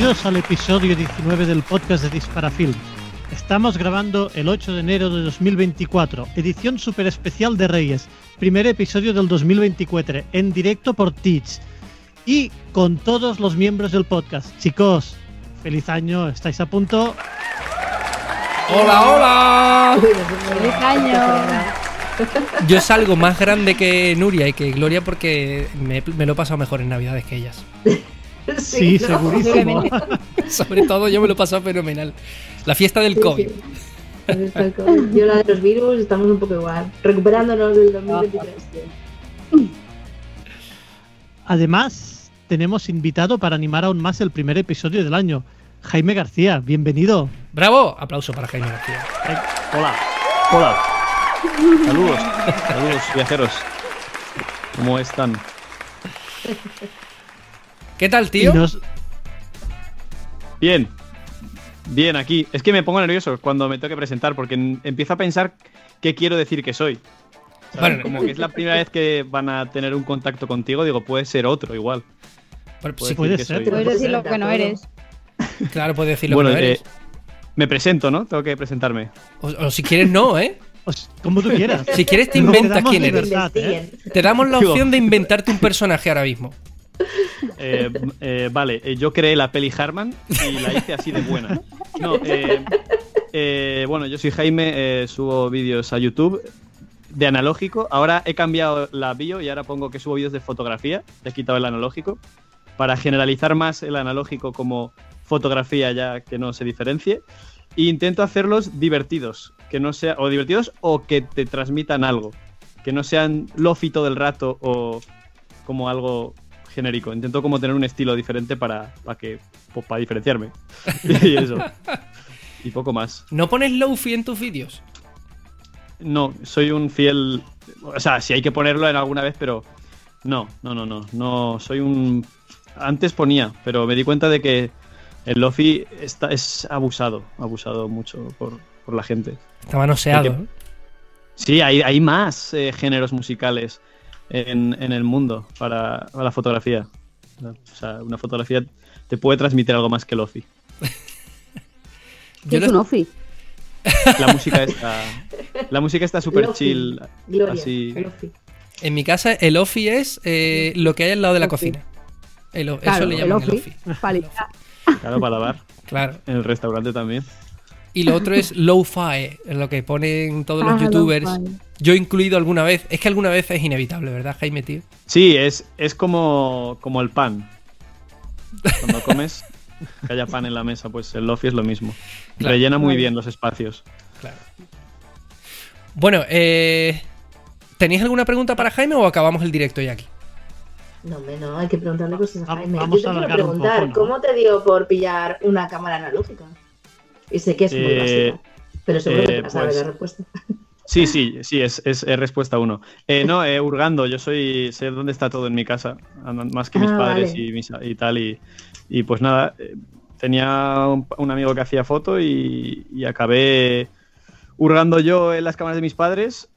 Bienvenidos al episodio 19 del podcast de Disparafilm. Estamos grabando el 8 de enero de 2024, edición super especial de Reyes, primer episodio del 2024, en directo por Teach. Y con todos los miembros del podcast. Chicos, feliz año, ¿estáis a punto? ¡Hola, hola! ¡Feliz año! Yo salgo más grande que Nuria y que Gloria porque me, me lo he pasado mejor en Navidades que ellas. Sí, segurísimo. Sobre todo yo me lo he pasado fenomenal. La fiesta del Sí, COVID. sí. La fiesta del COVID. Yo la de los virus estamos un poco igual, recuperándonos del 2023. sí. Además, tenemos invitado para animar aún más el primer episodio del año. Jaime García, bienvenido. ¡Bravo! Aplauso para Jaime García. Hola, hola. Saludos, saludos viajeros. ¿Cómo están? ¿Qué tal, tío? nos- Bien, bien aquí. Es que me pongo nervioso cuando me tengo que presentar porque empiezo a pensar qué quiero decir que soy. Como que es la primera vez que van a tener un contacto contigo, digo, puede ser otro igual. Sí, puede ser. soy- Puedes decir lo que no eres. claro, puedes decir lo bueno, que no eres. eh, me presento, ¿no? Tengo que presentarme. O, o si quieres, no, ¿eh? como tú quieras. Si quieres, te inventas quién eres. libertad. investiguen. Te damos la opción de inventarte un personaje ahora mismo. Eh, eh, vale, eh, yo creé la peli Harman y la hice así de buena. No, bueno, yo soy Jaime, subo vídeos a YouTube de analógico. Ahora he cambiado la bio y ahora pongo que subo vídeos de fotografía. He quitado el analógico para generalizar más el analógico como fotografía ya que no se diferencie. E intento hacerlos divertidos, que no sea o divertidos o que te transmitan algo, que no sean lofi todo el rato o como algo genérico. Intento como tener un estilo diferente para, para que pues, para diferenciarme. y eso. Y poco más. ¿No pones Lofi en tus vídeos? No, soy un fiel. O sea, si hay que ponerlo en alguna vez, pero. No, no, no, no. No, soy un. Antes ponía, pero me di cuenta de que el Lofi está, es abusado. Abusado mucho por, por la gente. Está manoseado. Sí, hay, hay más eh, géneros musicales en, en el mundo para, para la fotografía. O sea, una fotografía te puede transmitir algo más que Lofi. Yo es lo- un ofi. La música está. La música está súper chill. Gloria. Así. el ofi. En mi casa, el Ofi es eh, lo que hay al lado de la Ofi. cocina. El Claro, eso le el llaman el ofi. Ofi. Claro, para lavar. Claro. En el restaurante también. Y lo otro es lo-fi, es lo que ponen todos los Ah, youtubers. Yo he incluido alguna vez. Es que alguna vez es inevitable, ¿verdad, Jaime, tío? Sí, es, es como, como el pan. Cuando comes, que haya pan en la mesa, pues el Lofi es lo mismo. Claro. Rellena muy bien los espacios. Claro. Bueno, eh, ¿tenéis alguna pregunta para Jaime o acabamos el directo ya aquí? No, hombre, no, hay que preguntarle cosas a Jaime. vamos Yo a te quiero alargar un preguntar, poco, ¿no? ¿cómo te dio por pillar una cámara analógica? Y sé que es muy Eh, básica, pero seguro que eh, te la sabes pues- la respuesta. Sí, sí, sí, es, es, es respuesta uno. Eh, no, eh, hurgando, yo soy, sé dónde está todo en mi casa, más que mis Ah, padres vale. y, mis, y tal. Y, y pues nada, eh, tenía un, un amigo que hacía foto y, y acabé hurgando yo en las cámaras de mis padres.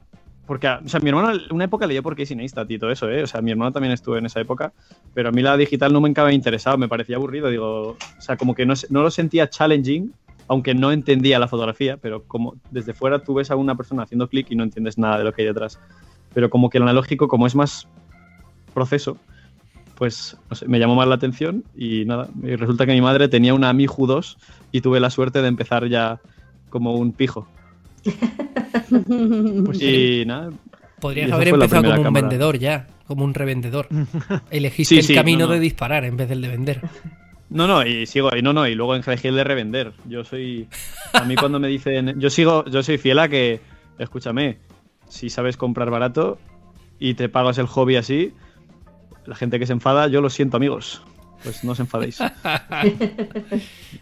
Porque, o sea, mi hermano, una época leyó por Casey todo eso, ¿eh? O sea, mi hermano también estuvo en esa época, pero a mí la digital no me acaba interesado, me parecía aburrido, digo, o sea, como que no, no lo sentía challenging, aunque no entendía la fotografía, pero como desde fuera tú ves a una persona haciendo clic y no entiendes nada de lo que hay detrás. Pero como que el analógico, como es más proceso, pues no sé, me llamó más la atención y nada, y resulta que mi madre tenía una Mihu 2 y tuve la suerte de empezar ya como un pijo. Pues Y nada, Podrías Y haber empezado como un cámara. vendedor ya, como un revendedor. Elegiste Sí, el sí, camino no, no. de disparar en vez del de vender. No, no, y sigo, y no, no, y luego el de revender. Yo soy. A mí cuando me dicen. Yo sigo, yo soy fiel a que. Escúchame, si sabes comprar barato y te pagas el hobby así, la gente que se enfada, yo lo siento, amigos. Pues no os enfadéis. Nada,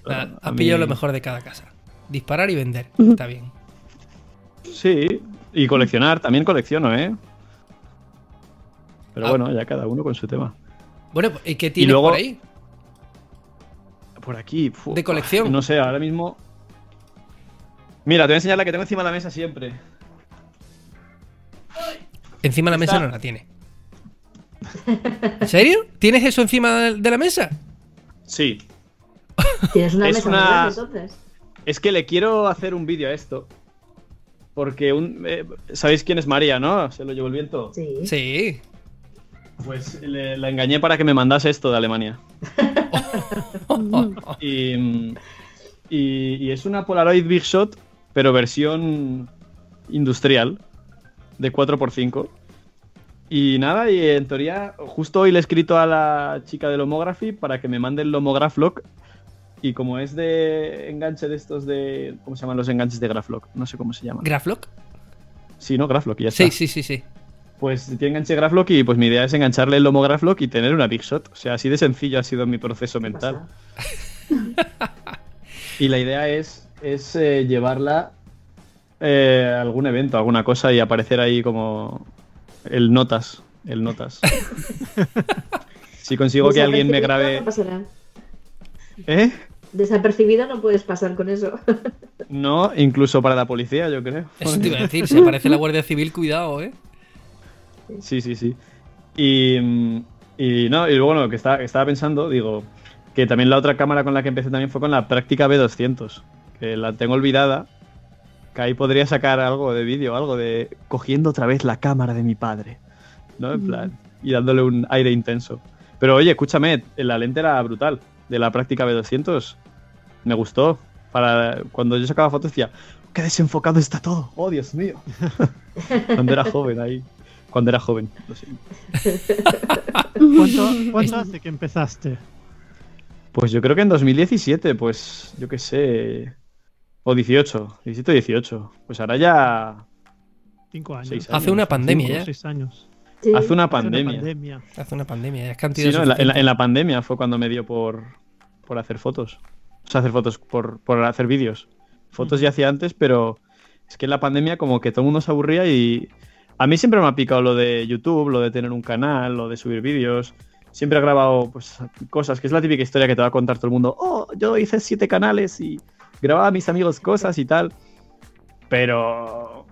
a has mí- pillado lo mejor de cada casa. Disparar y vender. Está bien. Sí, y coleccionar, también colecciono, ¿eh? Pero Ah. bueno, ya cada uno con su tema. Bueno, ¿y qué tienes luego- por ahí? Por aquí. ¿De colección? No sé, ahora mismo. Mira, te voy a enseñar la que tengo encima de la mesa siempre. Encima de la mesa Está- no la tiene. ¿En serio? ¿Tienes eso encima de la mesa? Sí. Tienes una Es mesa una- grande, entonces. Es que le quiero hacer un vídeo a esto. Porque un, eh, ¿sabéis quién es María, no? Se lo llevó el viento. Sí. Sí. Pues le- la engañé para que me mandase esto de Alemania. y, y- y es una Polaroid Big Shot, pero versión industrial, de 4x5. Y nada, y en teoría, justo hoy le he escrito a la chica del Homography para que me mande el Homograph Lock. Y como es de enganche de estos de. ¿Cómo se llaman los enganches de Graflock? No sé cómo se llaman. ¿Graflock? sí, ¿no? Graflock, ya Sí, está. sí, sí, sí. Pues tiene enganche Graflock y pues mi idea es engancharle el lomo Graflock y tener una Big Shot. O sea, así de sencillo ha sido mi proceso ¿Qué mental. Y la idea es, es eh, llevarla eh, a algún evento, alguna cosa y aparecer ahí como el notas. El notas. si consigo que alguien me grabe. No pasará. ¿Eh? Desapercibido no puedes pasar con eso. No, incluso para la policía, yo creo. Eso te iba a decir, si aparece la Guardia Civil, cuidado, ¿eh? Sí, sí, sí. Y, y no, y luego lo que estaba, estaba pensando, digo, que también la otra cámara con la que empecé también fue con la práctica B200, que la tengo olvidada, que ahí podría sacar algo de vídeo, algo de cogiendo otra vez la cámara de mi padre, ¿no? En plan, y dándole un aire intenso. Pero oye, escúchame, la lente era brutal, de la práctica B200, me gustó. Para cuando yo sacaba fotos decía, qué desenfocado está todo, oh Dios mío. cuando era joven ahí. Cuando era joven, lo sé. ¿Cuánto, cuánto hace que empezaste? Pues yo creo que en 2017, pues yo qué sé. O 18, 17 o 18. Pues ahora ya. Cinco años. Seis Hace una pandemia Cinco ya. seis años. Sí. Hace una Hace una pandemia. pandemia. Hace una pandemia, es Sí, cantidad ¿no? en, la, en la- suficiente. en la pandemia fue cuando me dio por, por hacer fotos. O sea, hacer fotos, por, por hacer vídeos. Fotos ya hacía antes, pero es que en la pandemia como que todo el mundo se aburría y a mí siempre me ha picado lo de YouTube, lo de tener un canal, lo de subir vídeos. Siempre he grabado pues, cosas, que es la típica historia que te va a contar todo el mundo. Oh, yo hice siete canales y grababa a mis amigos cosas y tal. Pero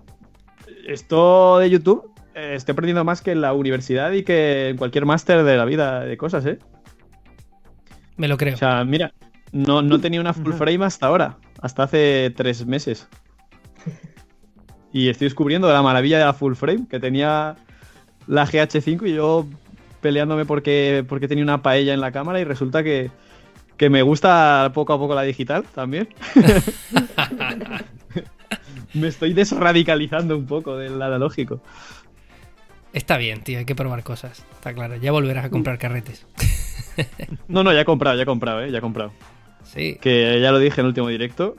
esto de YouTube eh, estoy aprendiendo más que en la universidad y que en cualquier máster de la vida de cosas, ¿eh? Me lo creo. O sea, mira, no, no tenía una full frame hasta ahora, hasta hace tres meses. Y estoy descubriendo la maravilla de la full frame, que tenía la GH5 y yo peleándome porque, porque tenía una paella en la cámara y resulta que, que me gusta poco a poco la digital también. me estoy desradicalizando un poco del analógico. Está bien, tío, hay que probar cosas. Está claro, ya volverás a comprar carretes. No, no, ya he comprado, ya he comprado, ¿eh? Ya he comprado. Sí. que ya lo dije en el último directo.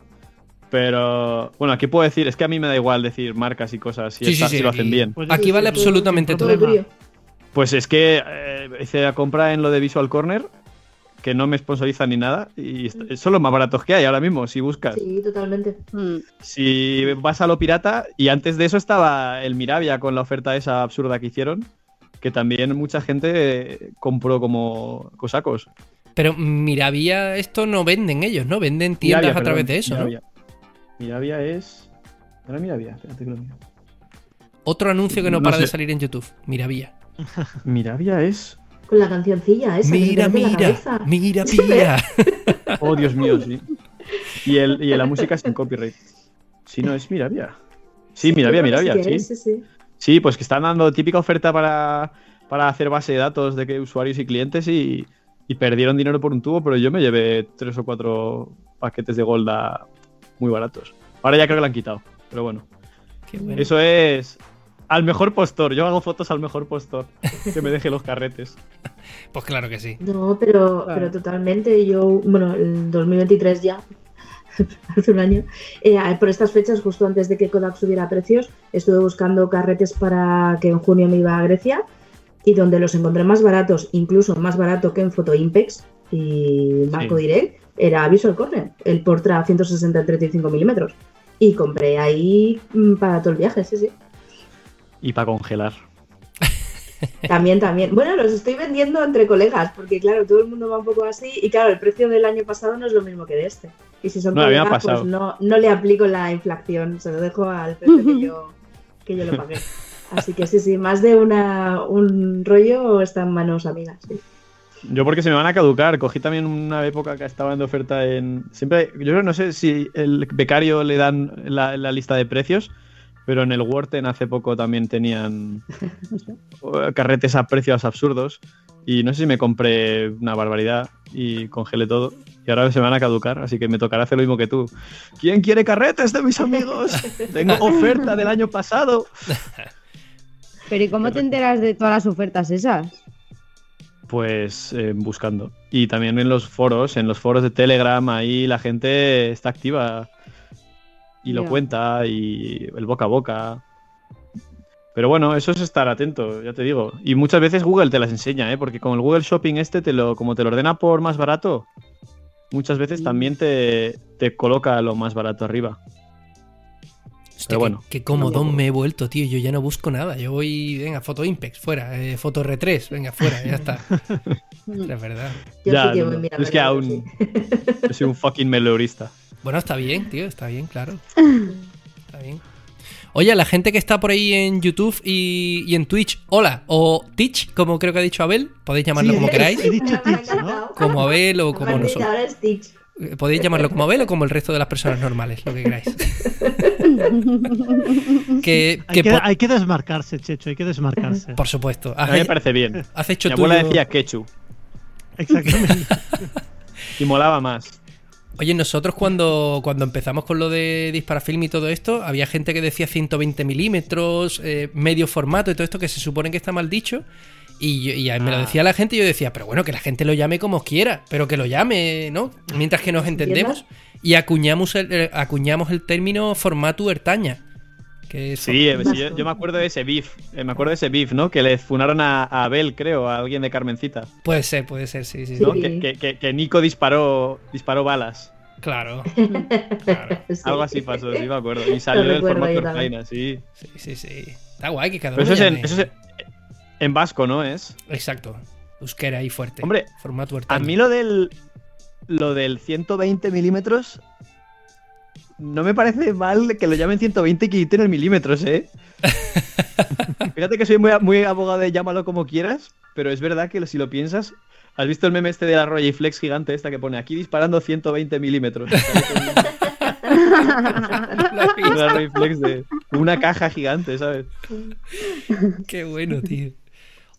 Pero bueno, aquí puedo decir, es que a mí me da igual decir marcas y cosas si, Sí, está- sí, sí, si lo hacen bien. Pues Aquí vale absolutamente todo. Pues es que eh, hice la compra en lo de Visual Corner, que no me sponsorizan ni nada, y son los más baratos que hay ahora mismo, si buscas. Sí, totalmente. Mm. Si vas a lo pirata, y antes de eso estaba el Miravia con la oferta esa absurda que hicieron, que también mucha gente eh, compró como cosacos. Pero Miravía, esto no venden ellos, ¿no? Venden tiendas a través perdón, de eso, ¿no? Miravia. Miravia es... ¿No era Miravia? Espérate que lo miro. Otro anuncio que no, No para de salir en YouTube. Miravía. Miravia es... Con la cancioncilla esa. que Mira, mete en la mira, mira, pilla. Oh, Dios mío, sí. Y, el, y la música sin copyright. Sí, no, es Miravia. Sí, Miravia, que Miravia, sí. que sí, sí. Sí, pues que están dando típica oferta para, para hacer base de datos de que usuarios y clientes y, y perdieron dinero por un tubo, pero yo me llevé tres o cuatro paquetes de Golda muy baratos. Ahora ya creo que la han quitado, pero bueno. Qué bueno. Eso es al mejor postor. Yo hago fotos al mejor postor. Que me deje los carretes. Pues claro que sí. No, pero, Claro. pero totalmente. Yo, bueno, el 2023 ya, hace un año, eh, por estas fechas, justo antes de que Kodak subiera precios, estuve buscando carretes para que en junio me iba a Grecia y donde los encontré más baratos, incluso más barato que en Photo Impex y Marco Sí. Direct, era Visual Corner, el Portra 160 en 35 milímetros. Y compré ahí mm, para todo el viaje, sí, sí. Y para congelar. También, también. Bueno, los estoy vendiendo entre colegas, porque claro, todo el mundo va un poco así, y claro, el precio del año pasado no es lo mismo que de este. Y si son No, colegas, pues no, no le aplico la inflación, se lo dejo al precio que yo, que yo lo pagué. Así que sí, sí, más de una, un rollo está en manos amigas. sí. Yo porque se me van a caducar. Cogí también una época que estaba en oferta en... Siempre, yo no sé si el becario le dan la, la lista de precios, pero en el Wharton hace poco también tenían carretes a precios absurdos. Y no sé si me compré una barbaridad y congelé todo. Y ahora se me van a caducar, así que me tocará hacer lo mismo que tú. ¿Quién quiere carretes de mis amigos? Tengo oferta del año pasado. Pero ¿y cómo te enteras de todas las ofertas esas? Pues eh, buscando. Y también en los foros, en los foros de Telegram, ahí la gente está activa y lo cuenta y el boca a boca. Pero bueno, eso es estar atento, ya te digo. Y muchas veces Google te las enseña, ¿eh? Porque con el Google Shopping este, te lo, como te lo ordena por más barato, muchas veces también te, te coloca lo más barato arriba. Hostia, Pero bueno. Qué, qué cómodón me he vuelto, tío. Yo ya no busco nada. Yo voy, venga, foto Impex, fuera. eh, foto R3, venga, fuera, ya está. es verdad. Yo Ya, sí no, no. Es que aún-. Yo soy un fucking melorista. Bueno, está bien, tío, está bien, claro. Está bien. Oye, la gente que está por ahí en YouTube y, y en Twitch, hola, o Teach, como creo que ha dicho Abel, podéis llamarlo Sí, como queráis, He dicho Teach, ¿no? como Abel o como Aparte, nosotros. Ahora es Stitch. Eh, Podéis llamarlo como Abel o como el resto de las personas normales, lo que queráis. que, Hay que hay desmarcarse, Checho, hay que desmarcarse. por supuesto, A mí me parece bien. has hecho Mi abuela tuyo- decía quechu Exactamente. y molaba más. Oye, nosotros cuando, cuando empezamos con lo de disparafilm y todo esto, había gente que decía 120 milímetros, eh, medio formato y todo esto que se supone que está mal dicho. Y, yo- y a- me lo Ah. decía la gente y yo decía, pero bueno, que la gente lo llame como quiera, pero que lo llame, ¿no? Mientras que nos entendemos. Y acuñamos el, acuñamos el término formato Ertaña. Que Sí, eh, sí, yo, yo me acuerdo de ese beef. eh, me acuerdo de ese beef, ¿no? Que le funaron a, a Abel, creo, a alguien de Carmencita. Puede ser, puede ser, sí, sí, sí. ¿no? Sí. Que, que- que- que Nico disparó, disparó balas. Claro. claro. Sí. Algo así pasó, sí me acuerdo. Y salió del formato. Ertaina, sí. Sí, sí, sí. Está guay que cada uno eso es, en, llame- eso es en vasco, ¿no? Es. Exacto. Euskera ahí fuerte. Hombre, formato A mí lo del. Lo del 120 milímetros. No me parece mal que lo llamen 120 y que quiten el milímetros, ¿eh? Fíjate que soy muy, muy abogado de llámalo como quieras, pero es verdad que si lo piensas. ¿Has visto el meme este de la Rolleiflex gigante esta que pone aquí disparando 120 milímetros? la Rolleiflex de una caja gigante, ¿sabes? Qué bueno, tío.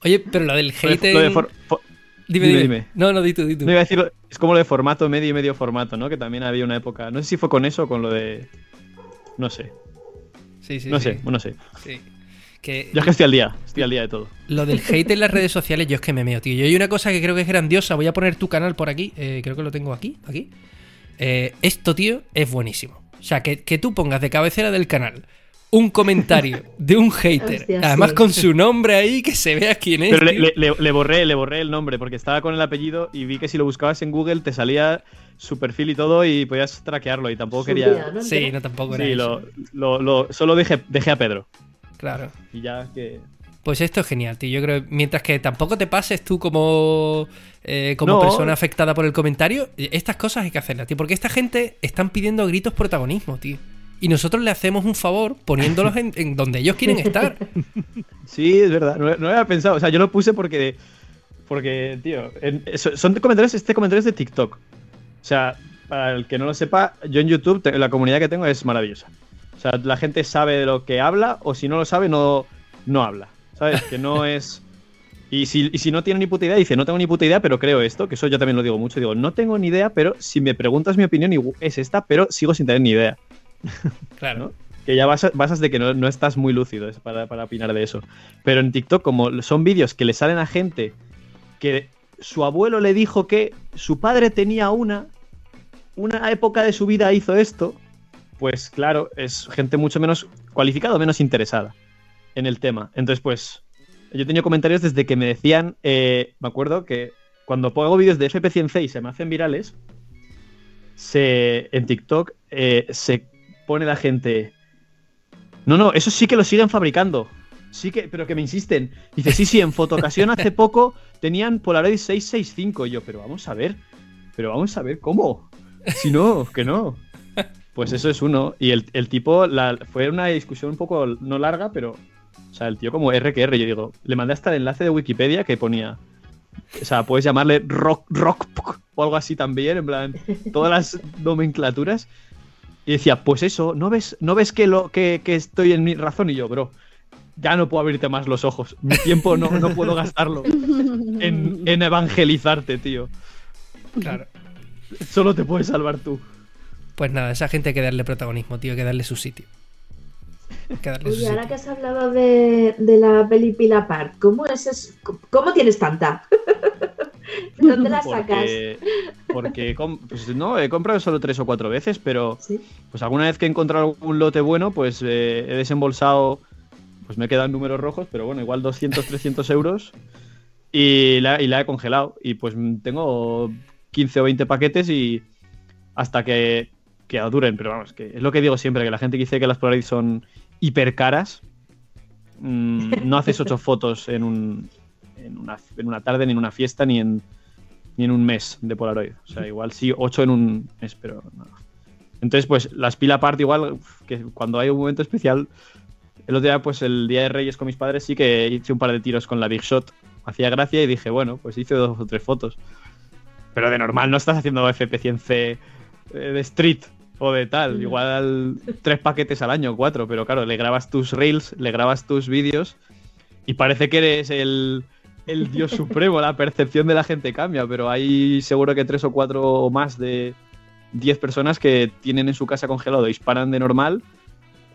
Oye, pero lo del hate. lo de en- for- for- Dime, dime, dime, dime. No, no, di tú, di tú. No iba a decir, es como lo de formato medio y medio formato, ¿no? Que también había una época. No sé si fue con eso o con lo de. No sé. Sí, sí, no sí, sé, no sé. sí. Que Yo es que estoy al día, estoy al día de todo. lo del hate en las redes sociales, yo es que me meo, tío. Yo hay una cosa que creo que es grandiosa. Voy a poner tu canal por aquí. eh, creo que lo tengo aquí, aquí. Eh, esto, tío, es buenísimo. O sea, que, que tú pongas de cabecera del canal un comentario de un hater, Hostia, además sí. con su nombre ahí, que se vea quién es. Pero le, le- le- le borré, le borré el nombre porque estaba con el apellido y vi que si lo buscabas en Google te salía su perfil y todo y podías traquearlo y tampoco Su quería. vida, ¿no? Sí, no tampoco era Sí, eso. lo, lo- lo- solo dejé, dejé a Pedro. Claro. Y ya que. Pues esto es genial, tío. Yo creo mientras que tampoco te pases tú como, eh, como No. persona afectada por el comentario, estas cosas hay que hacerlas, tío. Porque esta gente están pidiendo a gritos protagonismo, tío. Y nosotros le hacemos un favor poniéndolos en, en donde ellos quieren estar. Sí, es verdad. No, no lo había pensado. O sea, yo lo puse porque. Porque, tío. en- son comentarios. Este comentario es de TikTok. O sea, para el que no lo sepa, yo en YouTube, la comunidad que tengo es maravillosa. O sea, la gente sabe de lo que habla, o si no lo sabe, no, no habla. ¿Sabes? Que no es. Y si, y si no tiene ni puta idea, dice, no tengo ni puta idea, pero creo esto, que eso yo también lo digo mucho. Digo, no tengo ni idea, pero si me preguntas mi opinión, es esta, pero sigo sin tener ni idea. Claro. Que ya basas, basas de que no, no estás muy lúcido para, para opinar de eso. Pero en TikTok, como son vídeos que le salen a gente que su abuelo le dijo que su padre tenía una, una época de su vida hizo esto, pues claro, es gente mucho menos cualificada, menos interesada en el tema. Entonces, pues, yo he tenido comentarios desde que me decían, eh, me acuerdo que cuando pongo vídeos de FP100C y se me hacen virales, se, en TikTok eh, se pone la gente. No, no, eso sí que lo siguen fabricando. Sí que, pero que me insisten. Dice, sí, sí, en Fotocasión hace poco tenían Polaroid 665. Y yo, pero vamos a ver. Pero vamos a ver, ¿cómo? Si no, que no. Pues eso es uno. Y el, el tipo, la- fue una discusión un poco, no larga, pero. O sea, el tío como R que R. Yo digo, le mandé hasta el enlace de Wikipedia que ponía. O sea, puedes llamarle rock, rock o algo así también, en plan, todas las nomenclaturas. Y decía, pues eso, ¿no ves, ¿no ves que, lo, que, que estoy en mi razón? Y yo, bro, ya no puedo abrirte más los ojos. Mi tiempo no, no puedo gastarlo en, en evangelizarte, tío. Claro. Solo te puedes salvar tú. Pues nada, a esa gente hay que darle protagonismo, tío, hay que darle su sitio. Que darle su Oye, ahora sitio. que has hablado de, de la peli Pila Park, ¿cómo es es- ¿Cómo tienes tanta? ¿De dónde la sacas? Porque, pues no, he comprado solo tres o cuatro veces, pero Sí. pues alguna vez que he encontrado algún lote bueno, pues eh, he desembolsado, pues me quedan números rojos, pero bueno, igual 200, 300 euros y la, y la he congelado. Y pues tengo 15 o 20 paquetes y hasta que, que duren, pero vamos, que es lo que digo siempre, que la gente que dice que las Polaroid son hiper caras, mm, no haces ocho fotos en, un, en, una, en una tarde, ni en una fiesta, ni en, ni en un mes de Polaroid. O sea, igual sí, ocho en un mes, pero no. Entonces, pues las pila aparte, igual, que cuando hay un momento especial, el otro día, pues el día de Reyes con mis padres, sí que hice un par de tiros con la Big Shot. Hacía gracia y dije, bueno, pues hice dos o tres fotos. Pero de normal no estás haciendo FP100C eh, de street o de tal. Igual tres paquetes al año, cuatro. Pero claro, le grabas tus reels, le grabas tus vídeos y parece que eres el, el dios supremo. La percepción de la gente cambia, pero hay seguro que tres o cuatro o más de 10 personas que tienen en su casa congelado, disparan de normal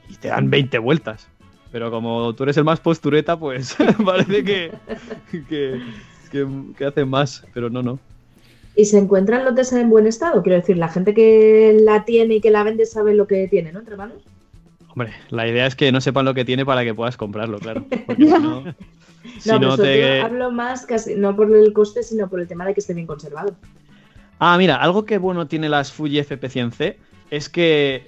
y te dan 20 vueltas. Pero como tú eres el más postureta, pues parece que, que, que, hacen más. Pero no, no. ¿Y se encuentran lotes en buen estado? Quiero decir, la gente que la tiene y que la vende sabe lo que tiene, ¿no? Entre manos. Hombre, la idea es que no sepan lo que tiene para que puedas comprarlo, claro. Porque si no, si no, no pero te... yo hablo más casi no por el coste, sino por el tema de que esté bien conservado. Ah, mira, algo que bueno tiene las Fuji FP100C es que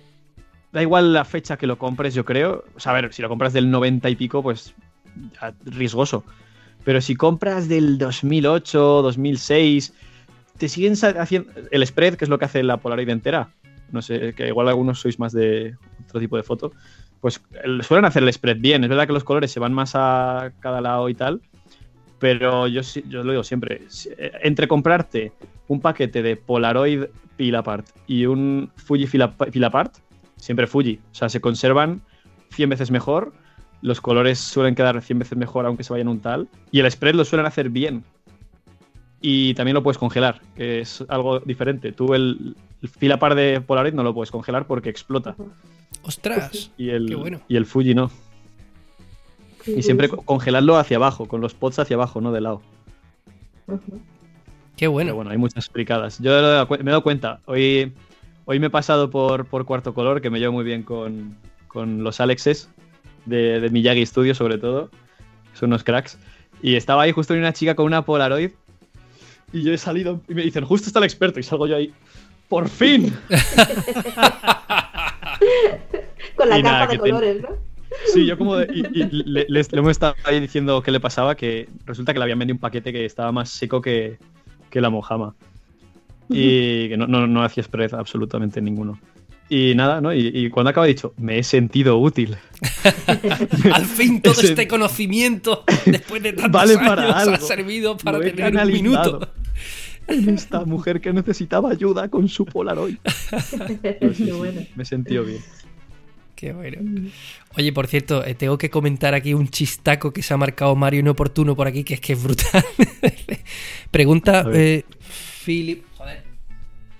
da igual la fecha que lo compres, yo creo. O sea, a ver, si lo compras del 90 y pico, pues riesgoso. Pero si compras del 2008, 2006, te siguen haciendo el spread, que es lo que hace la Polaroid entera. No sé, que igual algunos sois más de otro tipo de foto. Pues el- suelen hacer el spread bien. Es verdad que los colores se van más a cada lado y tal. Pero yo, yo lo digo siempre. si- eh, Entre comprarte un paquete de Polaroid Pilapart y un Fuji Pilapart, siempre Fuji. O sea, se conservan 100 veces mejor. Los colores suelen quedar 100 veces mejor aunque se vayan un tal. Y el spread lo suelen hacer bien. Y también lo puedes congelar, que es algo diferente. Tú el, el de Polaroid no lo puedes congelar porque explota. ¡Ostras! Y el, Qué bueno. y el Fuji no. Y siempre co- congelarlo hacia abajo, con los pots hacia abajo, no de lado. ¡Qué Pero bueno! bueno, hay muchas explicadas. Yo me he dado cu- me he dado cuenta. Hoy, hoy me he pasado por, por Cuarto Color, que me llevo muy bien con, con los Alexes de, de Miyagi Studio, sobre todo. Son unos cracks. Y estaba ahí justo una chica con una Polaroid. Y yo he salido y me dicen, justo está el experto. Y salgo yo ahí. ¡Por fin! Con la Y nada, capa de ten- colores, ¿no? Sí, yo como. de- y, y le, les- le hemos estado ahí diciendo qué le pasaba, que resulta que le habían vendido un paquete que estaba más seco que, que la Mojama. Y que no, no, no hacía spread absolutamente ninguno. Y nada, ¿no? Y, y cuando acaba he dicho, me he sentido útil. Al fin todo Ese- este conocimiento, después de tantos Vale para años, ha servido para tener un minuto. En esta mujer que necesitaba ayuda con su Polaroid. Sí, sí, bueno. me he sentido bien. Qué bueno. Oye, por cierto, eh, tengo que comentar aquí un chistaco que se ha marcado Mario inoportuno por aquí, que es que es brutal. Pregunta eh, Philip. Joder,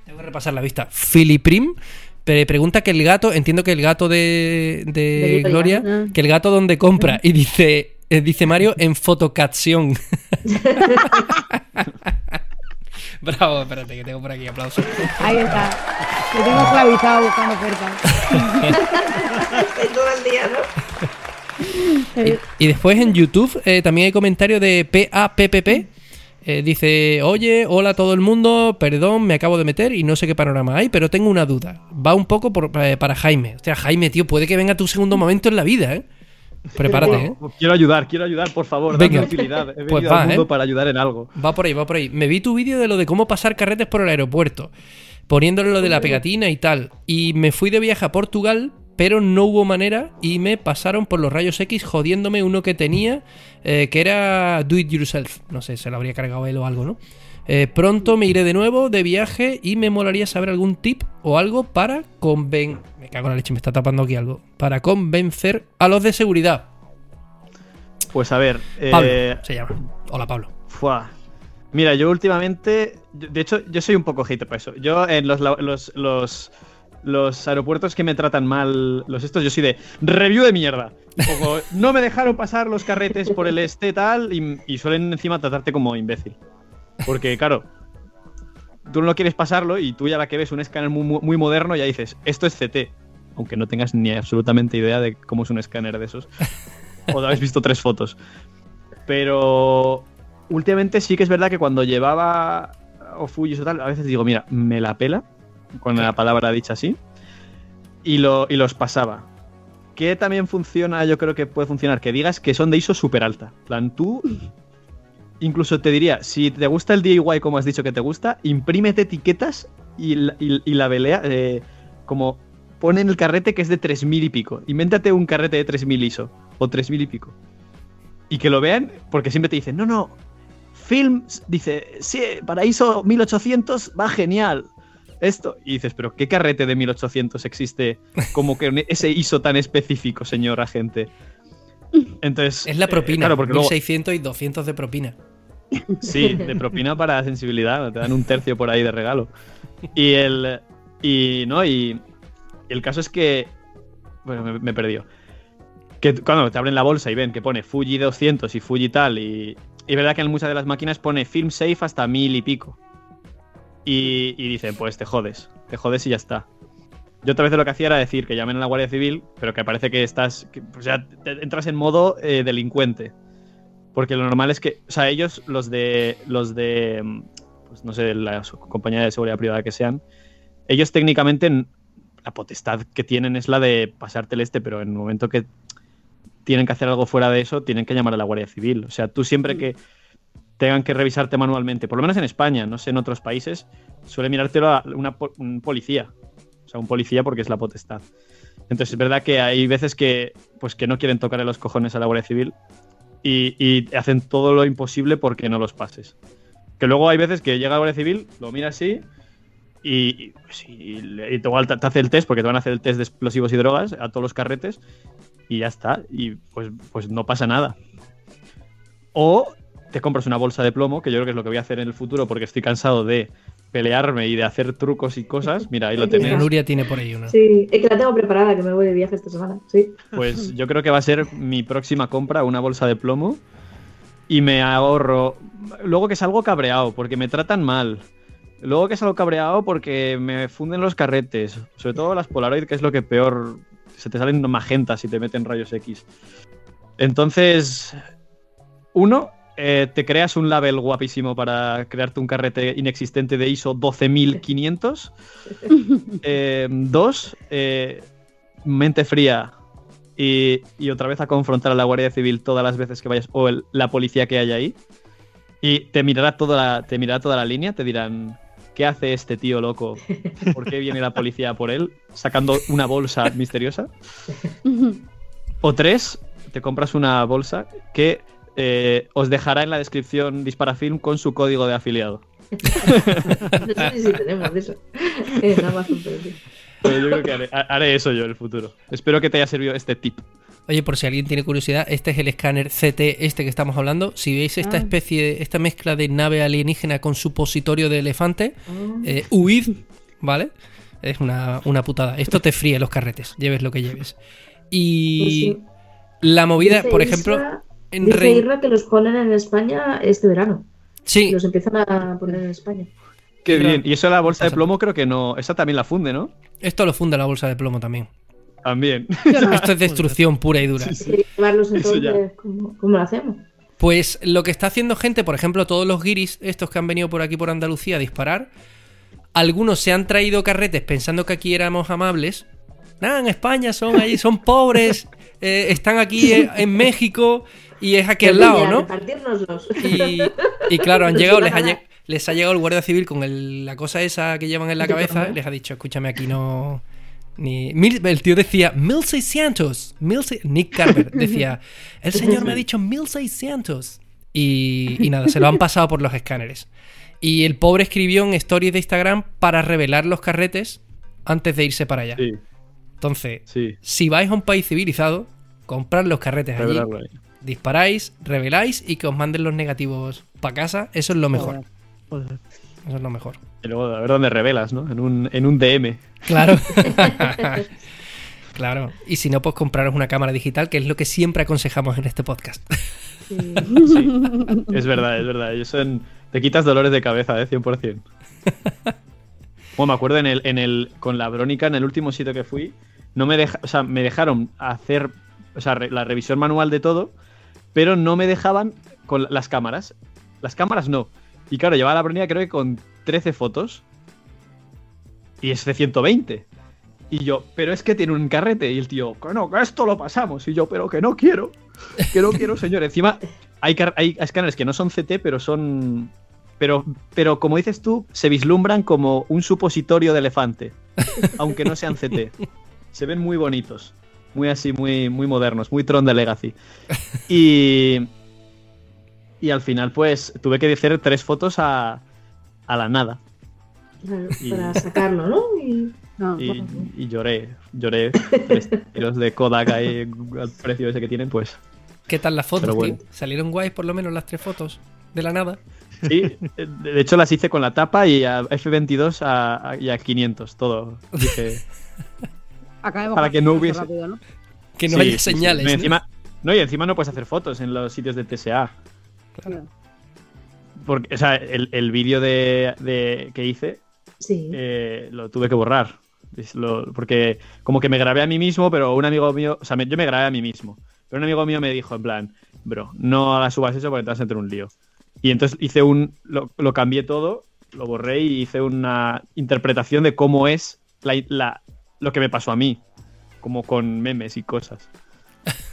tengo que repasar la vista. Philiprim. Pre- pregunta que el gato, entiendo que el gato de, de De Vito Gloria, ya. que el gato donde compra. Y dice, eh, dice Mario en fotocapción. Bravo, espérate, que tengo por aquí aplausos. Ahí está. Lo tengo esclavizado buscando ofertas. Todo el día, ¿no? Y, y después en YouTube eh, también hay comentario de PAPPP. Eh, dice, oye, hola a todo el mundo, perdón, me acabo de meter y no sé qué panorama hay, pero tengo una duda. Va un poco por- eh, para Jaime. Hostia, Jaime, tío, puede que venga tu segundo momento en la vida, ¿eh? Prepárate, ¿eh? Quiero ayudar, quiero ayudar, por favor. Venga. Dame utilidad. He venido Pues va, al mundo ¿eh? para ayudar en algo. Va por ahí, va por ahí. Me vi tu vídeo de lo de cómo pasar carretes por el aeropuerto, poniéndole lo de la pegatina y tal. Y me fui de viaje a Portugal, pero no hubo manera y me pasaron por los rayos X jodiéndome uno que tenía, eh, que era Do It Yourself. No sé, se lo habría cargado él o algo, ¿no? Eh, pronto me iré de nuevo de viaje y me molaría saber algún tip o algo para conven... Me cago en la leche, me está tapando aquí algo. Para convencer a los de seguridad. Pues a ver. Pablo eh, se llama. Hola, Pablo. Fua. Mira, yo últimamente. De hecho, yo soy un poco hater para eso. Yo en los, los, los, los aeropuertos que me tratan mal, los estos, yo soy de review de mierda. Poco, no me dejaron pasar los carretes por el este tal y, y suelen encima tratarte como imbécil. Porque, claro, tú no quieres pasarlo y tú ya la que ves un escáner muy, muy- moderno ya dices, esto es CT. Aunque no tengas ni absolutamente idea de cómo es un escáner de esos. o habéis visto tres fotos. Pero últimamente sí que es verdad que cuando llevaba o Fujis o tal, a veces digo, mira, me la pela, con la palabra dicha así, y, lo, y los pasaba. Que también funciona, yo creo que puede funcionar, que digas que son de ISO súper alta. En plan, tú, incluso te diría, si te gusta el DIY como has dicho que te gusta, imprímete etiquetas y, la- y- y la velea, eh, como pone en el carrete que es de 3000 y pico. Invéntate un carrete de 3000 ISO, o 3000 y pico y que lo vean, porque siempre te dicen, no, no, Films, dice, sí, para ISO 1800 va genial. Esto, y dices, pero ¿qué carrete de 1800 existe como que ese ISO tan específico, señor agente? Entonces, Es la eh, propina. claro, porque luego, 1600 y 200 de propina. Sí, de propina para sensibilidad, te dan un tercio por ahí de regalo. Y el. Y no, y. El caso es que. Bueno, me, me perdió. Que cuando te abren la bolsa y ven que pone Fuji 200 y Fuji tal, y. Y es verdad que en muchas de las máquinas pone Film Safe hasta mil y pico. Y, y dicen, pues te jodes, te jodes y ya está. Yo otra vez lo que hacía era decir que llamen a la Guardia Civil, pero que parece que estás. que, o sea, entras en modo eh, delincuente. Porque lo normal es que, o sea, ellos, los de, los de, mm, pues no sé, la compañía de seguridad privada que sean, ellos técnicamente, la potestad que tienen es la de pasarte el este, pero en el momento que tienen que hacer algo fuera de eso, tienen que llamar a la Guardia Civil. O sea, tú siempre que tengan que revisarte manualmente, por lo menos en España, no sé, en otros países, suele mirártelo a una, un policía. O sea, un policía porque es la potestad. Entonces es verdad que hay veces que, pues, que no quieren tocarle los cojones a la Guardia Civil y, hacen todo lo imposible porque no los pases. Que luego hay veces que llega la Guardia Civil, lo mira así y, pues, te- te hace el test, porque te van a hacer el test de explosivos y drogas a todos los carretes y ya está. Y pues, pues no pasa nada. O te compras una bolsa de plomo, que yo creo que es lo que voy a hacer en el futuro porque estoy cansado de pelearme y de hacer trucos y cosas. Mira, ahí lo tenéis. Nuria tiene por ahí una. Sí, es que la tengo preparada, que me voy de viaje esta semana. Sí. Pues yo creo que va a ser mi próxima compra, una bolsa de plomo. Y me ahorro. Luego que salgo cabreado, porque me tratan mal. Luego que salgo cabreado porque me funden los carretes. Sobre todo las Polaroid, que es lo que peor. Se te salen magentas y te meten rayos X. Entonces. Uno, eh, te creas un label guapísimo para crearte un carrete inexistente de ISO 12500. Eh, dos, eh, mente fría y, y otra vez a confrontar a la Guardia Civil todas las veces que vayas o el- la policía que haya ahí. Y te mirará toda la, te mirará toda la línea, te dirán, ¿qué hace este tío loco? ¿Por qué viene la policía por él sacando una bolsa misteriosa? O tres, te compras una bolsa que eh, os dejará en la descripción Disparafilm con su código de afiliado. No sé si tenemos eso. En Amazon, pero sí. Pero yo creo que haré, haré eso yo en el futuro. Espero que te haya servido este tip. Oye, por si alguien tiene curiosidad, este es el escáner CT, este que estamos hablando. Si veis esta Ah. especie, esta mezcla de nave alienígena con supositorio de elefante, Ah. eh, huid, ¿vale? Es una, una putada. Esto te fríe los carretes, lleves lo que lleves. Y Pues sí. la movida, por ejemplo, en Dice Rein- Irra que los ponen en España este verano. Sí, Los empiezan a poner en España. Qué bien. Y eso de la bolsa de plomo creo que no. Esa también la funde, ¿no? esto lo funda la bolsa de plomo también. También. Esto es destrucción pura y dura. Sí, llevarlos Eso ya. entonces, ¿cómo, ¿cómo lo hacemos? Pues lo que está haciendo gente, por ejemplo, todos los guiris, estos que han venido por aquí por Andalucía a disparar, algunos se han traído carretes pensando que aquí éramos amables. Nada, en España son ahí, son pobres, eh, están aquí eh, en México y es aquí al lado, ¿no? Y, y claro, han llegado, les ha, les llegado el guardia civil con el- la cosa esa que llevan en la cabeza, les ha dicho, escúchame, aquí no, Ni, mil- el tío decía 1600. 1600. Nick Carver decía, el señor me ha dicho 1600. Y, y nada, se lo han pasado por los escáneres. Y el pobre escribió en stories de Instagram para revelar los carretes antes de irse para allá. Sí, Entonces, sí. si vais a un país civilizado, comprad los carretes allí. Disparáis, reveláis y que os manden los negativos para casa. Eso es lo mejor. Joder. Eso es lo mejor. Y luego a ver dónde revelas, ¿no? En un, en un DM. Claro. claro. Y si no, pues compraros una cámara digital, que es lo que siempre aconsejamos en este podcast. Sí. Sí, es verdad, es verdad. Ellos son... Te quitas dolores de cabeza, ¿eh? 100%. Bueno, me acuerdo en el, en el, con la Brónica, en el último sitio que fui, no me deja, o sea, me dejaron hacer o sea, re- la revisión manual de todo, pero no me dejaban con las cámaras. Las cámaras no. Y claro, llevaba la Brónica creo que con 13 fotos. Y es de 120. Y yo, pero es que tiene un carrete. Y el tío, que no, esto lo pasamos. Y yo, pero que no quiero. Que no quiero, señor. Encima, hay, hay escáneres que no son CT, pero son. Pero, pero como dices tú, se vislumbran como un supositorio de elefante. Aunque no sean CT. Se ven muy bonitos. Muy así, muy, muy modernos. Muy Tron de Legacy. Y. Y al final, pues, tuve que hacer tres fotos a, a la nada. Claro, Y- Para sacarlo, ¿no? Y- No, Y, y lloré, lloré. Tres tiros de Kodak ahí al precio ese que tienen, pues. ¿Qué tal las fotos, bueno. tío? ¿Salieron guays por lo menos las tres fotos? De la nada. Sí, de de hecho las hice con la tapa y a F22 a, a- y a 500, todo. Dije, Acabemos para que no hubiese- rápido, ¿no? Que no sí, haya sí, sí. señales. No, y encima, no, y encima no puedes hacer fotos en los sitios de TSA. Claro. Porque, o sea, el, el vídeo de, de- que hice Sí. eh, lo tuve que borrar. Lo- porque como que me grabé a mí mismo, pero un amigo mío, o sea, me- yo me grabé a mí mismo. Pero un amigo mío me dijo, en plan, bro, no hagas subas eso porque te vas a meter en un lío. Y entonces hice un, lo, lo cambié todo, lo borré y hice una interpretación de cómo es la, la- lo que me pasó a mí, como con memes y cosas.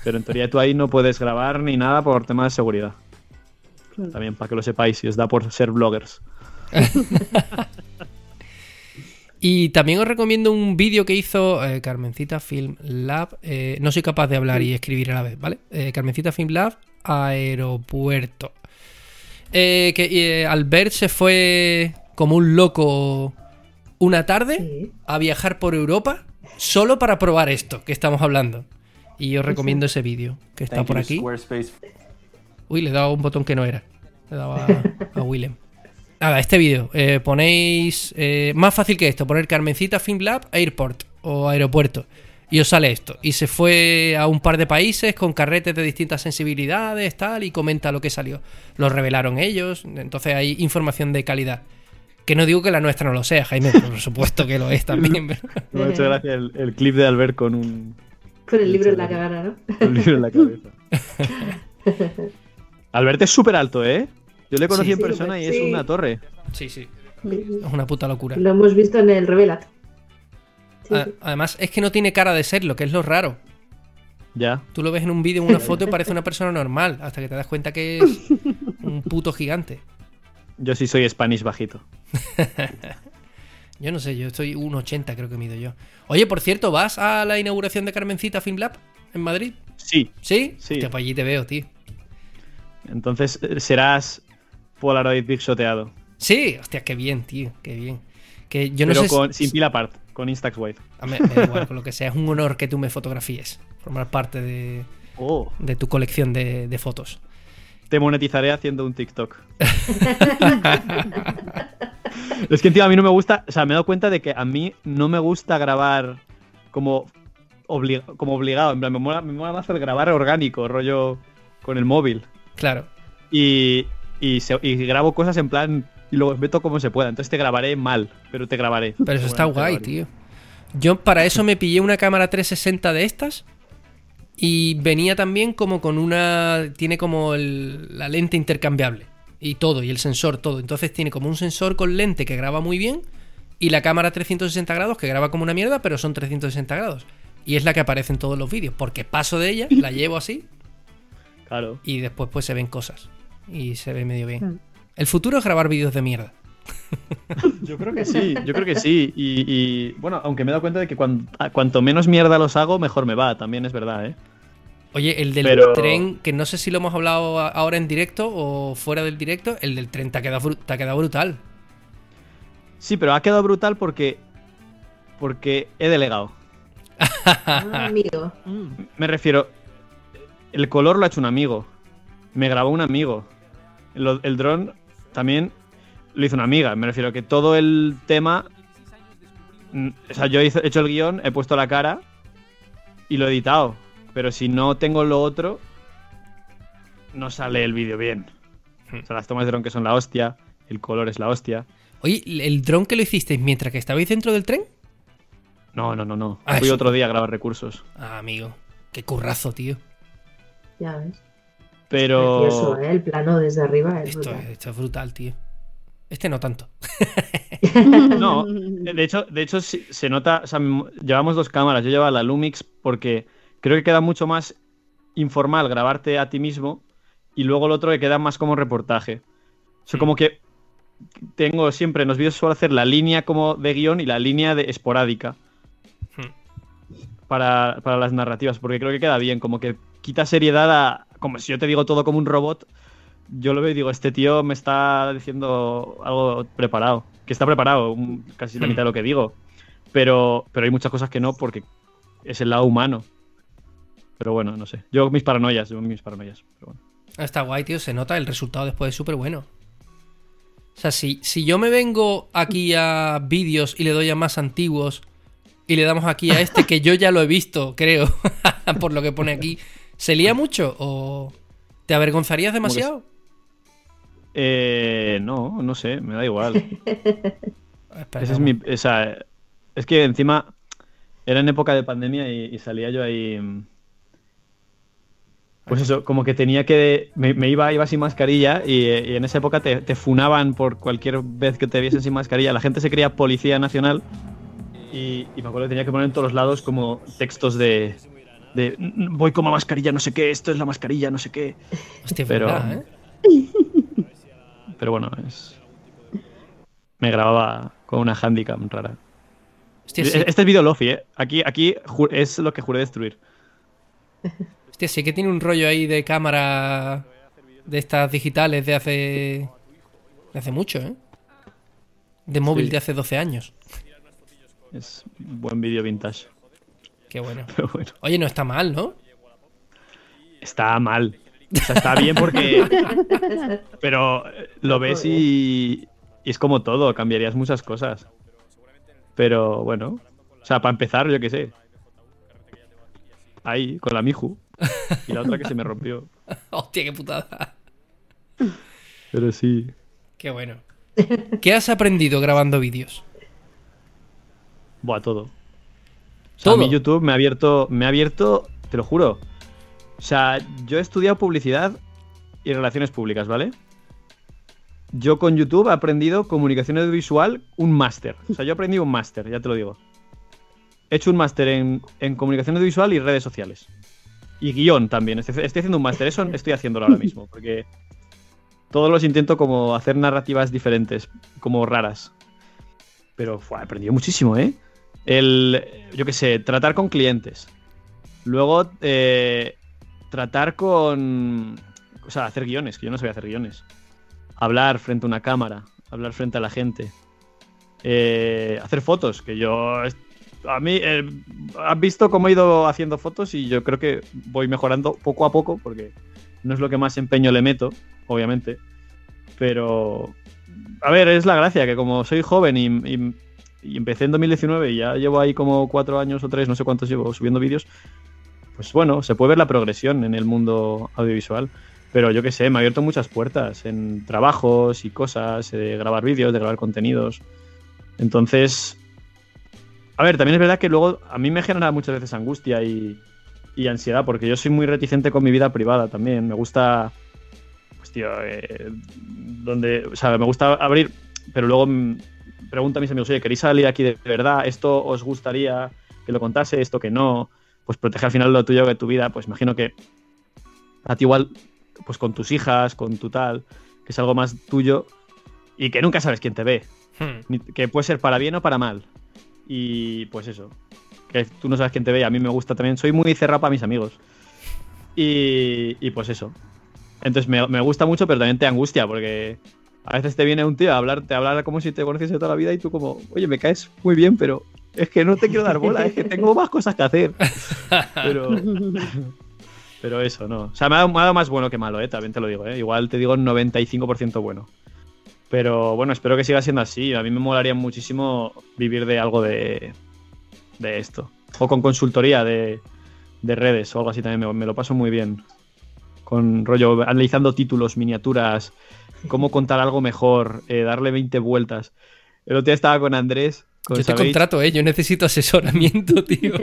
Pero en teoría tú ahí no puedes grabar ni nada por temas de seguridad. También para que lo sepáis, si os da por ser bloggers. Y también os recomiendo un vídeo que hizo eh, Carmencita Film Lab. eh, no soy capaz de hablar y escribir a la vez, ¿vale? Eh, Carmencita Film Lab, aeropuerto. Eh, que eh, Albert se fue como un loco una tarde Sí. a viajar por Europa solo para probar esto que estamos hablando. Y os recomiendo ese vídeo que está Thank por aquí. Squarespace. Uy, le he dado un botón que no era. Le he dado a, a Willem. Nada, este vídeo. eh, ponéis. eh, más fácil que esto: poner Carmencita Film Lab Airport o aeropuerto. Y os sale esto. Y se fue a un par de países con carretes de distintas sensibilidades, tal, y comenta lo que salió. Lo revelaron ellos. Entonces hay información de calidad. Que no digo que la nuestra no lo sea, Jaime, por supuesto que lo es también. pero- Me ha hecho gracia el, el clip de Albert con un, Con el libro en la cara, ¿no? un libro en la cabeza. Albert es súper alto, ¿eh? Yo le conocí Sí. en persona y es una torre. Sí, sí. Es una puta locura. Lo hemos visto en el Revelat. Además, es que no tiene cara de serlo, que es lo raro. Ya. Tú lo ves en un vídeo, en una foto y parece una persona normal, hasta que te das cuenta que es un puto gigante. Yo sí soy Spanish bajito. Yo no sé, yo estoy 1,80 creo que mido yo. Oye, por cierto, ¿vas a la inauguración de Carmencita Film Lab en Madrid? Sí. ¿Sí? Sí. Pues allí te veo, tío. Entonces eh, serás Polaroid Big Shoteado. Sí, hostia, qué bien, tío, qué bien. Que yo no pero sé con, si- sin pila apart, con Instax White. A mí me da igual, con lo que sea, es un honor que tú me fotografíes. Formar parte de, Oh. de tu colección de, de fotos. Te monetizaré haciendo un TikTok. es que, tío, a mí no me gusta. O sea, me he dado cuenta de que a mí no me gusta grabar como, obli- como obligado. En plan, me mola, me mola más el grabar orgánico, rollo con el móvil. Claro. Y, y, se- y grabo cosas en plan. Y luego meto como se pueda. Entonces te grabaré mal, pero te grabaré. Pero eso está guay, tío. Yo para eso me pillé una cámara 360 de estas. Y venía también como con una. Tiene como el- la lente intercambiable. Y todo, y el sensor, todo. Entonces tiene como un sensor con lente que graba muy bien. Y la cámara 360 grados que graba como una mierda, pero son 360 grados. Y es la que aparece en todos los vídeos. Porque paso de ella, la llevo así. Claro. Y después pues se ven cosas. Y se ve medio bien. Mm. El futuro es grabar vídeos de mierda. Yo creo que sí, yo creo que sí. Y, y, bueno, aunque me he dado cuenta de que cuan- cuanto menos mierda los hago, mejor me va. También es verdad, ¿eh? Oye, el del Pero- tren, que no sé si lo hemos hablado ahora en directo o fuera del directo, el del tren te ha quedado, te ha quedado brutal. Sí, pero ha quedado brutal porque. Porque he delegado. Ah, amigo. Mm. Me refiero. El color lo ha hecho un amigo. Me grabó un amigo. Lo- el dron también lo hizo una amiga. Me refiero que todo el tema. mm, O sea, yo he hecho el guion, he puesto la cara y lo he editado. Pero si no tengo lo otro, no sale el vídeo bien. O sea, las tomas de dron que son la hostia, el color es la hostia. Oye, ¿el dron que lo hicisteis mientras que estabais dentro del tren? No, no, no, no. Ah, Fui eso. otro día a grabar recursos. Ah, amigo. Qué currazo, tío. Ya ves. Pero. Precioso, ¿eh? El plano desde arriba es Esto, brutal. esto es brutal, tío. Este no tanto. No, de hecho, de hecho se nota, o sea, llevamos dos cámaras, yo llevaba la Lumix porque creo que queda mucho más informal grabarte a ti mismo y luego el otro que queda más como reportaje. O sea, Mm. como que tengo siempre en los vídeos suelo hacer la línea como de guion y la línea de esporádica Hmm. para, para las narrativas, porque creo que queda bien, como que quita seriedad a, como si yo te digo todo como un robot, yo lo veo y digo, este tío me está diciendo algo preparado, que está preparado, un- casi la Hmm. mitad de lo que digo, pero, pero hay muchas cosas que no porque es el lado humano. Pero bueno, no sé. Yo mis paranoias, yo mis paranoias. Pero bueno. Está guay, tío. Se nota el resultado después es súper bueno. O sea, si, si yo me vengo aquí a vídeos y le doy a más antiguos y le damos aquí a este que yo ya lo he visto, creo, por lo que pone aquí, ¿se lía mucho o te avergonzarías demasiado? Eh, no, no sé, me da igual. Ese es mi, o sea, es que encima era en época de pandemia y, y salía yo ahí. mm, Pues eso, como que tenía que. Me, me iba, iba sin mascarilla y, y en esa época te, te funaban por cualquier vez que te viesen sin mascarilla. La gente se creía policía nacional y, y me acuerdo que tenía que poner en todos los lados como textos de. de "Mm, voy con la mascarilla, no sé qué, esto es la mascarilla, no sé qué. Hostia, pero- verdad, ¿eh? Pero bueno, es. Me grababa con una handicam rara. Hostia, sí, Este es vídeo Lofi, ¿eh? Aquí, aquí es lo que juré destruir. hostia, sí que tiene un rollo ahí de cámara de estas digitales de hace. de hace mucho, ¿eh? De móvil Sí. de hace 12 años. Es un buen vídeo vintage. Qué bueno. Pero bueno, Oye, no está mal, ¿no? está mal. O sea, está bien porque. Pero lo ves y, y es como todo, cambiarías muchas cosas. Pero bueno, o sea, para empezar, yo qué sé. Ahí, con la Miju. Y la otra que se me rompió. Hostia, qué putada. Pero sí. Qué bueno. ¿Qué has aprendido grabando vídeos? Buah, todo. O sea, a mí YouTube me ha abierto, me ha abierto, te lo juro. O sea, yo he estudiado publicidad y relaciones públicas, ¿vale? Yo con YouTube he aprendido comunicación audiovisual, un máster. O sea, yo he aprendido un máster, ya te lo digo. He hecho un máster en, en comunicación audiovisual y redes sociales. Y guion también. Estoy, haciendo un máster, eso estoy haciéndolo ahora mismo, porque todos los intento como hacer narrativas diferentes, como raras. Pero fue, he aprendido muchísimo, ¿eh? El, yo qué sé, tratar con clientes. Luego, eh, tratar con... O sea, hacer guiones, que yo no sabía hacer guiones. Hablar frente a una cámara, hablar frente a la gente. Eh, hacer fotos, que yo... A mí, eh, has visto cómo he ido haciendo fotos y yo creo que voy mejorando poco a poco, porque no es lo que más empeño le meto, obviamente. Pero... A ver, es la gracia, que como soy joven y- y empecé en 2019 y ya llevo ahí como cuatro años o tres, no sé cuántos llevo subiendo vídeos, pues bueno, se puede ver la progresión en el mundo audiovisual. Pero yo qué sé, me ha abierto muchas puertas en trabajos y cosas, de grabar vídeos, de grabar contenidos. Entonces, a ver, también es verdad que luego a mí me genera muchas veces angustia y, y ansiedad, porque yo soy muy reticente con mi vida privada también. Me gusta, pues tío, eh, donde, o sea, me gusta abrir, pero luego mm, pregunto a mis amigos, oye, ¿queréis salir aquí de verdad? ¿Esto os gustaría que lo contase? ¿Esto que no? Pues protege al final lo tuyo de tu vida. Pues imagino que a ti igual, pues con tus hijas, con tu tal, que es algo más tuyo, y que nunca sabes quién te ve. Hmm. Que puede ser para bien o para mal. Y pues eso. Que tú no sabes quién te ve y a mí me gusta también. Soy muy cerrado para mis amigos. Y, y pues eso. Entonces me, me gusta mucho, pero también te angustia porque a veces te viene un tío a hablarte, a hablar como si te conociese toda la vida y tú como, oye, me caes muy bien, pero es que no te quiero dar bola, es que tengo más cosas que hacer. Pero, pero eso, no. O sea, me ha, dado, más bueno que malo, ¿eh? También te lo digo, ¿eh? Igual te digo 95% bueno. Pero bueno, espero que siga siendo así. A mí me molaría muchísimo vivir de algo de, de esto. O con consultoría de, de redes o algo así también. Me, me lo paso muy bien. Con rollo, analizando títulos, miniaturas, cómo contar algo mejor, eh, darle 20 vueltas. El otro día estaba con Andrés. Yo te contrato, ¿eh? Yo necesito asesoramiento, tío.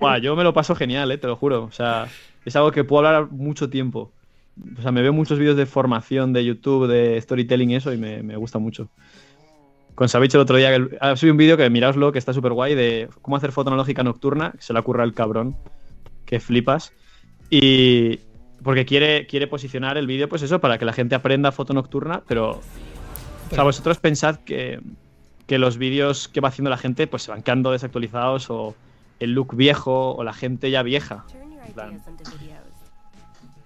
Buah, yo me lo paso genial, eh, te lo juro. O sea, es algo que puedo hablar mucho tiempo. O sea, me veo muchos vídeos de formación de YouTube, de storytelling y eso, y me, me gusta mucho. Con Savage el otro día, que- ha subido un vídeo que miraoslo, que está súper guay, de cómo hacer foto analógica nocturna, que se le ocurra el cabrón, que flipas. Y porque quiere, quiere posicionar el vídeo, pues eso, para que la gente aprenda foto nocturna, pero... O sea, vosotros pensad que, que los vídeos que va haciendo la gente pues se van quedando desactualizados o el look viejo o la gente ya vieja.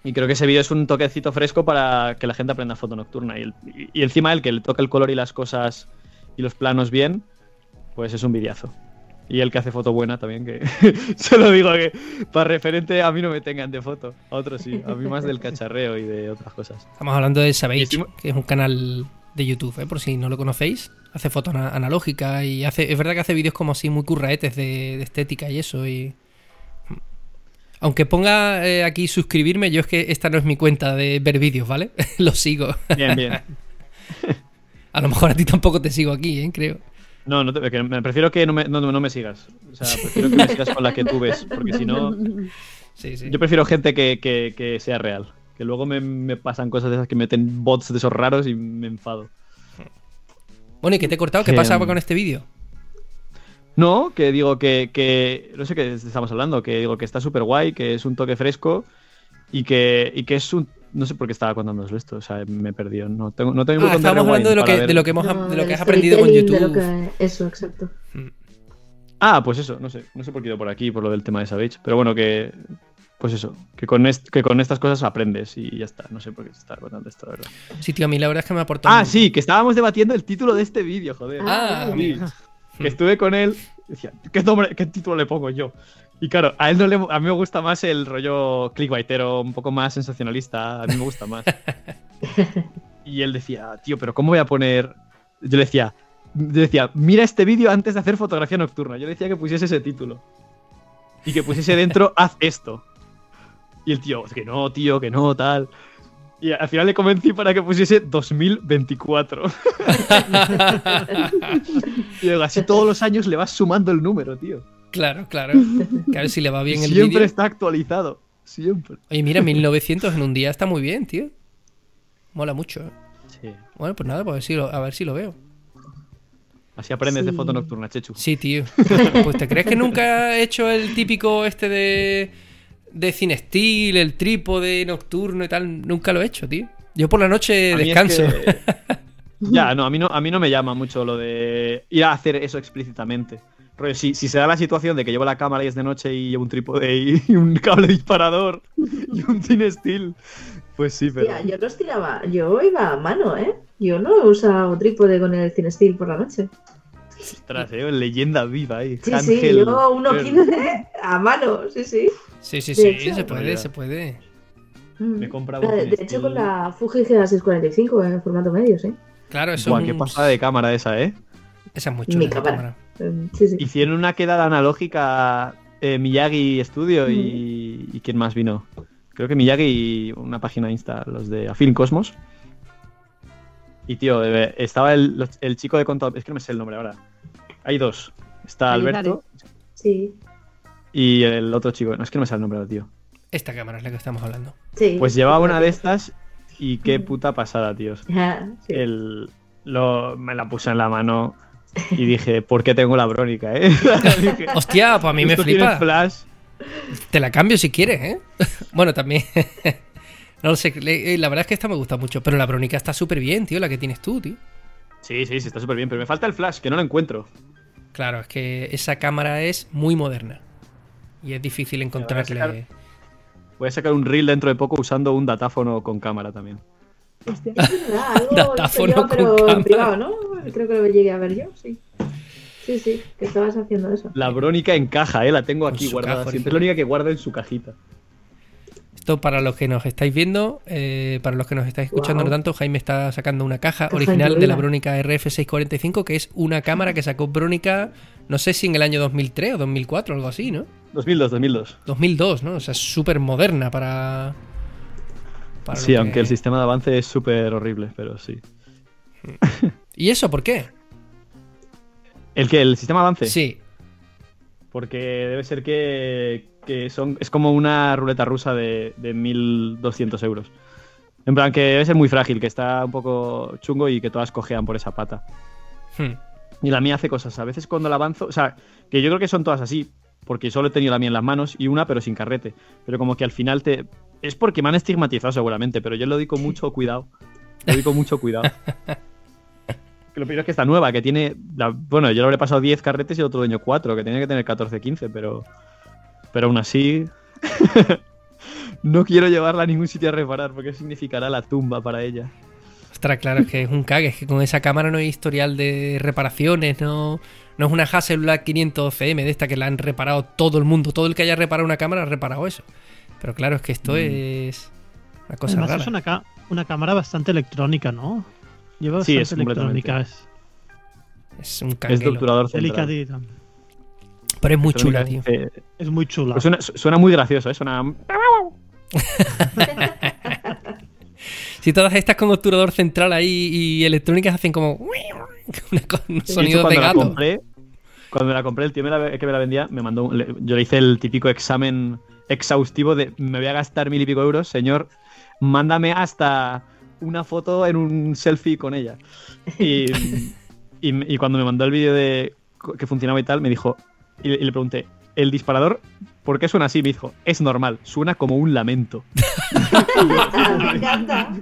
Y creo que ese vídeo es un toquecito fresco para que la gente aprenda foto nocturna. Y, el- y- y encima el que le toca el color y las cosas y los planos bien, pues es un videazo. Y el que hace foto buena también, que se lo digo que para referente a mí no me tengan de foto, a otros sí, a mí más del cacharreo y de otras cosas. Estamos hablando de Savage, que es un canal de YouTube, ¿eh? por si no lo conocéis. Hace foto ana- analógica y hace. Es verdad que hace vídeos como así muy curraetes de, de estética y eso. y Aunque ponga eh, aquí suscribirme, yo es que esta no es mi cuenta de ver vídeos, ¿vale? lo sigo. Bien, bien. A lo mejor a ti tampoco te sigo aquí, ¿eh? Creo. No, no te- que me prefiero que no me, no, no me sigas. O sea, prefiero que me sigas con la que tú ves, porque si no, Sí, sí. yo prefiero gente que, que- que sea real. Que luego me, me pasan cosas de esas que meten bots de esos raros y me enfado. Bueno, ¿y qué te he cortado? ¿Qué Que, pasaba um, con este vídeo? No, que digo que, que no sé qué estamos hablando, que digo que está súper guay, que es un toque fresco y que, y que es un... No sé por qué estaba contándoos esto, o sea, me he perdido. No tengo, no tengo Ah, estábamos hablando de lo, que, de lo que hemos No, de lo que has aprendido con YouTube. de lo que- Eso, exacto. Ah, pues eso, no sé, no sé por qué he ido por aquí, por lo del tema de Savage, pero bueno, que... Pues eso, que con, est- que con estas cosas aprendes y ya está. No sé por qué se está contando esto, la verdad. Sí, tío, a mí la verdad es que me ha aportado. Ah, mucho. sí, que estábamos debatiendo el título de este vídeo, joder. Ah, amigo. que estuve con él y decía, ¿qué, nombre, ¿qué título le pongo yo? Y claro, a él no le, a mí me gusta más el rollo clickbaitero, un poco más sensacionalista, a mí me gusta más. y él decía, tío, pero ¿cómo voy a poner...? Yo le decía, yo decía, mira este vídeo antes de hacer fotografía nocturna. Yo le decía que pusiese ese título. Y que pusiese dentro, haz esto. Y el tío, que no, tío, que no, tal. Y al final le convencí para que pusiese 2024. y digo, así todos los años le vas sumando el número, tío. Claro, claro. Que a ver si le va bien el Siempre está actualizado. Siempre. Oye, mira, 1900 en un día está muy bien, tío. Mola mucho. ¿eh? Sí. Bueno, pues nada, pues a ver si lo, a ver si lo veo. Así aprendes de foto nocturna, Chechu. Sí, tío. Pues te crees que nunca he hecho el típico este de. De cinestil, el trípode nocturno y tal. Nunca lo he hecho, tío. Yo por la noche es descanso. que- Ya, no a, mí no, a mí no me llama mucho lo de ir a hacer eso explícitamente. Rollo, si, si se da la situación de que llevo la cámara y es de noche y llevo un trípode y, y un cable disparador y un cinestil, pues sí, pero... Tía, yo los tiraba, yo iba a mano, ¿eh? Yo no he usado trípode con el Cinestill por la noche. Ostras, eh, leyenda viva ahí. Sí, sí, Ángel yo. 1.15 a mano, sí, sí. Sí, sí, sí, hecho- se puede, se puede. Mm. Me he comprado un de, hecho, con la Fuji G645 en formato medio, sí. Claro, eso Buah, es qué pasada de cámara esa, ¿eh? Esa es muy Mi chula. esa cámara. cámara. Mm, Sí, sí. Hicieron una quedada analógica eh, Miyagi Studio y, y ¿quién más vino? Creo que Miyagi y una página Insta, los de Afilm Cosmos. Y tío, eh, estaba el, el chico de contador, es que no me sé el nombre ahora. Hay dos. Está. Alberto Sí, y el otro chico, no es que no me sale el nombre ahora, tío. Esta cámara es la que estamos hablando. sí. Pues llevaba una de estas y qué puta pasada, tíos. Sí. El, lo, me la puse en la mano y dije, ¿por qué tengo la brónica, eh? Dije, Hostia, pues a mí me "Esto tiene flipa. flash. Te la cambio si quieres, ¿eh? bueno, también. no lo sé, eh, la verdad es que esta me gusta mucho. Pero la brónica está súper bien, tío, la que tienes tú, tío. Sí, sí, sí, está súper bien, pero me falta el flash, que no lo encuentro. Claro, es que esa cámara es muy moderna. Y es difícil encontrarle. sacar- Voy a sacar un reel dentro de poco usando un datáfono con cámara también. Hostia, es verdad, algo Datáfono yo, pero cámara. en privado, ¿no? Creo que lo llegué a ver yo, sí. Sí, sí, que estabas haciendo eso. La brónica encaja, ¿eh? La tengo aquí guardada. caja Siempre es la única que guarda en su cajita. Esto para los que nos estáis viendo, eh, para los que nos estáis escuchando no tanto, Jaime está sacando una caja, Caja original de la Bronica RF645, que es una cámara que sacó Bronica, no sé si en el año 2003 o 2004, algo así, ¿no? 2002, 2002. 2002, ¿no? O sea, es súper moderna para... Sí, que- aunque el sistema de avance es súper horrible, pero sí. ¿Y eso por qué? ¿El que ¿El sistema de avance? Sí. Porque debe ser que, que son, es como una ruleta rusa de, de 1200 euros. En plan, que debe ser muy frágil, que está un poco chungo y que todas cojean por esa pata. Hmm. Y la mía hace cosas. A veces cuando la avanzo, o sea, que yo creo que son todas así, porque solo he tenido la mía en las manos y una, pero sin carrete. Pero como que al final te. Es porque me han estigmatizado seguramente, pero yo lo doy con mucho cuidado. Lo doy con mucho cuidado. Lo primero es que está nueva, que tiene. la- bueno, yo le habré pasado 10 carretes y el otro dueño 4, que tenía que tener 14, 15, pero. Pero aún así. no quiero llevarla a ningún sitio a reparar, porque significará la tumba para ella. Ostras, claro, es que es un cague, es que con esa cámara no hay historial de reparaciones, no, no es una Hasselblad 500cm de esta que la han reparado todo el mundo, todo el que haya reparado una cámara ha reparado eso. Pero claro, es que esto es una cosa Además rara. es una, cámara bastante electrónica, ¿no? Lleva Sí, bastante es completamente. electrónica. Es Es un Es de canguelo. obturador central. delicadita. Pero es muy chula, tío. Eh, Es muy chula. pues suena, suena muy gracioso, ¿eh? Suena. Si todas estas con obturador central ahí y electrónicas hacen como unos sonidos de cuando la gato. compré, cuando me la compré, el tío me la- que me la vendía me mandó. un- le- yo le hice el típico examen exhaustivo de me voy a gastar mil y pico euros, señor. Mándame hasta una foto en un selfie con ella. Y, y- y cuando me mandó el vídeo de que funcionaba y tal, me dijo. Y, le- y le pregunté, ¿el disparador por qué suena así? Me dijo, es normal, suena como un lamento. Me encanta.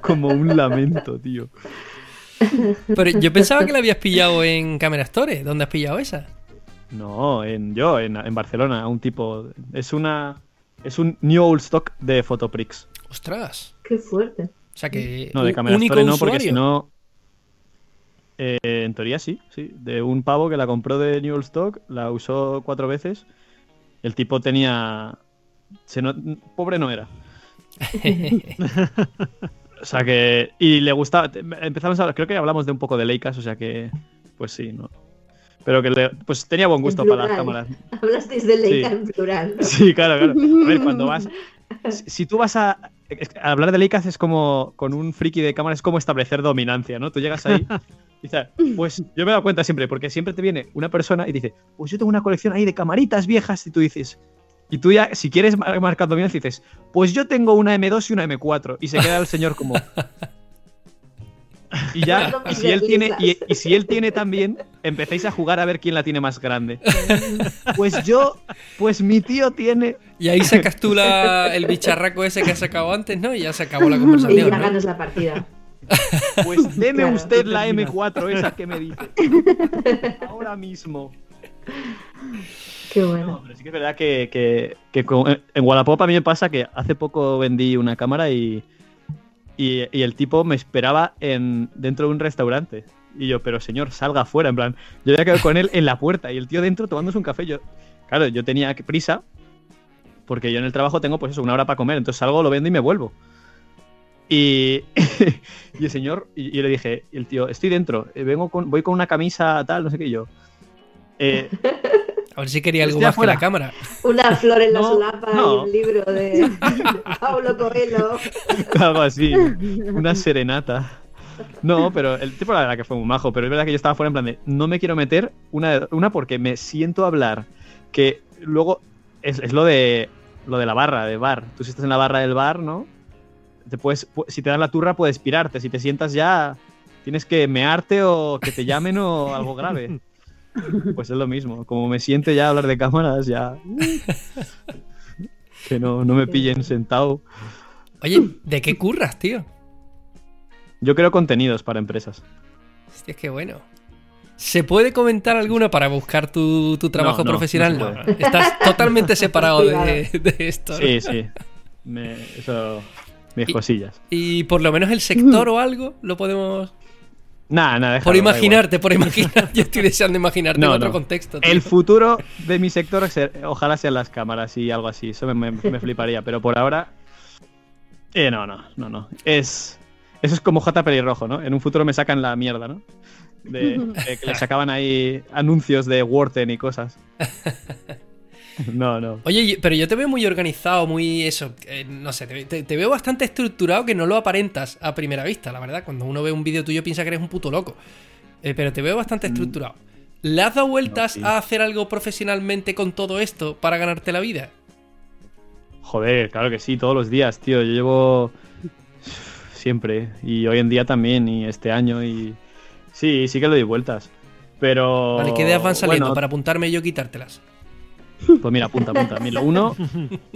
Como un lamento, tío. Pero yo pensaba que la habías pillado en Camera Store. ¿Dónde has pillado esa? No, en yo, en, en Barcelona, un tipo. Es una. Es un New Old Stock de Photoprix. Ostras. Qué fuerte. O sea que. No, de Camera Store no, porque si no. Eh, en teoría sí, sí. De un pavo que la compró de New Stock, la usó cuatro veces. El tipo tenía. se no- pobre no era. O sea que. Y le gustaba. Empezamos a hablar, creo que hablamos de un poco de Leicas, o sea que. Pues sí, ¿no? Pero que le- pues tenía buen gusto para las cámaras. Hablasteis de Leica Sí. en plural. ¿no? Sí, claro, claro. A ver, cuando vas. Si si tú vas a. hablar de Leicas es como. Con un friki de cámara es como establecer dominancia, ¿no? Tú llegas ahí. Y dices, pues yo me he dado cuenta siempre, porque siempre te viene una persona y dice, pues yo tengo una colección ahí de camaritas viejas. Y tú dices. Y tú ya, si quieres mar- marcar dominancia, dices, pues yo tengo una M2 y una M4. Y se queda el señor como. Y ya, y si él tiene, y, y si él tiene también, empecéis a jugar a ver quién la tiene más grande. Pues yo, pues mi tío tiene. Y ahí sacas tú la- el bicharraco ese que has sacado antes, ¿no? Y ya se acabó la Y conversación. ya ¿no? ganas la partida. Pues deme usted la termina. M4 esa que me dice. Ahora mismo. Qué No, bueno. pero sí que es verdad que, que- que con- en Wallapop a mí me pasa que hace poco vendí una cámara y, y, y el tipo me esperaba en, dentro de un restaurante. Y yo, pero señor, salga afuera. En plan, yo había quedado con él en la puerta y el tío dentro tomándose un café. Yo, claro, yo tenía prisa porque yo en el trabajo tengo pues eso, una hora para comer. Entonces salgo, lo vendo y me vuelvo. Y, y el señor, y, yo le dije, y el tío, estoy dentro, eh, vengo con, voy con una camisa tal, no sé qué, y yo. eh, A ver si quería algo más afuera. que la cámara. Una flor en la No, solapa no. y un libro de Paulo Coelho. Algo así. Una serenata. No, pero el tipo la verdad que fue muy majo, pero es verdad que yo estaba fuera en plan de no me quiero meter una, una porque me siento hablar que luego es, es lo de lo de la barra, de bar. Tú si estás en la barra del bar, ¿no? Te puedes, si te dan la turra puedes pirarte, si te sientas ya tienes que mearte o que te llamen o algo grave. Pues es lo mismo, como me siente ya hablar de cámaras, ya que no, no me pillen sentado. Oye, ¿de qué curras, tío? Yo creo contenidos para empresas. Hostia, qué bueno. ¿Se puede comentar alguno para buscar tu, tu trabajo No, no, profesional? no. Estás totalmente separado de, de esto. ¿no? Sí, sí. Me- eso. Mis Y- cosillas. Y por lo menos el sector o algo lo podemos. Nada, nada, Por imaginarte, por imaginar. Yo estoy deseando imaginarte No, en otro no. contexto. tío. El futuro de mi sector, ojalá sean las cámaras y algo así. Eso me, me- me fliparía. Pero por ahora. Eh, no, no, no, no. Es. Eso es como J pelirrojo, ¿no? En un futuro me sacan la mierda, ¿no? De, de que le sacaban ahí anuncios de Wharton y cosas. No, no. Oye, pero yo te veo muy organizado, muy eso, eh, no sé, te, veo bastante estructurado que no lo aparentas a primera vista, la verdad. Cuando uno ve un vídeo tuyo piensa que eres un puto loco. Eh, pero te veo bastante estructurado. ¿Le has dado vueltas Mm. No, sí. a hacer algo profesionalmente con todo esto para ganarte la vida? Joder, claro que sí, todos los días, tío. Yo llevo siempre. Y hoy en día también, y este año, y. Sí, sí que le doy vueltas. Pero. Vale, ¿qué ideas van saliendo bueno, para apuntarme yo y quitártelas? Pues mira, apunta, apunta. Mira, uno,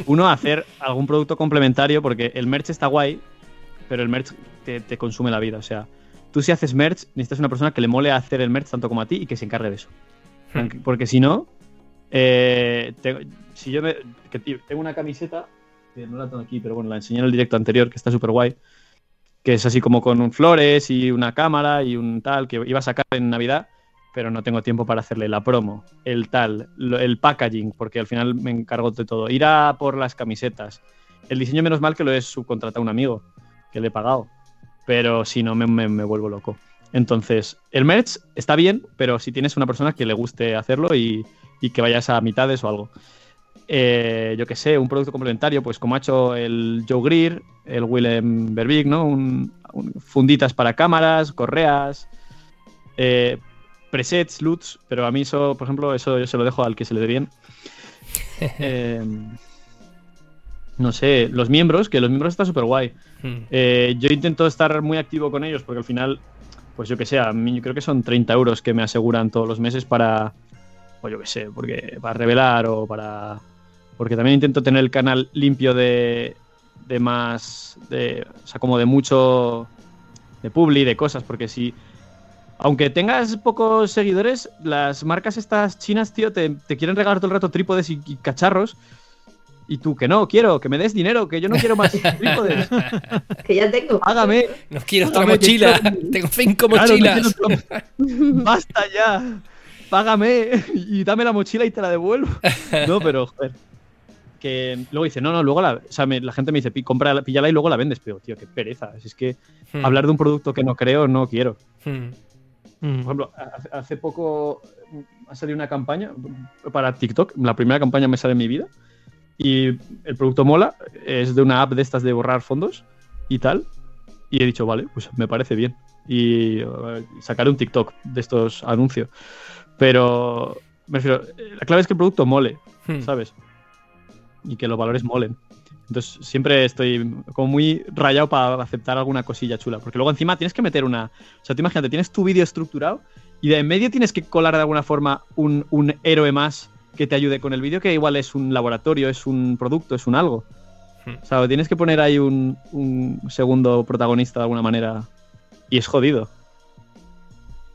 uno, hacer algún producto complementario, porque el merch está guay, pero el merch te, te consume la vida. O sea, tú si haces merch, necesitas una persona que le mole hacer el merch tanto como a ti y que se encargue de eso. Porque- Porque si no, eh, te- si yo me, que tengo una camiseta, que no la tengo aquí, pero bueno, la enseñé en el directo anterior, que está súper guay, que es así como con un flores y una cámara y un tal, que iba a sacar en Navidad, pero no tengo tiempo para hacerle la promo, el tal, el packaging, porque al final me encargo de todo. Ir a por las camisetas. El diseño, menos mal que lo he subcontratado a un amigo, que le he pagado, pero si no, me, vuelvo loco. Entonces, el merch está bien, pero si tienes una persona que le guste hacerlo y, y que vayas a mitades o algo. Eh, yo que sé, un producto complementario, pues como ha hecho el Joe Greer, el Willem Verbeek, ¿no? Un- un- funditas para cámaras, correas, eh, presets, LUTs, pero a mí eso, por ejemplo, eso yo se lo dejo al que se le dé bien. Eh, no sé, los miembros, que los miembros está súper guay. Hmm. Eh, yo intento estar muy activo con ellos porque al final, pues yo que sé, a mí yo creo que son 30 euros que me aseguran todos los meses para, pues yo que sé, porque para revelar o para... Porque también intento tener el canal limpio de, de más, de, o sea, como de mucho, de publi, de cosas, porque si... Aunque tengas pocos seguidores, las marcas estas chinas, tío, te, te quieren regalar todo el rato trípodes y, y cacharros. Y tú, que no, quiero, que me des dinero, que yo no quiero más trípodes. Que ya tengo. Hágame. No quiero otra mochila. quiero- Tengo cinco Claro, no mochilas. Basta ya. Págame y dame la mochila y te la devuelvo. No, pero joder. Que luego dice, no, no, luego la, o sea, me- la gente me dice, "Pi- compra, píllala y luego la vendes. Pero, tío, qué pereza. Si es que Hmm. hablar de un producto que no creo, no quiero. Hmm. Mm. Por ejemplo, hace, poco ha salido una campaña para TikTok, la primera campaña me sale en mi vida, y el producto mola, es de una app de estas de borrar fondos y tal, y he dicho, vale, pues me parece bien. Y eh, sacaré un TikTok de estos anuncios. Pero, me refiero, eh, la clave es que el producto mole, Hmm. ¿sabes? Y que los valores molen. Entonces siempre estoy como muy rayado para aceptar alguna cosilla chula. Porque luego encima tienes que meter una... O sea, tú imagínate, tienes tu vídeo estructurado y de en medio tienes que colar de alguna forma un, un héroe más que te ayude con el vídeo, que igual es un laboratorio, es un producto, es un algo. Hmm. O sea, tienes que poner ahí un, un segundo protagonista de alguna manera. Y es jodido.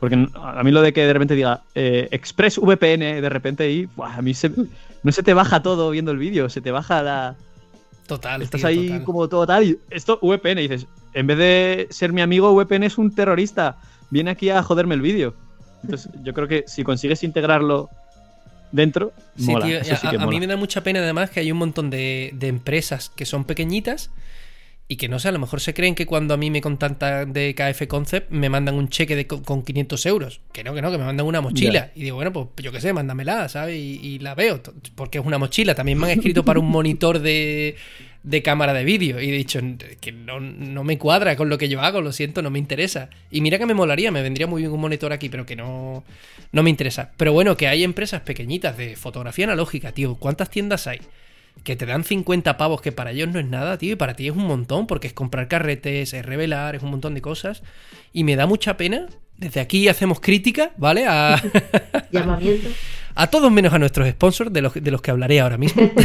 Porque a mí lo de que de repente diga eh, Express VPN de repente y buah, a mí se, no se te baja todo viendo el vídeo, se te baja la... Total. Estás tío, ahí total. como todo tal y esto VPN y dices, en vez de ser mi amigo, VPN es un terrorista, viene aquí a joderme el vídeo. Entonces yo creo que si consigues integrarlo dentro, Sí, mola, tío, eso sí a, que a mí me da mucha pena además que hay un montón de, de empresas que son pequeñitas y que no sé, a lo mejor se creen que cuando a mí me contactan de KF Concept me mandan un cheque de, co- con 500 euros. Que no, que no, que me mandan una mochila. Y digo, bueno, pues yo qué sé, mándamela, ¿sabes? Y, y la veo, porque es una mochila. También me han escrito para un monitor de, de cámara de vídeo y he dicho que no, no me cuadra con lo que yo hago, lo siento, no me interesa. Y mira que me molaría, me vendría muy bien un monitor aquí, pero que no, no me interesa. Pero bueno, que hay empresas pequeñitas de fotografía analógica, tío. ¿Cuántas tiendas hay? Que te dan 50 pavos, que para ellos no es nada, tío, y para ti es un montón, porque es comprar carretes, es revelar, es un montón de cosas. Y me da mucha pena. Desde aquí hacemos crítica, ¿vale? A, Llamamiento. A todos menos a nuestros sponsors, de los, de los que hablaré ahora mismo.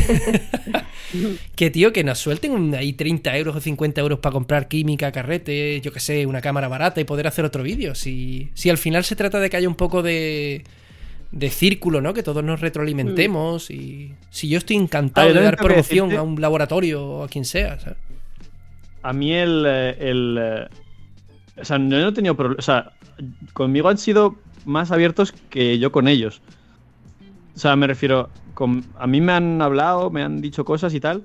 que tío, que nos suelten ahí 30 euros o 50 euros para comprar química, carrete, yo que sé, una cámara barata y poder hacer otro vídeo. Si, si al final se trata de que haya un poco de, de círculo, ¿no? Que todos nos retroalimentemos y si yo estoy encantado de dar promoción a un laboratorio o a quien sea, ¿sabes? A mí el. eh, el eh, o sea, no he tenido problemas. O sea, conmigo han sido más abiertos que yo con ellos. O sea, me refiero. con- a mí me han hablado, me han dicho cosas y tal.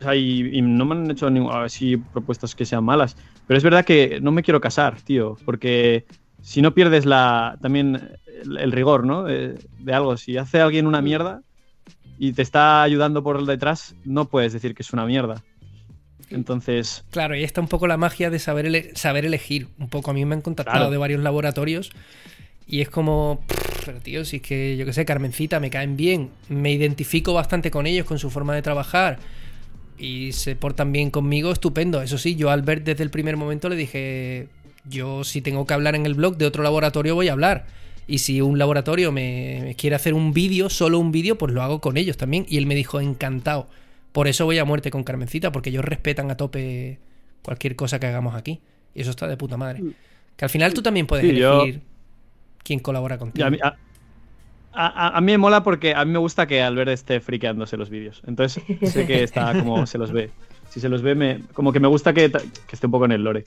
O sea, y, y no me han hecho ningún- así propuestas que sean malas. Pero es verdad que no me quiero casar, tío. Porque si no pierdes la también el, el rigor, ¿no? De, de algo. Si hace alguien una mierda y te está ayudando por detrás, no puedes decir que es una mierda. Entonces. Claro, y está un poco la magia de saber, ele- saber elegir. Un poco a mí me han contactado Claro. de varios laboratorios y es como, pero tío, si es que yo que sé, Carmencita me caen bien, me identifico bastante con ellos, con su forma de trabajar y se portan bien conmigo, estupendo. Eso sí, yo al ver desde el primer momento le dije, yo si tengo que hablar en el blog de otro laboratorio voy a hablar. Y si un laboratorio me, quiere hacer un vídeo, solo un vídeo, pues lo hago con ellos también. Y él me dijo, encantado. Por eso voy a muerte con Carmencita, porque ellos respetan a tope cualquier cosa que hagamos aquí. Y eso está de puta madre. Que al final tú también puedes Sí, yo- elegir quién colabora contigo. a, mí, a- a- a mí me mola porque a mí me gusta que Albert esté friqueándose los vídeos. Entonces sé que está como se los ve. Si se los ve, me, como que me gusta que, esté un poco en el lore.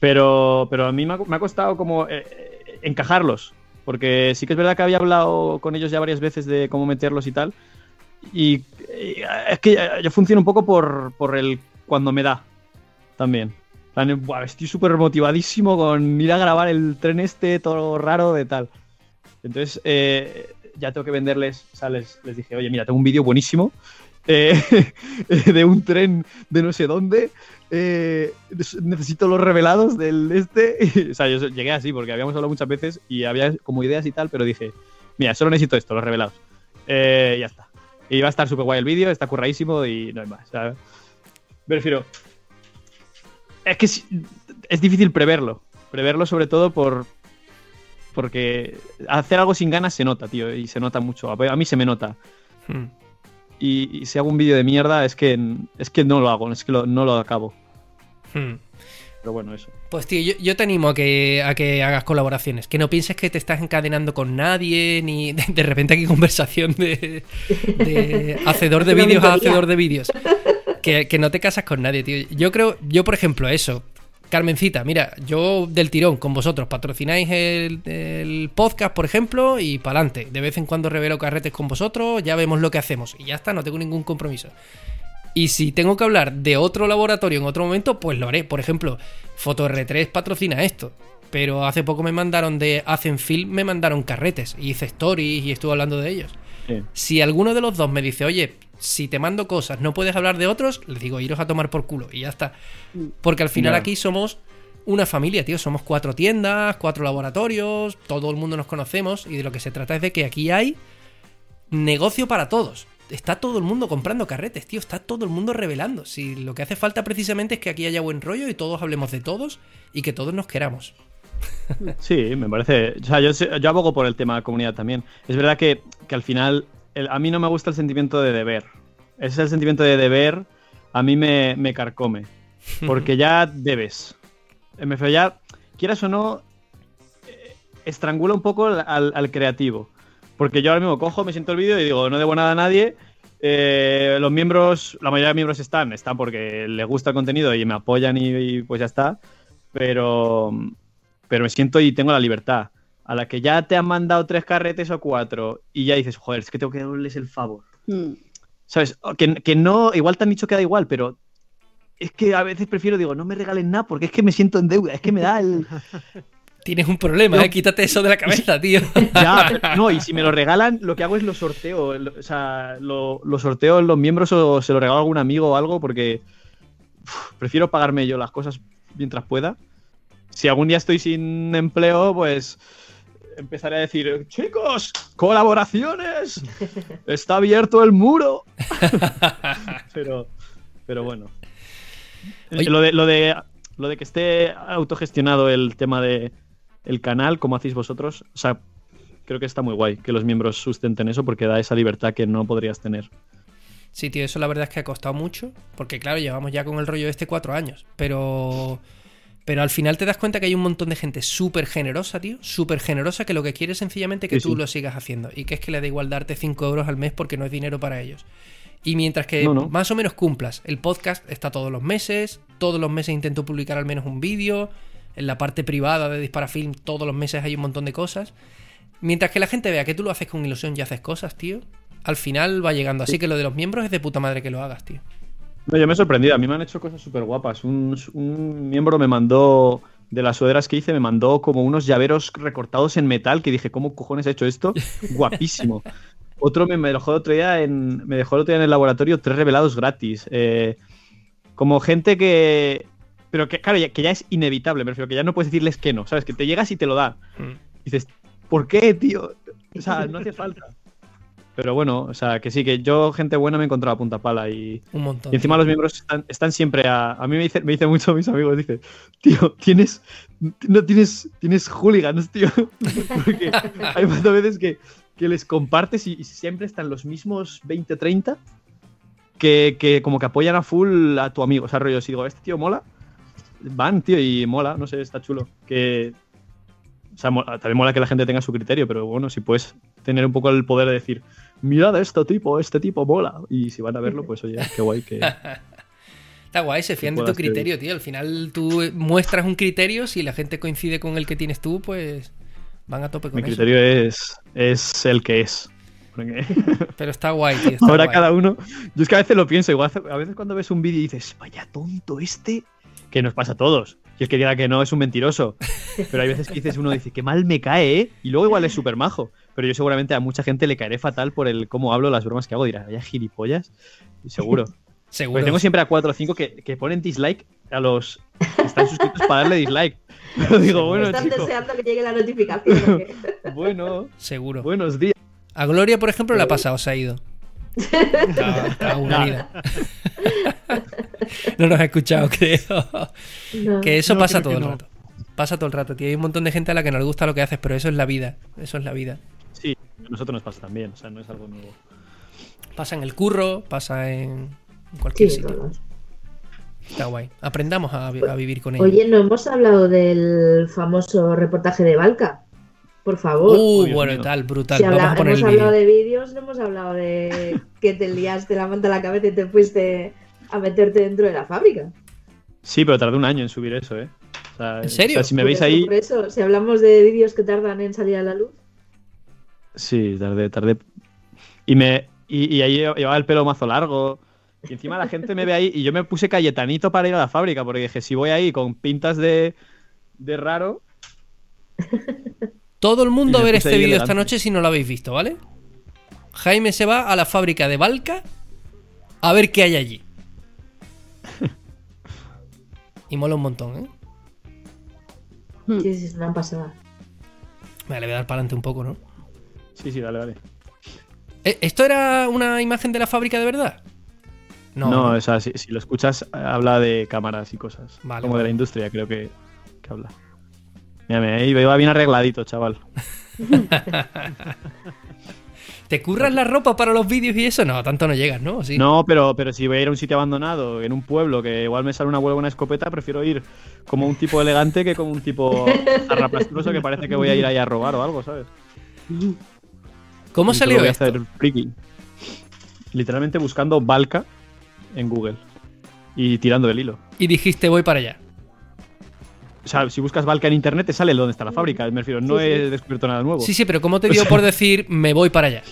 Pero, pero a mí me ha, me ha costado como eh, eh, encajarlos. Porque sí que es verdad que había hablado con ellos ya varias veces de cómo meterlos y tal. Y, eh, es que yo funciono un poco por, por el cuando me da. También. Plan, estoy súper motivadísimo con ir a grabar el tren este, todo raro de tal. Entonces, eh, ya tengo que venderles. O sea, les, les dije, oye, mira, tengo un vídeo buenísimo eh, de un tren de no sé dónde. Eh, necesito los revelados del este. o sea, yo llegué así porque habíamos hablado muchas veces y había como ideas y tal, pero dije, mira, solo necesito esto, los revelados. Eh, ya está. Y va a estar súper guay el vídeo, está curradísimo y no hay más. ¿sabes? Me refiero. Es que es, difícil preverlo. Preverlo sobre todo por. Porque hacer algo sin ganas se nota, tío, y se nota mucho. A a mí se me nota. Hmm. Y, y si hago un vídeo de mierda, es que, es que no lo hago, es que lo- no lo acabo. Hmm. Pero bueno, eso. Pues tío, yo, yo te animo a que, a que hagas colaboraciones. Que no pienses que te estás encadenando con nadie, ni de, de repente aquí conversación de, de hacedor de vídeos a hacedor de vídeos. Que, que no te casas con nadie, tío. Yo creo, yo por ejemplo, eso. Carmencita, mira, yo del tirón con vosotros patrocináis el, podcast, por ejemplo, y para adelante. De vez en cuando revelo carretes con vosotros, ya vemos lo que hacemos. Y ya está, no tengo ningún compromiso. Y si tengo que hablar de otro laboratorio en otro momento, pues lo haré. Por ejemplo, FotoR3 patrocina esto. Pero hace poco me mandaron de Hacen Film, me mandaron carretes. Y hice stories y estuve hablando de ellos. Sí. Si alguno de los dos me dice, oye, si te mando cosas, no puedes hablar de otros, les digo, iros a tomar por culo. Y ya está. Porque al final aquí somos una familia, tío. Somos cuatro tiendas, cuatro laboratorios, todo el mundo nos conocemos. Y de lo que se trata es de que aquí hay negocio para todos. Está todo el mundo comprando carretes, tío. Está todo el mundo revelando. Si lo que hace falta precisamente es que aquí haya buen rollo y todos hablemos de todos y que todos nos queramos. Sí, me parece. O sea, yo, yo abogo por el tema de comunidad también. Es verdad que, que al final a mí no me gusta el sentimiento de deber. Ese sentimiento de deber, a mí me, me carcome. Porque ya debes. Me ya, quieras o no, eh, estrangula un poco al creativo. Porque yo ahora mismo cojo, me siento el vídeo y digo, no debo nada a nadie. Eh, los miembros, la mayoría de miembros están, están porque les gusta el contenido y me apoyan y, y pues ya está. Pero, pero me siento y tengo la libertad. A la que ya te han mandado tres carretes o cuatro y ya dices, joder, es que tengo que darles el favor. Mm. ¿Sabes? Que, que no, igual te han dicho que da igual, pero es que a veces prefiero, digo, no me regalen nada porque es que me siento en deuda, es que me da el... Tienes un problema, No. ¿eh? Quítate eso de la cabeza, tío. Ya, no, y si me lo regalan, lo que hago es lo sorteo. lo- O sea, lo, lo sorteo en los miembros o se lo regalo a algún amigo o algo porque uf, prefiero pagarme yo las cosas mientras pueda. Si algún día estoy sin empleo, pues empezaré a decir, chicos, colaboraciones, está abierto el muro. pero, pero bueno. Oye. Lo de, lo, de, lo de que esté autogestionado el tema de el canal, como hacéis vosotros, o sea, creo que está muy guay que los miembros sustenten eso porque da esa libertad que no podrías tener. Sí, tío, eso la verdad es que ha costado mucho. Porque, claro, llevamos ya con el rollo este cuatro años. Pero. Pero al final te das cuenta que hay un montón de gente súper generosa, tío. Súper generosa que lo que quiere es sencillamente que Sí, tú sí. lo sigas haciendo. Y que es que le da igual darte 5 euros al mes porque no es dinero para ellos. Y mientras que No, no. más o menos cumplas, el podcast está todos los meses. Todos los meses intento publicar al menos un vídeo. En la parte privada de Disparafilm, todos los meses hay un montón de cosas. Mientras que la gente vea que tú lo haces con ilusión y haces cosas, tío. Al final va llegando. Así que lo de los miembros es de puta madre que lo hagas, tío. No, yo me he sorprendido. A mí me han hecho cosas súper guapas. Un, un miembro me mandó, de las sudaderas que hice, me mandó como unos llaveros recortados en metal que dije, ¿cómo cojones ha hecho esto? Guapísimo. Otro me, me dejó el otro día en, me dejó el otro día en el laboratorio tres revelados gratis. Eh, como gente que... Pero que, claro, ya- que ya es inevitable, me refiero, que ya no puedes decirles que no, ¿sabes? Que te llegas y te lo da. Mm. dices, ¿por qué, tío? O sea, no hace falta. Pero bueno, o sea, que sí, que yo, gente buena, me he encontrado a punta pala y, Un montón. y encima los miembros están, están siempre a. A mí me dicen me dice mucho mis amigos, dice, tío, tienes. No tienes. Tienes hooligans, tío. Porque hay más veces que, que les compartes y, y siempre están los mismos 20, 30 que, que como que apoyan a full a tu amigo. O sea, rollo, si digo, este tío mola, van, tío, y mola, no sé, está chulo. Que. O sea, también mola que la gente tenga su criterio, pero bueno, si puedes tener un poco el poder de decir, mirad a este tipo, este tipo mola. Y si van a verlo, pues oye, qué guay que. Está guay, se fían de tu criterio, tío. Al final tú muestras un criterio, si la gente coincide con el que tienes tú, pues van a tope con Mi eso. criterio es, es el que es. Porque Pero está guay, tío. está ahora guay. cada uno. Yo es que a veces lo pienso, igual a veces cuando ves un vídeo y dices, vaya tonto este, que nos pasa a todos. Y el que diga que no es un mentiroso. Pero hay veces que dices, uno dice, qué mal me cae, ¿eh? Y luego igual es súper majo. Pero yo seguramente a mucha gente le caeré fatal por el cómo hablo, las bromas que hago. Dirá, vaya gilipollas. Seguro. Seguro. Porque tengo siempre a 4 o 5 que, que ponen dislike a los que están suscritos para darle dislike. Pero digo, bueno, Están chico, deseando que llegue la notificación. bueno, Seguro. buenos días. A Gloria, por ejemplo, le ha pasado, se ha ido. Está, aburrida. no nos ha escuchado, creo. No. Que eso No, pasa todo el no. rato. Pasa todo el rato, tío. Hay un montón de gente a la que no le gusta lo que haces, pero eso es la vida. Eso es la vida. A nosotros nos pasa también, o sea, no es algo nuevo. Pasa en el curro, pasa en cualquier Sí, sitio. Está guay. Aprendamos a, vi- a vivir con ello. Oye, no hemos hablado del famoso reportaje de Balca. Por favor. Uh, Dios bueno, mío. tal, brutal. si Vamos habla- a poner hemos el hablado de vídeos, no hemos hablado de que te liaste la manta a la cabeza y te fuiste a meterte dentro de la fábrica. Sí, pero tardé un año en subir eso, ¿eh? O sea, ¿En serio? o sea, si me Por veis ahí. Por eso, si hablamos de vídeos que tardan en salir a la luz. Sí, tardé, tardé. Y me. Y, y ahí llevaba el pelo mazo largo. Y encima la gente me ve ahí. Y yo me puse Cayetanito para ir a la fábrica. Porque dije, si voy ahí con pintas de. de raro. Todo el mundo ver este vídeo esta noche si no lo habéis visto, ¿vale? Jaime se va a la fábrica de Balca a ver qué hay allí. Y mola un montón, ¿eh? Sí, sí, es una pasada. Me le voy a dar para adelante un poco, ¿no? Sí, sí, dale, dale. ¿Eh, ¿Esto era una imagen de la fábrica de verdad? No. No, o sea, si, si lo escuchas, habla de cámaras y cosas. Vale, como de la industria, creo que, que habla. Mírame, ahí iba bien arregladito, chaval. ¿Te curras la ropa para los vídeos y eso? No, tanto no llegas, ¿no? Sí. No, pero, pero si voy a ir a un sitio abandonado, en un pueblo, que igual me sale una huelga una escopeta, prefiero ir como un tipo elegante que como un tipo zarrapastroso que parece que voy a ir ahí a robar o algo, ¿sabes? ¿Cómo Y solo salió voy a hacer friki. Literalmente buscando Balca en Google y tirando del hilo. Y dijiste, voy para allá. O sea, si buscas Balca en internet te sale dónde está la fábrica. Me refiero, no Sí, sí. he descubierto nada nuevo. Sí, sí, pero ¿cómo te dio por decir, me voy para allá?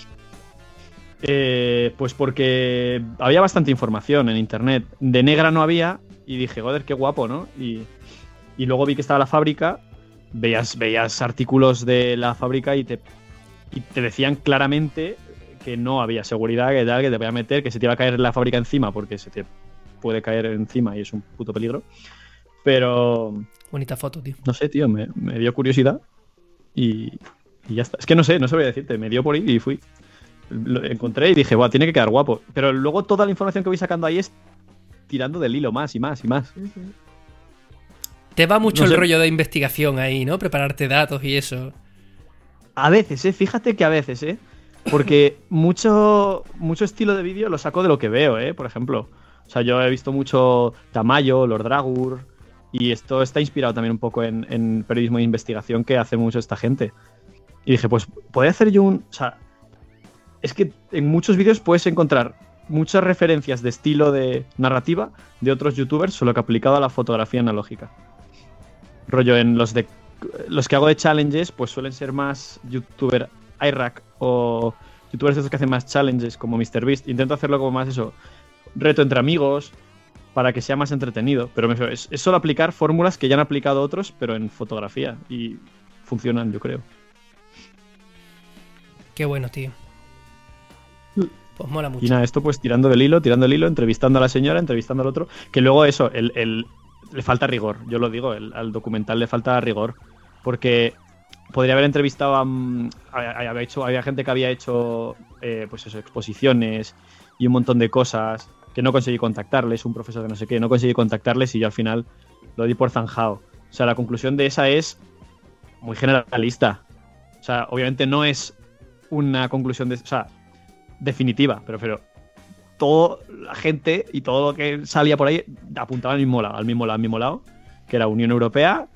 Eh, pues porque había bastante información en internet. De negra no había y dije, joder, qué guapo, ¿no? Y, y luego vi que estaba la fábrica, veías, veías artículos de la fábrica y te, y te decían claramente que no había seguridad, que tal, que te voy a meter, que se te iba a caer la fábrica encima porque se te puede caer encima y es un puto peligro. Pero, Bonita foto, tío. no sé, tío, me, me dio curiosidad y, y ya está. Es que no sé, no sabría decirte, me dio por ir y fui. Lo encontré y dije, Buah, tiene que quedar guapo. Pero luego toda la información que voy sacando ahí es tirando del hilo más y más y más. Te va mucho No el sé. rollo de investigación ahí, ¿no? Prepararte datos y eso. A veces, ¿eh? Fíjate que a veces, ¿eh? Porque mucho, mucho estilo de vídeo lo saco de lo que veo, ¿eh? Por ejemplo. O sea, yo he visto mucho Tamayo, Lord Dragur, y esto está inspirado también un poco en, en periodismo de investigación que hace mucho esta gente. Y dije, pues, ¿puedo hacer yo un...? O sea, es que en muchos vídeos puedes encontrar muchas referencias de estilo de narrativa de otros youtubers, solo que aplicado a la fotografía analógica. Rollo, en los de los que hago de challenges, pues suelen ser más youtuber iRack o youtubers de esos que hacen más challenges como MrBeast. Intento hacerlo como más eso, reto entre amigos, para que sea más entretenido. Pero es, es solo aplicar fórmulas que ya han aplicado otros, pero en fotografía. Y funcionan, yo creo. Qué bueno, tío. Pues mola mucho. Y nada, esto pues tirando del hilo, tirando del hilo, entrevistando a la señora, entrevistando al otro. Que luego eso, el, el- le falta rigor, yo lo digo, el- al documental le falta rigor. Porque podría haber entrevistado a... mm, hecho, había gente que había hecho eh, pues eso, exposiciones y un montón de cosas que no conseguí contactarles, un profesor que no sé qué, no conseguí contactarles y yo al final lo di por zanjado. O sea, la conclusión de esa es muy generalista. O sea, obviamente no es una conclusión de... O sea, definitiva, pero, pero toda la gente y todo lo que salía por ahí apuntaba al mismo lado, al mismo lado, al mismo lado, que era Unión Europea,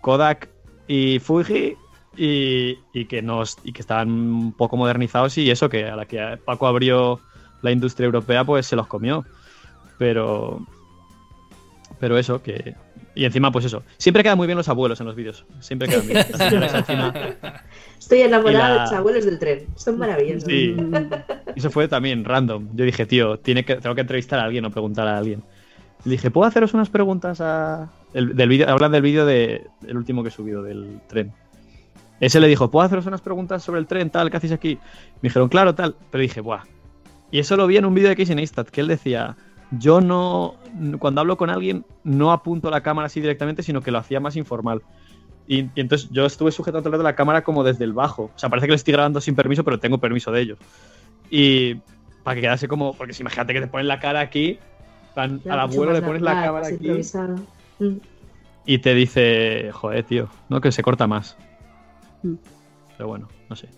Kodak y Fuji y, y que nos y que estaban un poco modernizados y eso que a la que Paco abrió la industria europea pues se los comió. Pero pero eso que y encima pues eso, siempre quedan muy bien los abuelos en los vídeos, siempre quedan bien. Las encima Estoy enamorada la- de los abuelos del tren. Son maravillosos. Sí. Eso fue también random. Yo dije, tío, tiene que, tengo que entrevistar a alguien o preguntar a alguien. Le dije, ¿puedo haceros unas preguntas a. El, del vídeo, hablan del vídeo de, el último que he subido, del tren. Ese le dijo, ¿puedo haceros unas preguntas sobre el tren, tal, qué hacéis aquí? Me dijeron, claro, tal. Pero dije, ¡buah! Y eso lo vi en un vídeo de Casey Neistat, que él decía, yo no. Cuando hablo con alguien, no apunto la cámara así directamente, sino que lo hacía más informal. Y, y entonces yo estuve sujetando todo el rato la cámara como desde el bajo. O sea, parece que le estoy grabando sin permiso, pero tengo permiso de ellos. Y para que quedase como. Porque si imagínate que te ponen la cara aquí, Ya, al abuelo le pones la cámara aquí. Mm. y te dice, joder, tío, no que se corta más. Mm. Pero bueno, no sé.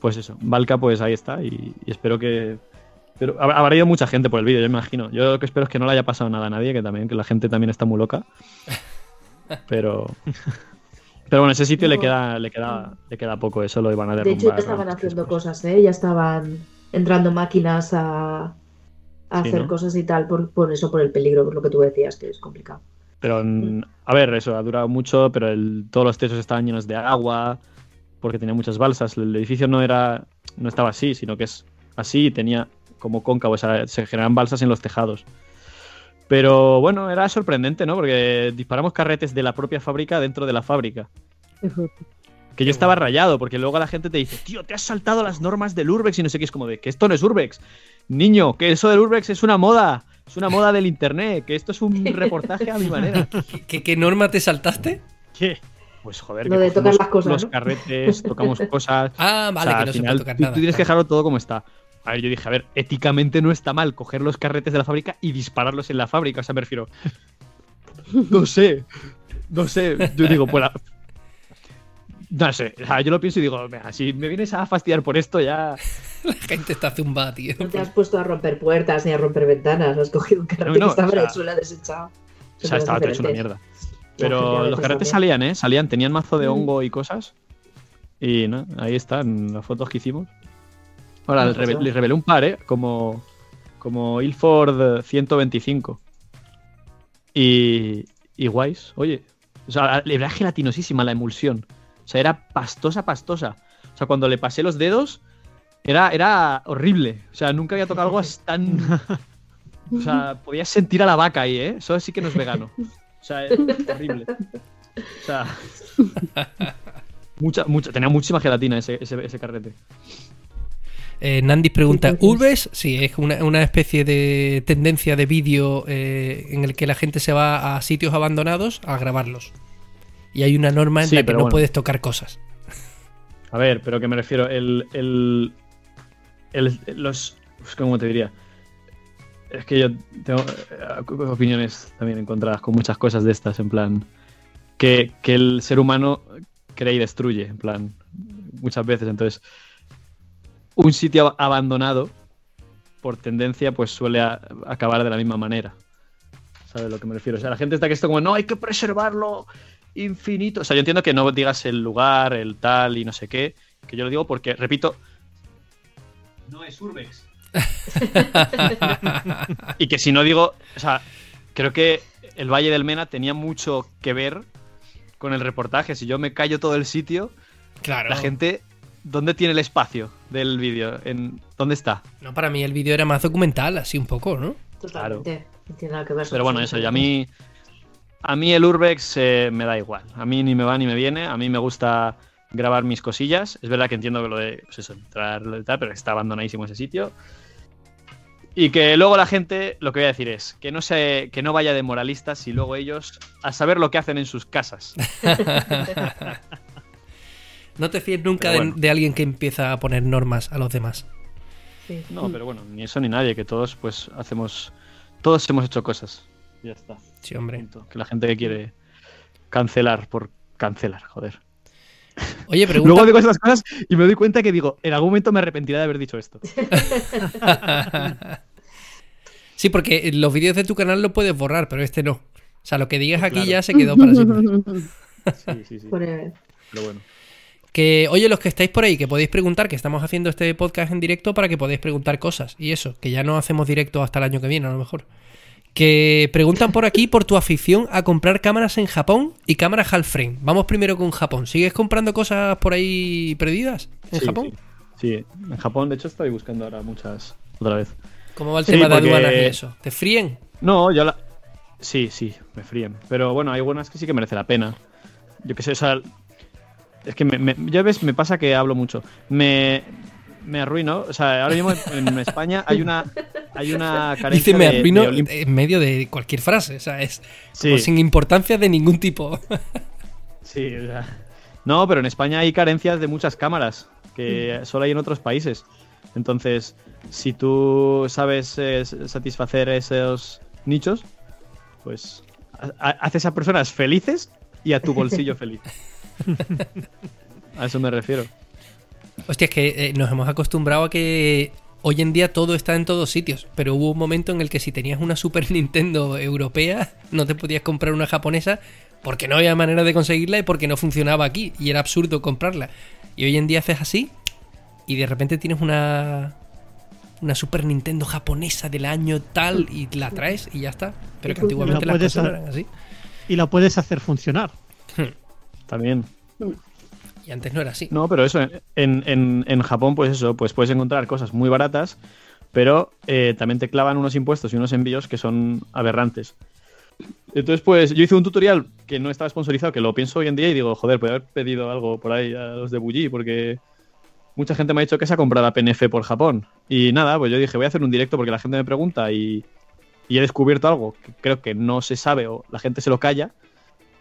Pues eso, Valka, pues ahí está y, y espero que. Pero hab- habrá ido mucha gente por el vídeo, yo me imagino. Yo lo que espero es que no le haya pasado nada a nadie, que también, que la gente también está muy loca. Pero. Pero bueno, ese sitio le queda, le queda, le queda poco, eso lo iban a De derrumbar. hecho, ya estaban haciendo después. cosas, ¿eh? Ya estaban entrando máquinas a, a Sí, hacer ¿no? cosas y tal, por, por eso, por el peligro, por lo que tú decías, que es complicado. Pero, mm, a ver, eso ha durado mucho, pero el- todos los techos estaban llenos de agua, porque tenía muchas balsas. El edificio no era no estaba así, sino que es así y tenía como cóncavo, o sea, se generan balsas en los tejados. Pero bueno, era sorprendente, ¿no? Porque disparamos carretes de la propia fábrica dentro de la fábrica. Que yo estaba rayado, porque luego la gente te dice, tío, te has saltado las normas del Urbex y no sé qué. Es como de, que esto no es Urbex. Niño, que eso del Urbex es una moda. Es una moda del internet. Que esto es un reportaje a mi manera. ¿Qué, qué norma te saltaste? ¿Qué? Pues joder, Lo que de tocar las cosas, los ¿no? carretes, tocamos cosas. Ah, O vale, sea, que al no se final, puede tocar tú, nada. tú tienes que dejarlo todo como está. A ver, yo dije, a ver, éticamente no está mal coger los carretes de la fábrica y dispararlos en la fábrica. O sea, me refiero. No sé. No sé. Yo digo, pues. la- No sé. O sea, yo lo pienso y digo, "Mira, si me vienes a fastidiar por esto, ya. La gente está zumbada, tío. No te has puesto a romper puertas ni a romper ventanas, has cogido un carrete No, no, que estaba o sea, en el suelo desechado. O sea, estaba todo hecho una mierda. Pero los carretes también. salían, ¿eh? Salían, tenían mazo de Mm. hongo y cosas. Y no, ahí están las fotos que hicimos. Ahora, Ah, le, pues reve- ya. le revelé un par, ¿eh? Como, como Ilford 125. Y, y guays. Oye, o sea, era gelatinosísima la emulsión. O sea, era pastosa, pastosa. O sea, cuando le pasé los dedos, era, era horrible. O sea, nunca había tocado algo tan... O sea, podías sentir a la vaca ahí, ¿eh? Eso sí que no es vegano. O sea, es horrible. O sea... Mucha, mucha, tenía muchísima gelatina ese, ese, ese carrete. Eh, Nandis pregunta. ¿Urbes? Sí, es una, una especie de tendencia de vídeo eh, en el que la gente se va a sitios abandonados a grabarlos. Y hay una norma en Sí, la que no bueno. puedes tocar cosas. A ver, pero que me refiero, el. el, el- los. ¿Cómo te diría? Es que yo tengo eh, opiniones también encontradas con muchas cosas de estas, en plan. Que, que el ser humano cree y destruye, en plan. muchas veces. Entonces, un sitio abandonado, por tendencia, pues suele a- acabar de la misma manera. ¿Sabes a lo que me refiero? O sea, la gente está que está como, no, hay que preservarlo infinito. O sea, yo entiendo que no digas el lugar, el tal y no sé qué, que yo lo digo porque, repito, no es Urbex. y que si no digo, o sea, creo que el Valle del Mena tenía mucho que ver con el reportaje. Si yo me callo todo el sitio, Claro. la gente, ¿dónde tiene el espacio del vídeo? ¿En ¿Dónde está? No, para mí el vídeo era más documental, así un poco, ¿no? Totalmente. No tiene nada que ver. Pero bueno, eso, y a mí, a mí el Urbex eh, me da igual. A mí ni me va ni me viene. A mí me gusta grabar mis cosillas. Es verdad que entiendo que lo de, pues eso, entrar lo de tal, pero está abandonadísimo ese sitio. Y que luego la gente, lo que voy a decir es que no se, que no vaya de moralistas y luego ellos a saber lo que hacen en sus casas. No te fíes nunca de, alguien que empieza a poner normas a los demás. Sí. No, pero bueno, ni eso ni nadie, que todos pues hacemos, todos hemos hecho cosas. Ya está. Sí, hombre. Que la gente que quiere cancelar por cancelar, joder. Oye, pregunta. Luego digo estas cosas y me doy cuenta que digo, en algún momento me arrepentiré de haber dicho esto. sí, porque los vídeos de tu canal lo puedes borrar, pero este no. O sea, lo que digas aquí Claro. ya se quedó para siempre. Sí, sí, sí. Pero bueno. Que, oye, los que estáis por ahí, que podéis preguntar, que estamos haciendo este podcast en directo para que podáis preguntar cosas. Y eso, que ya no hacemos directo hasta el año que viene, a lo mejor. Que preguntan por aquí por tu afición a comprar cámaras en Japón y cámaras half frame. Vamos primero con Japón. ¿Sigues comprando cosas por ahí perdidas en Sí, Japón? Sí. Sí, en Japón, de hecho, estoy buscando ahora muchas otra vez. ¿Cómo va el Sí, tema de aduanas y eso? ¿Te fríen? No, yo la. Sí, sí, me fríen. Pero bueno, hay buenas que sí que merece la pena. Yo qué sé, o sea. Es que me, me- ya ves, me pasa que hablo mucho. Me, me arruino. O sea, ahora mismo en, en España hay una, hay una carencia Dice, me arruino de en medio de cualquier frase. O sea, es Sí. sin importancia de ningún tipo. Sí, o sea. No, pero en España hay carencias de muchas cámaras que solo hay en otros países. Entonces, si tú sabes eh, satisfacer esos nichos, pues ha- ha- haces a personas felices y a tu bolsillo feliz. A eso me refiero. Hostia, es que eh, nos hemos acostumbrado a que hoy en día todo está en todos sitios, pero hubo un momento en el que si tenías una Super Nintendo europea, no te podías comprar una japonesa porque no había manera de conseguirla y porque no funcionaba aquí y era absurdo comprarla. Y hoy en día haces así y de repente tienes una una Super Nintendo japonesa del año tal y la traes y ya está. Pero que antiguamente la las puedes cosas eran así. Y la puedes hacer funcionar. También. Y antes no era así. No, pero eso, en, en- en Japón, pues eso, pues puedes encontrar cosas muy baratas, pero eh, también te clavan unos impuestos y unos envíos que son aberrantes. Entonces, pues yo hice un tutorial que no estaba sponsorizado, que lo pienso hoy en día y digo, joder, podría haber pedido algo por ahí a los de Bulli, porque mucha gente me ha dicho que se ha comprado la PNF por Japón. Y nada, pues yo dije, voy a hacer un directo porque la gente me pregunta y, y he descubierto algo que creo que no se sabe o la gente se lo calla.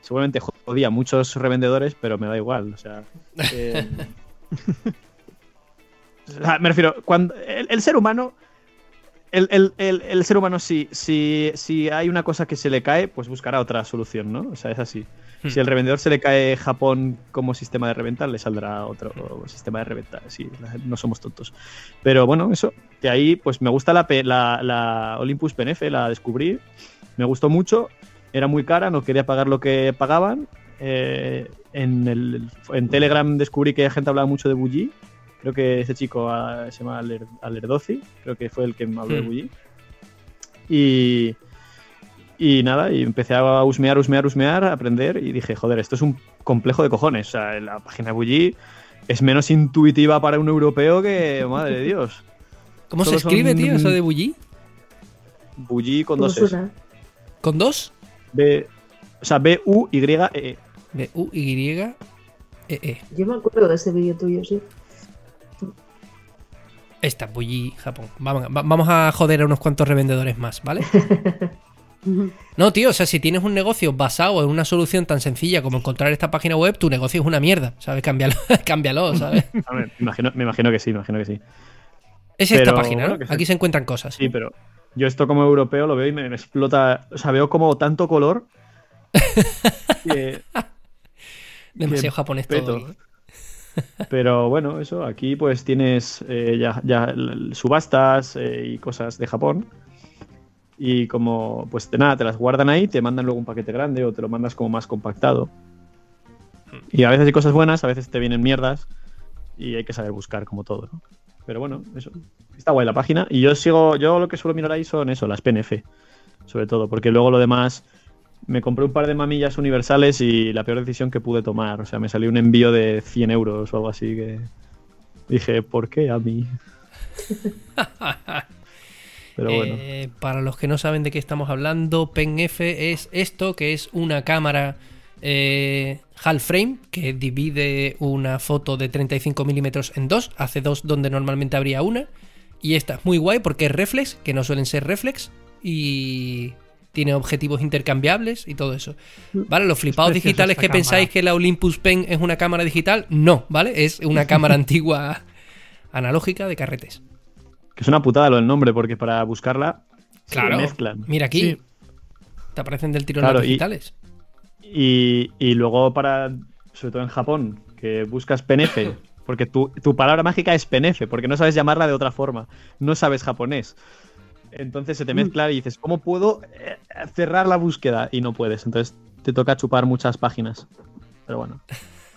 Seguramente jodía a muchos revendedores, pero me da igual. O sea, eh, o sea, me refiero, cuando el, el ser humano, el, el- el- el ser humano, si, si, si hay una cosa que se le cae, pues buscará otra solución, ¿no? O sea, es así. Hmm. Si al revendedor se le cae Japón como sistema de reventar, le saldrá otro sistema de reventar. Sí, no somos tontos. Pero bueno, eso, que ahí pues me gusta la, la, la Olympus PNF, la descubrí, me gustó mucho, era muy cara, no quería pagar lo que pagaban. Eh, en, el, en Telegram descubrí que la gente hablaba mucho de Bulli. Creo que ese chico ah, se llama Aler, Alerdozi, creo que fue el que me habló de Hmm. Bulli. Y, y nada, y empecé a husmear, husmear, husmear, a aprender y dije, joder, esto es un complejo de cojones. O sea, la página de Bulli es menos intuitiva para un europeo que, madre de Dios. ¿Cómo se son- escribe, tío, eso de Bulli? Bulli con ¿Cómo dos S. ¿Con dos? B, o sea, B-U-Y-E. De U Y E E. Yo me acuerdo de ese vídeo tuyo, sí. Esta, Bulli, Japón. Vamos, va- vamos a joder a unos cuantos revendedores más, ¿vale? No, tío, o sea, si tienes un negocio basado en una solución tan sencilla como encontrar esta página web, tu negocio es una mierda, ¿sabes? Cámbialo, cámbialo, ¿sabes? A ver, me, imagino, me imagino que sí, me imagino que sí. Es esta página, ¿no? bueno, que se- Aquí se encuentran cosas. Sí, pero yo esto como europeo lo veo y me, me explota. O sea, veo como tanto color. que- Demasiado que japonés peto. todo. Pero bueno, eso, aquí pues tienes eh, ya, subastas eh, y cosas de Japón. Y como, pues de nada, te las guardan ahí, te mandan luego un paquete grande o te lo mandas como más compactado. Y a veces hay cosas buenas, a veces te vienen mierdas y hay que saber buscar como todo, ¿no? Pero bueno, eso. Está guay la página. Y yo sigo, yo lo que suelo mirar ahí son eso, las PNF, sobre todo, porque luego lo demás me compré un par de mamillas universales y la peor decisión que pude tomar. O sea, me salió un envío de 100 euros o algo así que dije, ¿por qué a mí? Pero bueno. Eh, para los que no saben de qué estamos hablando, PenF es esto, que es una cámara eh, half frame que divide una foto de 35 milímetros en dos, hace dos donde normalmente habría una. Y esta es muy guay porque es reflex, que no suelen ser reflex, y tiene objetivos intercambiables y todo eso. ¿Vale? Los flipados digitales que cámara. pensáis que la Olympus Pen es una cámara digital, no, ¿vale? Es una cámara antigua analógica de carretes. Que es una putada lo del nombre, porque para buscarla se Claro. mezclan. Mira aquí. Sí. Te aparecen del tirón Claro, las y- digitales. Y, y luego para, sobre todo en Japón, que buscas penefe, porque tu, tu palabra mágica es penefe, porque no sabes llamarla de otra forma, no sabes japonés. Entonces se te mezcla y dices, ¿cómo puedo eh, cerrar la búsqueda? Y no puedes, entonces te toca chupar muchas páginas. Pero bueno,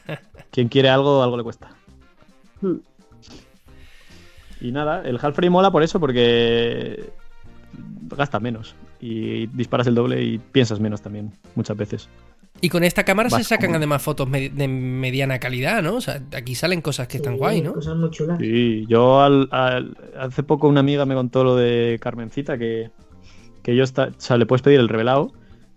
quien quiere algo, algo le cuesta. Hmm. Y nada, el half frame mola por eso, porque gasta menos y disparas el doble y piensas menos también, muchas veces. Y con esta cámara se sacan como- además fotos me- de mediana calidad, ¿no? O sea, aquí salen cosas que están Sí, guay, ¿no? Cosas muy chulas. Sí, yo al- al- hace poco una amiga me contó lo de Carmencita, que, que ellos ta- o sea, le puedes pedir el revelado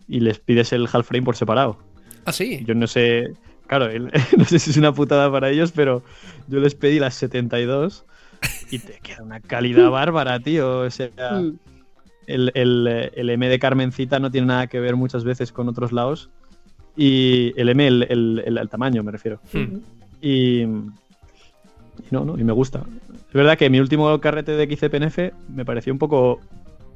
y les pides el half frame por separado. Ah, sí. Yo no sé, claro, el- no sé si es una putada para ellos, pero yo les pedí las 72 y te queda una calidad bárbara, tío. O sea, Mm. el, el- el M de Carmencita no tiene nada que ver muchas veces con otros lados. Y el M, el, el- el- el tamaño, me refiero. Hmm. Y, y no, no, y me gusta. Es verdad que mi último carrete de XCPNF me pareció un poco.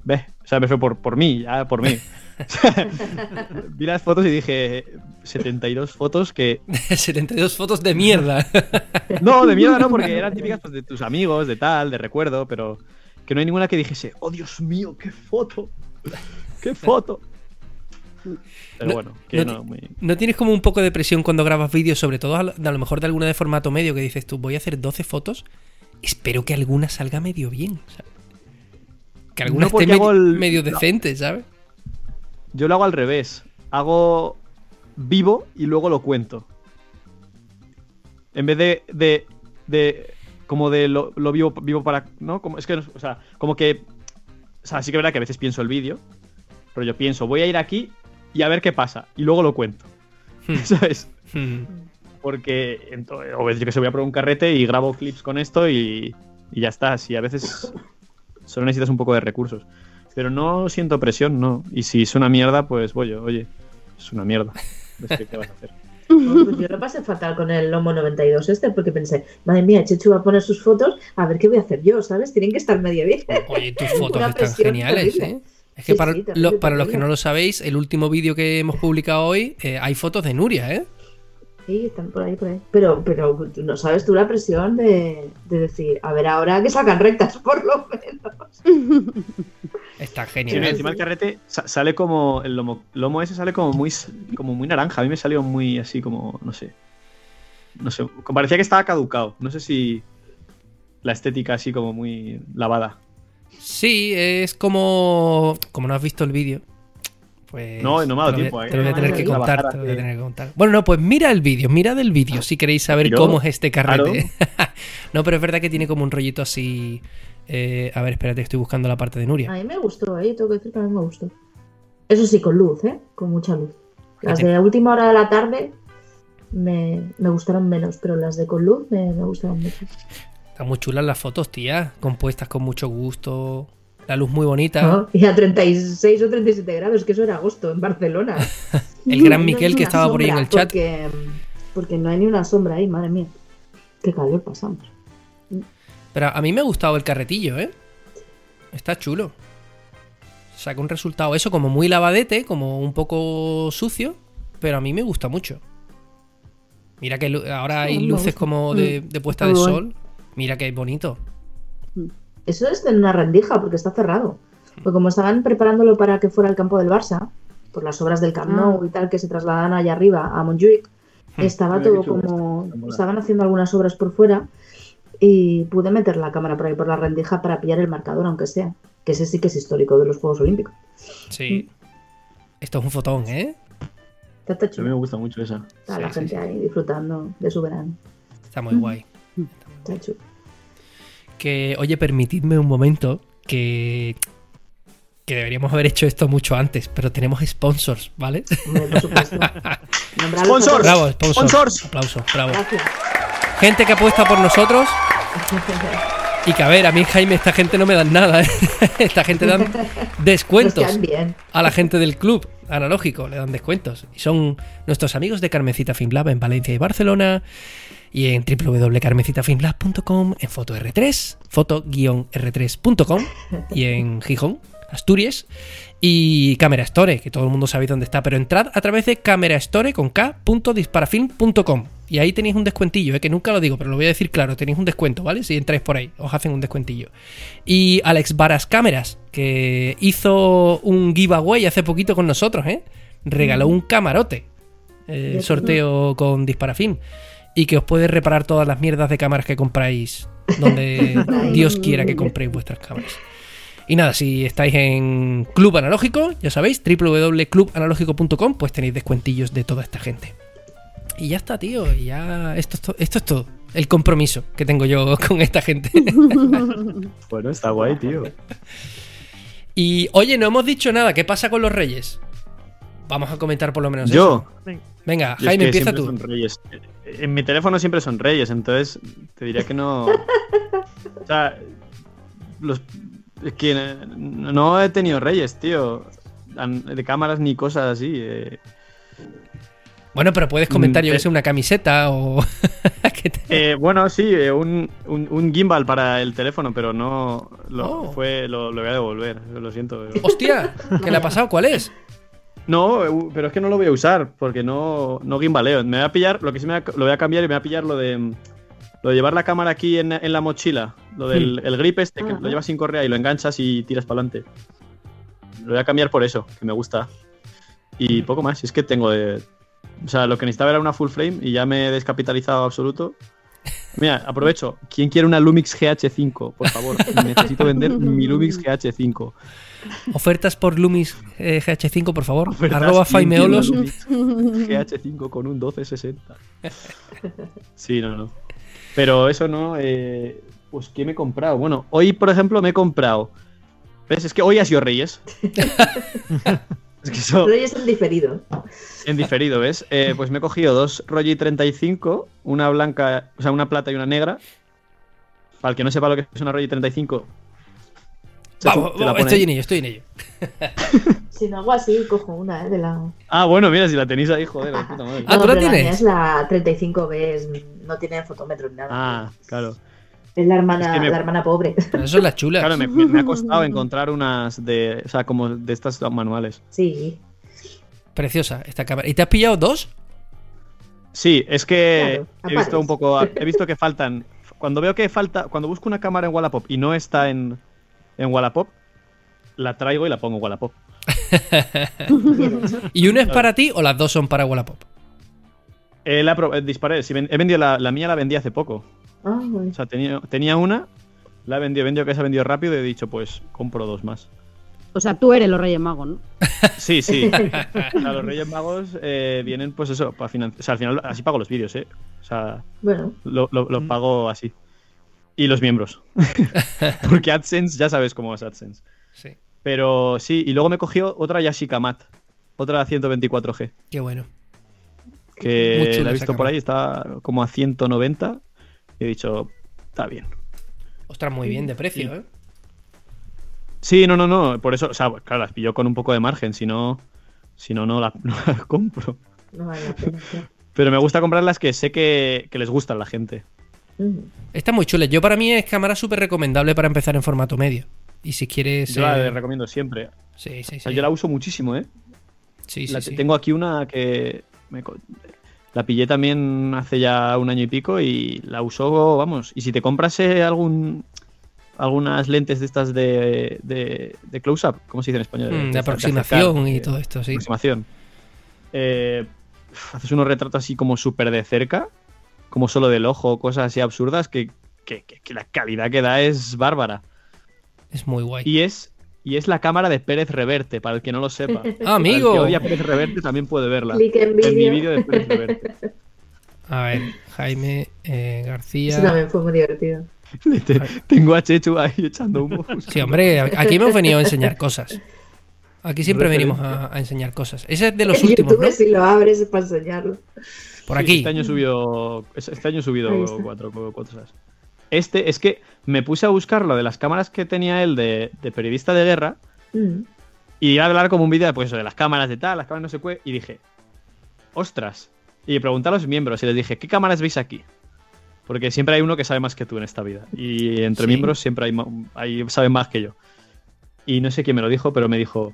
Ve, o sea, me fue por, por mí, ya por mí. O sea, Vi las fotos y dije 72 fotos que. 72 fotos de mierda. No, de mierda no, porque eran típicas pues, de tus amigos, de tal, de recuerdo, pero que no hay ninguna que dijese, oh Dios mío, qué foto. ¡Qué foto! Pero No- bueno, que no no, ti- muy. ¿No tienes como un poco de presión cuando grabas vídeos, sobre todo a lo, a lo mejor de alguna de formato medio, que dices tú, voy a hacer 12 fotos, espero que alguna salga medio bien, ¿sabes? Que alguna esté medio, el- medio no. decente, ¿sabes? Yo lo hago al revés. Hago vivo y luego lo cuento. En vez de. de, de- como de lo, lo vivo, vivo para. ¿No? Como, es que. no- O sea, como que. O sea, sí que es verdad que a veces pienso el vídeo. Pero yo pienso, voy a ir aquí y a ver qué pasa. Y luego lo cuento. Hmm. ¿Sabes? Hmm. Porque. ento- O yo que se voy a probar un carrete y grabo clips con esto y. Y ya está. Si a veces. Solo necesitas un poco de recursos. Pero no siento presión, no. Y si es una mierda, pues voy yo, oye, es una mierda. Es que, ¿Qué vas a hacer? No, pues yo lo pasé fatal con el Lomo 92 este, porque pensé, madre mía, Chechu va a poner sus fotos, a ver qué voy a hacer yo, ¿sabes? Tienen que estar medio bien. Oye, tus fotos están geniales, terrible. ¿eh? Es que Sí, para, sí, terrible, lo- para los que no lo sabéis, el último vídeo que hemos publicado hoy, eh, hay fotos de Nuria, ¿eh? Sí, están por ahí, por ahí. Pero, pero no sabes tú la presión de, de decir, a ver, ahora que sacan rectas, por lo menos. Está Sí, genial. mira, encima el carrete sa- sale como. El lomo, lomo ese sale como muy, como muy naranja. A mí me salió muy así como. No sé. No sé. Parecía que estaba caducado. No sé si. La estética así como muy lavada. Sí, es como. Como no has visto el vídeo. Pues. No, no me ha dado te tiempo, ¿eh? Te lo voy a tener que Trabajar contar. hace- Te lo voy a tener que contar. Bueno, no, pues mira el vídeo. Mirad el vídeo si queréis saber cómo es este carrete. claro. no, pero es verdad que tiene como un rollito así. eh, a ver, espérate, estoy buscando la parte de Nuria. A mí me gustó, ¿eh? Tengo que decir que a mí me gustó. Eso sí, con luz, ¿eh? Con mucha luz. Las Fíjate. de última hora de la tarde me, me gustaron menos, pero las de con luz me, me gustaron mucho. Están muy chulas las fotos, tía. Compuestas con mucho gusto. La luz muy bonita. ¿No? Y a 36 o 37 grados, que eso era agosto en Barcelona. El gran Miquel que estaba por ahí en el chat. Porque, porque no hay ni una sombra ahí, madre mía. Qué calor pasamos. Pero a mí me ha gustado el carretillo, ¿eh? Está chulo. Saca un resultado, eso como muy lavadete, como un poco sucio, pero a mí me gusta mucho. Mira que ahora hay luces como de, Mm. de puesta de sol. Mira que bonito. Eso es en una rendija, porque está cerrado. Porque como estaban preparándolo para que fuera el campo del Barça, por las obras del Camp Ah. Nou y tal, que se trasladan allá arriba a Montjuic, estaba Mira qué todo como... Estaban haciendo algunas obras por fuera y pude meter la cámara por ahí por la rendija para pillar el marcador, aunque sea. Que ese sí que es histórico de los Juegos Olímpicos. Sí. Esto es un fotón, ¿eh? Está, está A mí me gusta mucho esa. Está Sí, la sí, gente sí. ahí disfrutando de su verano. Está muy guay. Está chulo. Que, oye, permitidme un momento que. Que deberíamos haber hecho esto mucho antes, pero tenemos sponsors, ¿vale? Por supuesto. Sponsors. Bravo, sponsors. Sponsors. Aplausos, bravo. Gracias. Gente que apuesta por nosotros y que, a ver, a mí, Jaime, esta gente no me dan nada, ¿eh? Esta gente dan descuentos a la gente del club analógico, le dan descuentos. Y son nuestros amigos de Carmencita Film Lab en Valencia y Barcelona. Y en www.carmencitafilmlab.com, en foto R3, foto-r3.com y en Gijón, Asturias. Y Camera Store, que todo el mundo sabe dónde está, pero entrad a través de Camera Store con k.disparafilm.com. Y ahí tenéis un descuentillo, ¿eh? que nunca lo digo, pero lo voy a decir claro, tenéis un descuento, ¿vale? Si entráis por ahí, os hacen un descuentillo. Y Alex Varas Cámaras, que hizo un giveaway hace poquito con nosotros, ¿eh? Regaló un camarote. eh, sorteo con Disparafilm. Y que os puede reparar todas las mierdas de cámaras que compráis donde Dios quiera que compréis vuestras cámaras. Y nada, si estáis en Club Analógico, ya sabéis, www.clubanalógico.com, pues tenéis descuentillos de toda esta gente. Y ya está, tío. Y ya esto, es to- esto es todo. El compromiso que tengo yo con esta gente. Bueno, está guay, tío. y oye, no hemos dicho nada. ¿Qué pasa con los reyes? Vamos a comentar por lo menos Yo. eso. Venga, Yo es Jaime, que empieza tú. son reyes. En mi teléfono siempre son reyes, entonces te diría que no. O sea, los, es que eh, no he tenido reyes, tío. De cámaras ni cosas así. eh. Bueno, pero puedes comentar, Mm, yo que te- sé, una camiseta o. que te- Eh, bueno, sí, eh, un, un, un gimbal para el teléfono, pero no. Lo, Oh. fue, lo, lo voy a devolver, lo siento. pero- ¡Hostia! ¿Qué le ha pasado? ¿Cuál es? No, pero es que no lo voy a usar porque no, no gimbaleo. Me voy a pillar, lo que sí me voy a- lo voy a cambiar y me voy a pillar lo de lo de llevar la cámara aquí en, en la mochila, lo del el grip este, que lo llevas sin correa y lo enganchas y tiras para adelante. Lo voy a cambiar por eso, que me gusta. Y poco más, es que tengo de... O sea, lo que necesitaba era una full frame y ya me he descapitalizado absoluto. Mira, aprovecho. ¿Quién quiere una Lumix GH5? Por favor, necesito vender mi Lumix GH5. Ofertas por Lumis eh, GH5, por favor. Ofertas, Arroba ¿quién quiere una Faimeolos. Lumix GH5 con un 1260. Sí, no, no. Pero eso no. eh, pues, ¿qué me he comprado? Bueno, hoy, por ejemplo, me he comprado. ¿Ves? Es que hoy ha sido Reyes. es que eso. Reyes en diferido. En diferido, ¿ves? Eh, pues me he cogido dos Rogi 35, una blanca, o sea, una plata y una negra. Para el que no sepa lo que es una Rogi 35. Se- Vamos, te la vamos, pone estoy en ello, estoy en ello. Si no hago así, cojo una, ¿eh? De la... Ah, bueno, mira, si la tenéis ahí, joder, de puta madre. Ah, ¿tú la tienes? mía es la 35B, es- no tiene fotómetro ni nada. Ah, claro. Es la hermana, Es que me- la hermana pobre. Pero eso es las chulas. Claro, me, me- me ha costado encontrar unas de. O sea, como de estas manuales. Sí. Preciosa esta cámara. ¿Y te has pillado dos? Sí, es que Claro, he visto un poco. He visto que faltan. Cuando veo que falta. Cuando busco una cámara en Wallapop y no está en, en Wallapop, la traigo y la pongo en Wallapop. ¿Y una es para ti o las dos son para Wallapop? Eh, la pro- eh, disparé. Ven- he vendido la, la mía, la vendí hace poco. Ah, bueno. O sea, tenía, tenía una, la he vendido, he vendido que se ha vendido rápido y he dicho, pues compro dos más. O sea, tú eres los Reyes Magos, ¿no? Sí, sí. O sea, los Reyes Magos eh, vienen, pues eso, para financiar. O sea, al final así pago los vídeos, ¿eh? O sea, Bueno, lo, lo- lo Mm. pago así. Y los miembros. Porque AdSense, ya sabes cómo es AdSense. Sí. Pero sí, y luego me cogió otra Yashica Mat, otra 124G, Qué bueno. Que la he visto por ahí, está como a 190. Y he dicho, está bien. Ostras, muy bien de precio, Sí. ¿eh? Sí, no, no, no. Por eso, o sea, claro, las pilló con un poco de margen, si no, si no, no la, no la compro. no vale la pena. Pero me gusta comprar las que sé que, que les gustan a la gente. Está muy chula. Yo para mí es cámara súper recomendable para empezar en formato medio. Y si quieres... Yo la eh, recomiendo siempre. Sí, sí, O sea, sí. yo la uso muchísimo, ¿eh? Sí, sí, La- sí. Tengo aquí una que. me La pillé también hace ya un año y pico y la uso, vamos. Y si te compras eh, algún algunas lentes de estas de, de, de close-up, ¿cómo se dice en español? Mm, de aproximación acercar, y eh, todo esto, sí. aproximación. Eh, haces unos retratos así como súper de cerca, como solo del ojo, cosas así absurdas, que, que- que- que la calidad que da es bárbara. Es muy guay. Y es, y es la cámara de Pérez Reverte, para el que no lo sepa. Ah, Para el que amigo. odia Pérez Reverte también puede verla. En mi vídeo. de Pérez Reverte. A ver, Jaime eh, Eso García. también fue muy divertido. Te- Tengo a Chechu ahí echando humo. Sí, hombre, aquí hemos venido a enseñar cosas. Aquí siempre venimos a, a enseñar cosas. Ese es de los últimos, YouTube, ¿no? si lo abres es para enseñarlo. Por Sí, aquí. Este año subió, este año subido cuatro, cuatro horas. Este, es que me puse a buscar lo de las cámaras que tenía él de, de periodista de guerra Mm. y iba a hablar como un vídeo de, pues, de las cámaras de tal, las cámaras no sé qué, y dije, ostras. Y pregunté a los miembros y les dije, ¿qué cámaras veis aquí? Porque siempre hay uno que sabe más que tú en esta vida. Y entre Sí. miembros siempre hay, hay saben más que yo. Y no sé quién me lo dijo, pero me dijo,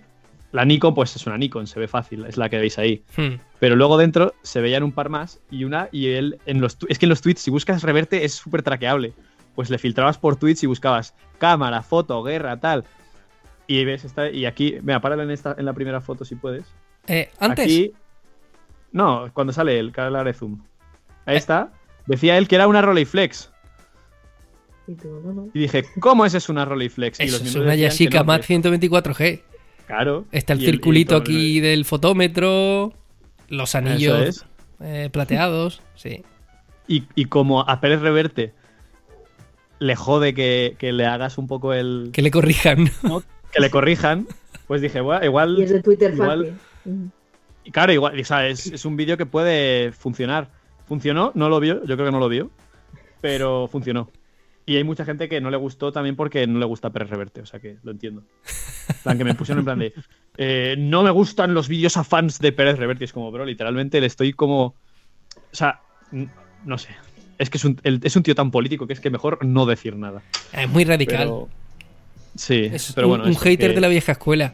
la Nikon, pues es una Nikon, se ve fácil, es la que veis ahí. Hmm. Pero luego dentro se veían un par más y una y él en los tu- es que en los tweets si buscas reverte es súper traqueable. Pues le filtrabas por tweets y buscabas cámara, foto, guerra, tal. Y ves esta y aquí, mira, párala en esta en la primera foto si puedes. Eh, antes, Aquí No, cuando sale el canal de zoom. Ahí Eh. está. Decía él que era una Rolleiflex. Y tú, no, no. Y dije, ¿cómo es eso una Rolleiflex? Y eso los es una Yashica no, Mat que- 124G. Claro. Está el circulito aquí del fotómetro, los anillos es. eh, plateados. Sí. Y, y como a Pérez Reverte le jode que, que le hagas un poco el. Que le corrijan. que le corrijan, pues dije, bueno, igual. Y es de Twitter igual- fácil. Mm. y Claro, igual, o sea, es, es un vídeo que puede funcionar. ¿Funcionó? No lo vio, yo creo que no lo vio, pero funcionó. Y hay mucha gente que no le gustó también porque no le gusta Pérez Reverte, o sea que lo entiendo. En plan, que me pusieron en plan de. eh, no me gustan los vídeos a fans de Pérez Reverte. Es como, bro, literalmente le estoy como. O sea, no sé. Es que es un, el- es un tío tan político que es que mejor no decir nada. Es muy radical. Pero- Sí, es pero un, bueno. un eso, hater que- de la vieja escuela.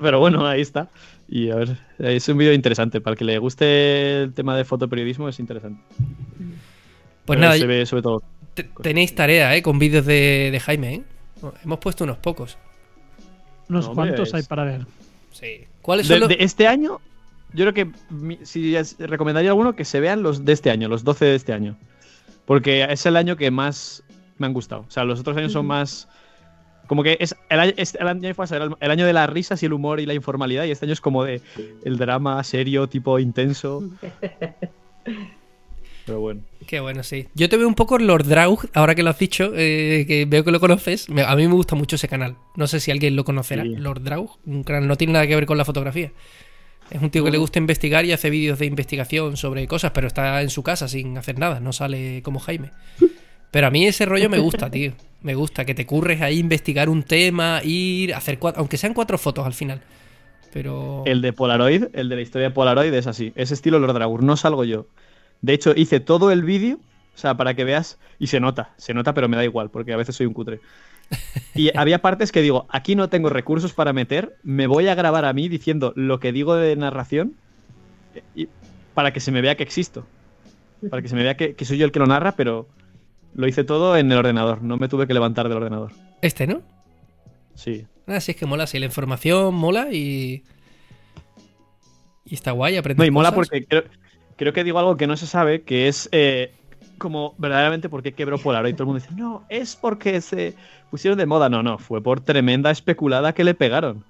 Pero bueno, ahí está. Y a ver, es un vídeo interesante. Para el que le guste el tema de fotoperiodismo, es interesante. Pues Pero nada, Se ve sobre todo. Te- tenéis tarea, ¿eh? Con vídeos de, de Jaime, ¿eh? Hemos puesto unos pocos. Unos No, cuantos es- hay para ver. Sí. ¿Cuáles De, son los- de este año, yo creo que mi- si es- recomendaría alguno que se vean los de este año, los 12 de este año. Porque es el año que más me han gustado. O sea, los otros años son más. Como que es el año, este- el año pasado el año de las risas y el humor y la informalidad. Y este año es como de el drama serio, tipo intenso. Pero bueno. Qué bueno, sí. Yo te veo un poco Lord Draug, ahora que lo has dicho, eh, que veo que lo conoces. A mí me gusta mucho ese canal. No sé si alguien lo conocerá. Sí. Lord Draug, un canal no tiene nada que ver con la fotografía. Es un tío que le gusta investigar y hace vídeos de investigación sobre cosas, pero está en su casa sin hacer nada, no sale como Jaime. Pero a mí ese rollo me gusta, tío. Me gusta que te curres ahí investigar un tema, ir, hacer cuatro, aunque sean cuatro fotos al final. Pero El de Polaroid, el de la historia de Polaroid es así. Ese estilo Lord Dragur, no salgo yo. De hecho, hice todo el vídeo, o sea, para que veas, y se nota, se nota, pero me da igual, porque a veces soy un cutre. Y había partes que digo, aquí no tengo recursos para meter, me voy a grabar a mí diciendo lo que digo de narración y- para que se me vea que existo. Para que se me vea que, que soy yo el que lo narra, pero lo hice todo en el ordenador, no me tuve que levantar del ordenador. este, ¿no? Sí. Ah, sí, es que mola, sí, la información mola y. Y está guay, aprendes No, y mola cosas. porque creo, creo que digo algo que no se sabe, que es eh, como verdaderamente por qué quebró Polaroid. Todo el mundo dice, no, es porque se pusieron de moda. No, no, fue por tremenda especulada que le pegaron.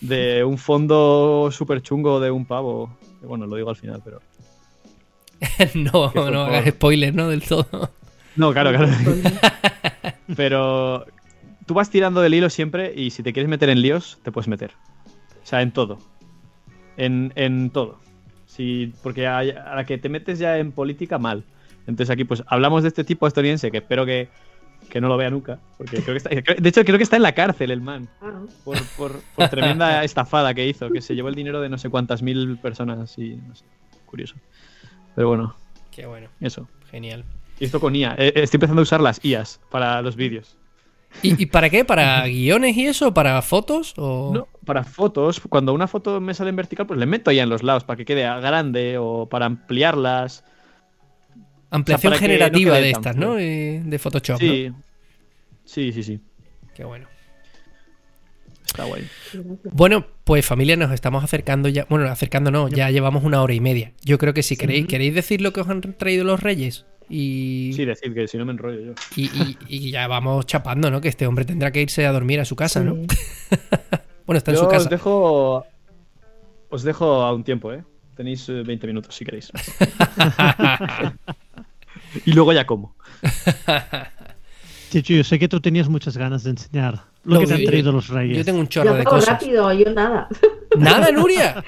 De un fondo súper chungo de un pavo. Bueno, lo digo al final, pero... no, no por- hagas spoiler, ¿no? Del todo. No, claro, claro. Pero tú vas tirando del hilo siempre y si te quieres meter en líos, te puedes meter. O sea, en todo. En, en todo. Sí, porque a, a la que te metes ya en política, mal. Entonces aquí pues hablamos de este tipo estadounidense que espero que, que no lo vea nunca. Porque creo que está, de hecho creo que está en la cárcel el man. Ah, Por, por- por tremenda estafada que hizo. Que se llevó el dinero de no sé cuántas mil personas y no sé. Curioso. Pero bueno, Qué bueno, eso. genial. Y esto con IA. Eh, Estoy empezando a usar las IAs para los vídeos. ¿Y, y para qué? ¿Para guiones y eso? ¿Para fotos? O... No, para fotos, cuando una foto me sale en vertical, pues le meto ya en los lados para que quede grande o para ampliarlas. Ampliación generativa de estas. ¿no? Eh, De Photoshop. Sí. ¿no? Sí, sí, sí. Qué bueno. Está guay. Bueno, pues familia, nos estamos acercando ya. Bueno, acercando no, ya llevamos una hora y media. Yo creo que si queréis, ¿queréis decir lo que os han traído los reyes? Y, Sí, decir que si no me enrollo yo. y, y- y ya vamos chapando, ¿no? Que este hombre tendrá que irse a dormir a su casa, ¿no? Bueno, está en Yo su os casa. dejo. Os dejo a un tiempo, ¿eh? Tenéis eh, 20 minutos si queréis. y luego ya como. Chicho, yo sé que tú tenías muchas ganas de enseñar lo No, que te han yo- traído los reyes. Yo tengo un Yo chorro de cosas. rápido, yo nada. ¡Nada, Nuria!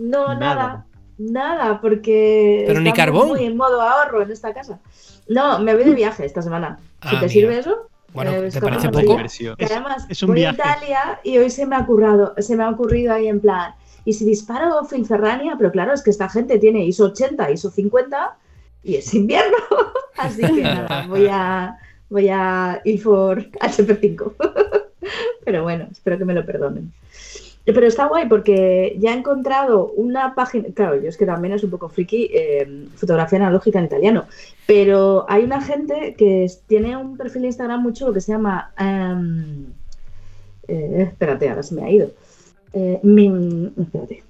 No, Nada. nada. Nada, porque. Pero ni carbón. Muy en modo ahorro en esta casa. No, me voy de viaje esta semana. Ah, si te mira. sirve eso. Bueno, eh, ¿te es como parece poco? Diversión. Que además, es un voy viaje. a Italia y hoy se me ha ocurrido, se me ha ocurrido ahí en plan. Y si disparo Filferrania, pero claro, es que esta gente tiene ISO 80, ISO 50 y es invierno. Así que nada, voy a, voy a ir por HP5. pero bueno, espero que me lo perdonen. Pero está guay porque ya he encontrado una página, claro, yo es que también es un poco friki, eh, fotografía analógica en italiano, pero hay una gente que tiene un perfil de Instagram muy chulo que se llama... em, eh, espérate, ahora se me ha ido. Eh, mi- espérate.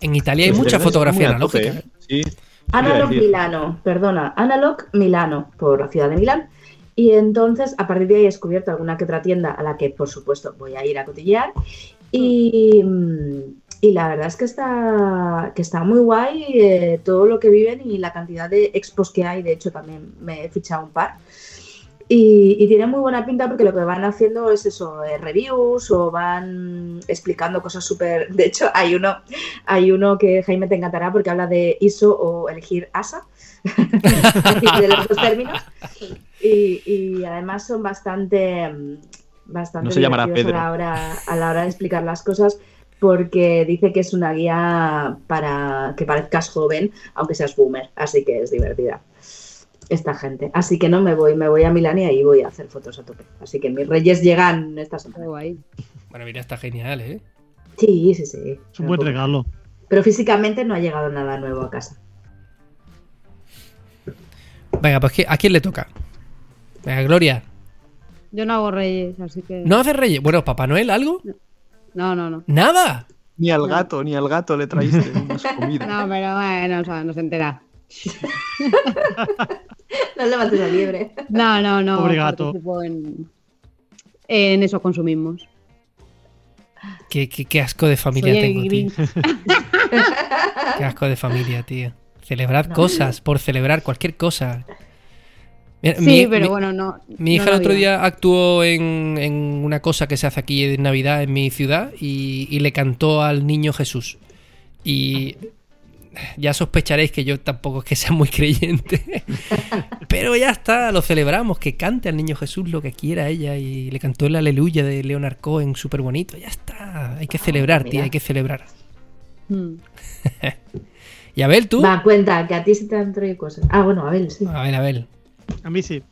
En Italia hay Pues mucha fotografía tope, analógica. ¿eh? Sí. Analog. Milano, perdona, Analog Milano, por la ciudad de Milán. Y entonces, a partir de ahí, he descubierto alguna que otra tienda a la que, por supuesto, voy a ir a cotillear. Y, mm, y la verdad es que está, que está muy guay eh, todo lo que viven y la cantidad de expos que hay. De hecho, también me he fichado un par. Y, y tiene muy buena pinta porque lo que van haciendo es eso, eh, reviews o van explicando cosas súper... De hecho, hay uno, hay uno que Jaime te encantará porque habla de ISO o elegir ASA, de los dos términos. Y, y además son bastante, mm, bastante No se llamará Pedro. a la, hora, a la hora de explicar las cosas porque dice que es una guía para que parezcas joven, aunque seas boomer, así que es divertida esta gente. Así que no me voy, me voy a Milán y ahí voy a hacer fotos a tope. Así que mis reyes llegan esta semana. guay. Bueno, mira, está genial, ¿eh? Sí, sí, sí. Es un buen regalo. Pero físicamente no ha llegado nada nuevo a casa. Venga, pues ¿qui- ¿a quién le toca? Venga, Gloria. Yo no hago reyes, así que. ¿No hace reyes? Bueno, ¿Papá Noel algo? no, no. No, ¡Nada! Ni al gato, ni al gato le traíste unas comidas. No, pero bueno, o sea, no se entera. No levantes la liebre. No, no, no. Pobre gato. En, en esos consumismos. Qué, qué- qué asco de familia Soy tengo, tío. Qué asco de familia, tío. Celebrad No. cosas, por celebrar cualquier cosa. Mira, Sí, mi- pero mi- bueno, no. Mi hija no el otro día actuó en, en una cosa que se hace aquí en Navidad en mi ciudad y, y le cantó al niño Jesús. Y ya sospecharéis que yo tampoco es que sea muy creyente. Pero ya está, lo celebramos, que cante al niño Jesús lo que quiera ella y le cantó el aleluya de Leonard Cohen, súper bonito. Ya está, hay que celebrar, tía, mira. hay que celebrar. Mm. Y Abel, tú. Va, cuenta, que a ti se te han traído cosas. Ah, bueno, a ver, sí. A ver, Abel. A mí sí.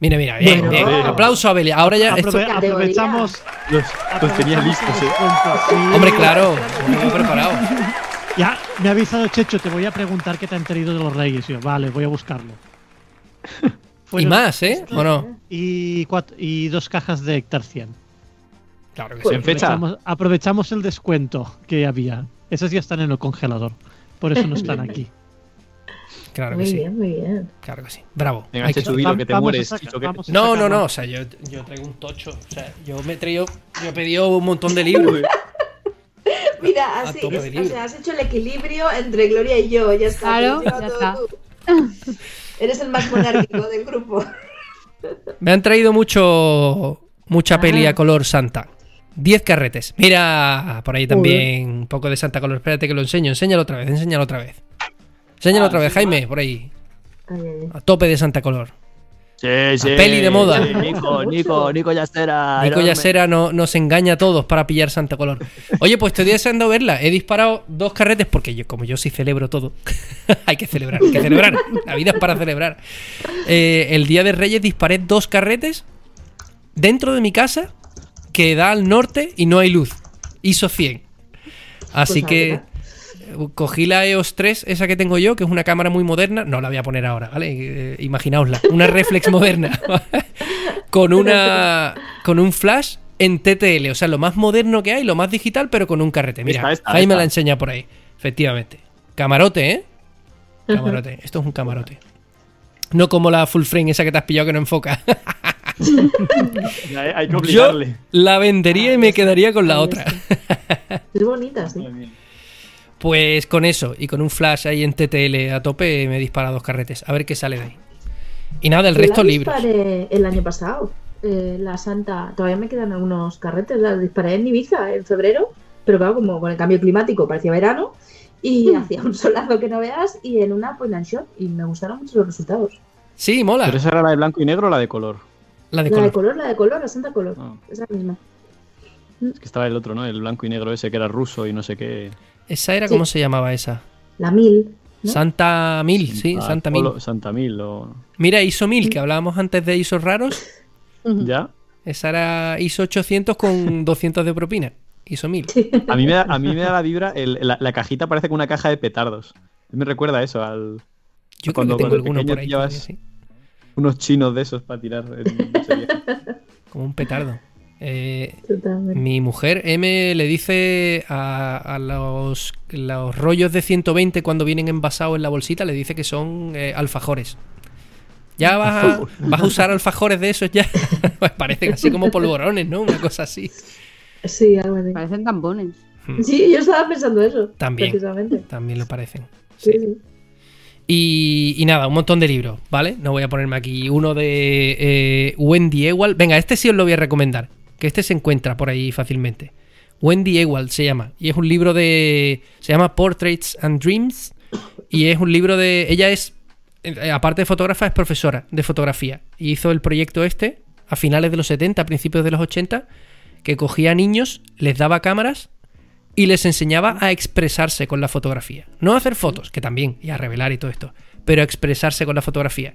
Mira, mira, bien, Bueno. bien. Aplauso a Abel. Ahora ya. esto- Aprove- categoría. aprovechamos. Los, los tenía aprovechamos listos, el ¿eh? sí. Hombre, claro, tengo preparado. Ya, me ha avisado Checho, te voy a preguntar qué te han traído de los Reyes. Yo, vale, voy a buscarlo. Y más, ¿eh? ¿O no? Y, cuat- y dos cajas de Hectar 100. Claro que Pues, sí. En fecha. Aprovechamos, aprovechamos el descuento que había. Esas ya están en el congelador. Por eso no están aquí. Claro que Muy sí. bien, muy bien. Claro que sí. Bravo. Venga, Hay que- que te mueres. que- No, no, no. O sea, yo, yo traigo un tocho. O sea, yo me he traído. Yo he pedido un montón de libros. Mira, así, es- o sea, has hecho el equilibrio entre Gloria y yo. Ya está. Claro, ya está. tú. Eres el más monárquico del grupo. Me han traído mucho. Mucha Ah. peli a color santa. 10 carretes. Mira, por ahí también un poco de santa color. Espérate que lo enseño. Enséñalo otra vez, enséñalo otra vez. Enséñalo Ah, otra vez, sí, Jaime, por ahí. A tope de santa color. Sí, sí. peli de moda. sí, Nico, Nico, Nico Yastera. Nico. Yasera no, nos engaña a todos para pillar Santa Color. Oye, pues estoy deseando verla. He disparado dos carretes porque yo, como yo sí celebro todo, hay que celebrar, hay que celebrar. La vida es para celebrar. Eh, el día de Reyes disparé dos carretes dentro de mi casa que da al norte y no hay luz. ISO 100. Así Pues que cogí la EOS 3, esa que tengo yo, que es una cámara muy moderna. No la voy a poner ahora, ¿vale? Eh, imaginaosla. Una reflex moderna. con una. Con un flash en TTL. O sea, lo más moderno que hay, lo más digital, pero con un carrete. Mira, Esta, esta, ahí me la enseña por ahí. Efectivamente. Camarote, ¿eh? Camarote. Esto es un camarote. No como la full frame esa que te has pillado que no enfoca. Hay, hay que Yo obligarle. la vendería y me quedaría con la otra. Es bonita, sí. Pues con eso y con un flash ahí en TTL a tope me dispara dos carretes. A ver qué sale de ahí. Y nada, el resto la libros. disparé el año pasado. eh, la Santa. Todavía me quedan algunos carretes. La disparé en Ibiza en febrero. Pero claro, como con el cambio climático parecía verano. Y hacía un solazo que no veas. Y en una point and shot. Y me gustaron mucho los resultados. Sí, mola. ¿Pero esa era la de blanco y negro o la de color? La de la de color. color, la de color, la Santa color. Ah. Esa misma. Es que estaba el otro, ¿no? El blanco y negro ese que era ruso y no sé qué. Esa era, Sí. ¿cómo se llamaba esa? La 1000. ¿no? Santa Mil, sí, Ah, Santa Mil. Santa Mil o... Mira, ISO 1000, que hablábamos antes de ISO raros. ¿Ya? Esa era ISO 800 con 200 de propina. ISO 1000. A mí me da, a mí me da la vibra, el- la, la cajita parece como una caja de petardos. Me recuerda a eso, al Yo Cuando- creo que tengo cuando por ahí. sí. unos chinos de esos para tirar. en-. Como un petardo. Eh. Mi mujer M le dice a, a los, los rollos de 120 cuando vienen envasados en la bolsita, le dice que son eh, alfajores. Ya vas a, vas a usar alfajores de esos ya. Pues parecen así como polvorones, ¿no? Una cosa así. Sí, algo así. Parecen tampones. Sí, yo estaba pensando eso. También. Precisamente. También lo parecen. Sí, Sí. sí. Y, y nada, un montón de libros, ¿vale? No voy a ponerme aquí uno de eh, Wendy Ewald. Venga, este sí os lo voy a recomendar, que este se encuentra por ahí fácilmente. Wendy Ewald se llama, y es un libro de... Se llama Portraits and Dreams, y es un libro de... Ella es, eh, aparte de fotógrafa, es profesora de fotografía, y hizo el proyecto este a finales de los 70, a principios de los 80, que cogía a niños, les daba cámaras y les enseñaba a expresarse con la fotografía. No a hacer fotos, que también, y a revelar y todo esto, pero a expresarse con la fotografía.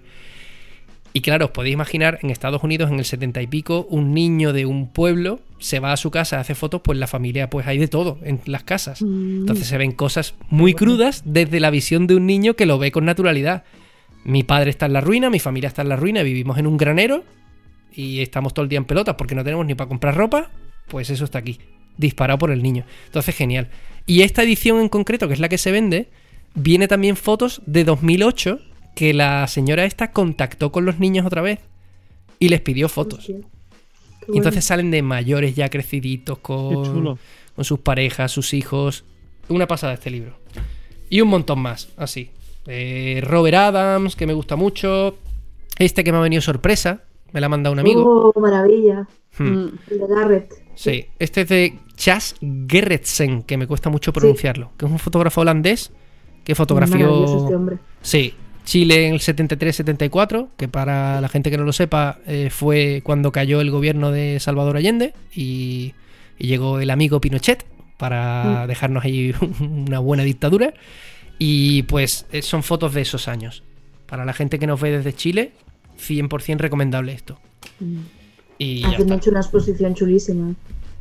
Y claro, os podéis imaginar en Estados Unidos en el 70 y pico, un niño de un pueblo se va a su casa a hacer fotos, pues la familia, pues hay de todo en las casas. Entonces se ven cosas muy crudas desde la visión de un niño que lo ve con naturalidad. Mi padre está en la ruina, mi familia está en la ruina, vivimos en un granero y estamos todo el día en pelotas porque no tenemos ni para comprar ropa, pues eso está aquí, disparado por el niño. Entonces, genial. Y esta edición en concreto, que es la que se vende, viene también fotos de 2008 que la señora esta contactó con los niños otra vez y les pidió fotos. Y entonces salen de mayores ya creciditos con, con sus parejas, sus hijos. Una pasada este libro. Y un montón más, así. Eh, Robert Adams, que me gusta mucho. Este que me ha venido sorpresa, me la ha mandado un amigo. Oh, maravilla. Hmm. Mm. El de Garrett. Sí, este es de Chas Gerritsen, que me cuesta mucho pronunciarlo. Que es un fotógrafo holandés que fotografió. este hombre. Sí, Chile en el 73-74, que para la gente que no lo sepa, eh, fue cuando cayó el gobierno de Salvador Allende y, y llegó el amigo Pinochet para dejarnos ahí una buena dictadura. Y pues eh, son fotos de esos años. Para la gente que nos ve desde Chile, 100% recomendable esto. Y Hace está. hecho una exposición chulísima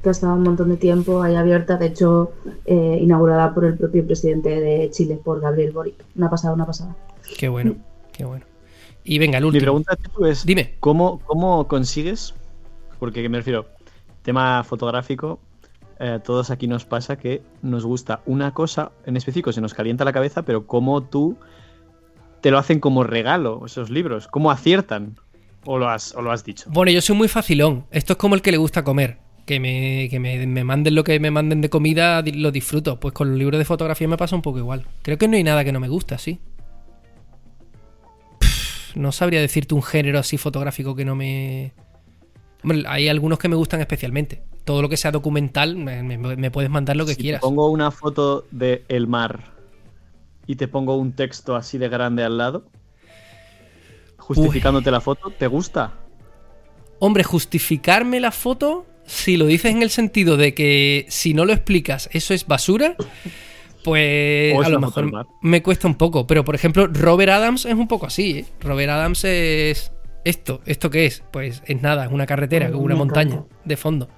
que ha estado un montón de tiempo ahí abierta, de hecho eh, inaugurada por el propio presidente de Chile, por Gabriel Boric. Una pasada, una pasada. Qué bueno, qué bueno. Y venga, el Mi último. pregunta Chico, es: Dime. ¿cómo, ¿cómo consigues? Porque me refiero, tema fotográfico, eh, todos aquí nos pasa que nos gusta una cosa en específico, se nos calienta la cabeza, pero ¿cómo tú te lo hacen como regalo esos libros? ¿Cómo aciertan? ¿O lo has, o lo has dicho? Bueno, yo soy muy facilón. Esto es como el que le gusta comer. Que me, que me, me manden lo que me manden de comida, lo disfruto. Pues con los libros de fotografía me pasa un poco igual. Creo que no hay nada que no me gusta, sí. No sabría decirte un género así fotográfico que no me... Hombre, hay algunos que me gustan especialmente. Todo lo que sea documental, me, me- me puedes mandar lo que si quieras. te pongo una foto de el mar y te pongo un texto así de grande al lado, justificándote la foto, ¿te gusta? Hombre, justificarme la foto, si lo dices en el sentido de que si no lo explicas eso es basura, pues a lo una mejor me cuesta un poco. Pero por ejemplo, Robert Adams es un poco así. ¿eh? Robert Adams es esto. ¿Esto qué es? Pues es nada, es una carretera con una me montaña de fondo.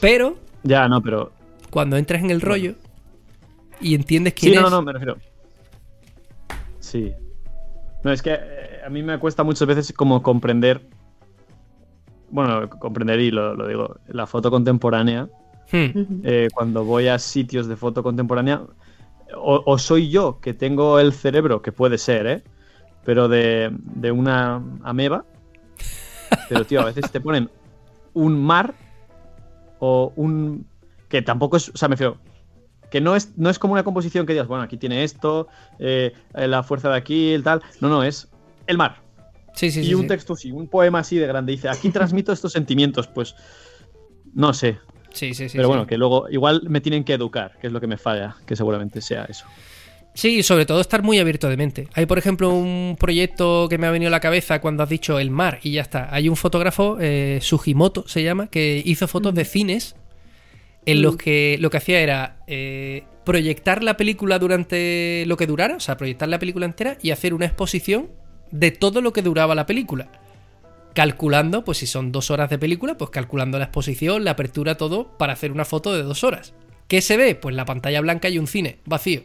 Pero Ya, no, pero. cuando entras en el rollo y entiendes Sí, quién no, es. no, no, me refiero. Sí. No, es que eh, a mí me cuesta muchas veces como comprender. Bueno, comprender y lo, lo digo, la foto contemporánea. Hmm, eh, cuando voy a sitios de foto contemporánea, o, o soy yo que tengo el cerebro, que puede ser, ¿eh? Pero de, de una ameba. Pero, tío, a veces te ponen un mar o un... Que tampoco es... O sea, me refiero... Que no es, no es como una composición que digas, bueno, aquí tiene esto, eh, la fuerza de aquí, el tal. No, no, es el mar. Sí, sí, y sí. un sí. texto así, un poema así de grande. Dice, aquí transmito estos sentimientos. Pues, no sé. Sí, sí, sí, Pero sí. bueno, que luego igual me tienen que educar, que es lo que me falla, que seguramente sea eso. Sí, y sobre todo estar muy abierto de mente. Hay, por ejemplo, un proyecto que me ha venido a la cabeza cuando has dicho el mar y ya está. Hay un fotógrafo, eh, Sugimoto se llama, que hizo fotos de cines en los que lo que hacía era eh, proyectar la película durante lo que durara, o sea, proyectar la película entera y hacer una exposición de todo lo que duraba la película. Calculando, pues si son dos horas de película, pues calculando la exposición, la apertura, todo, para hacer una foto de dos horas. ¿Qué se ve? Pues la pantalla blanca y un cine vacío.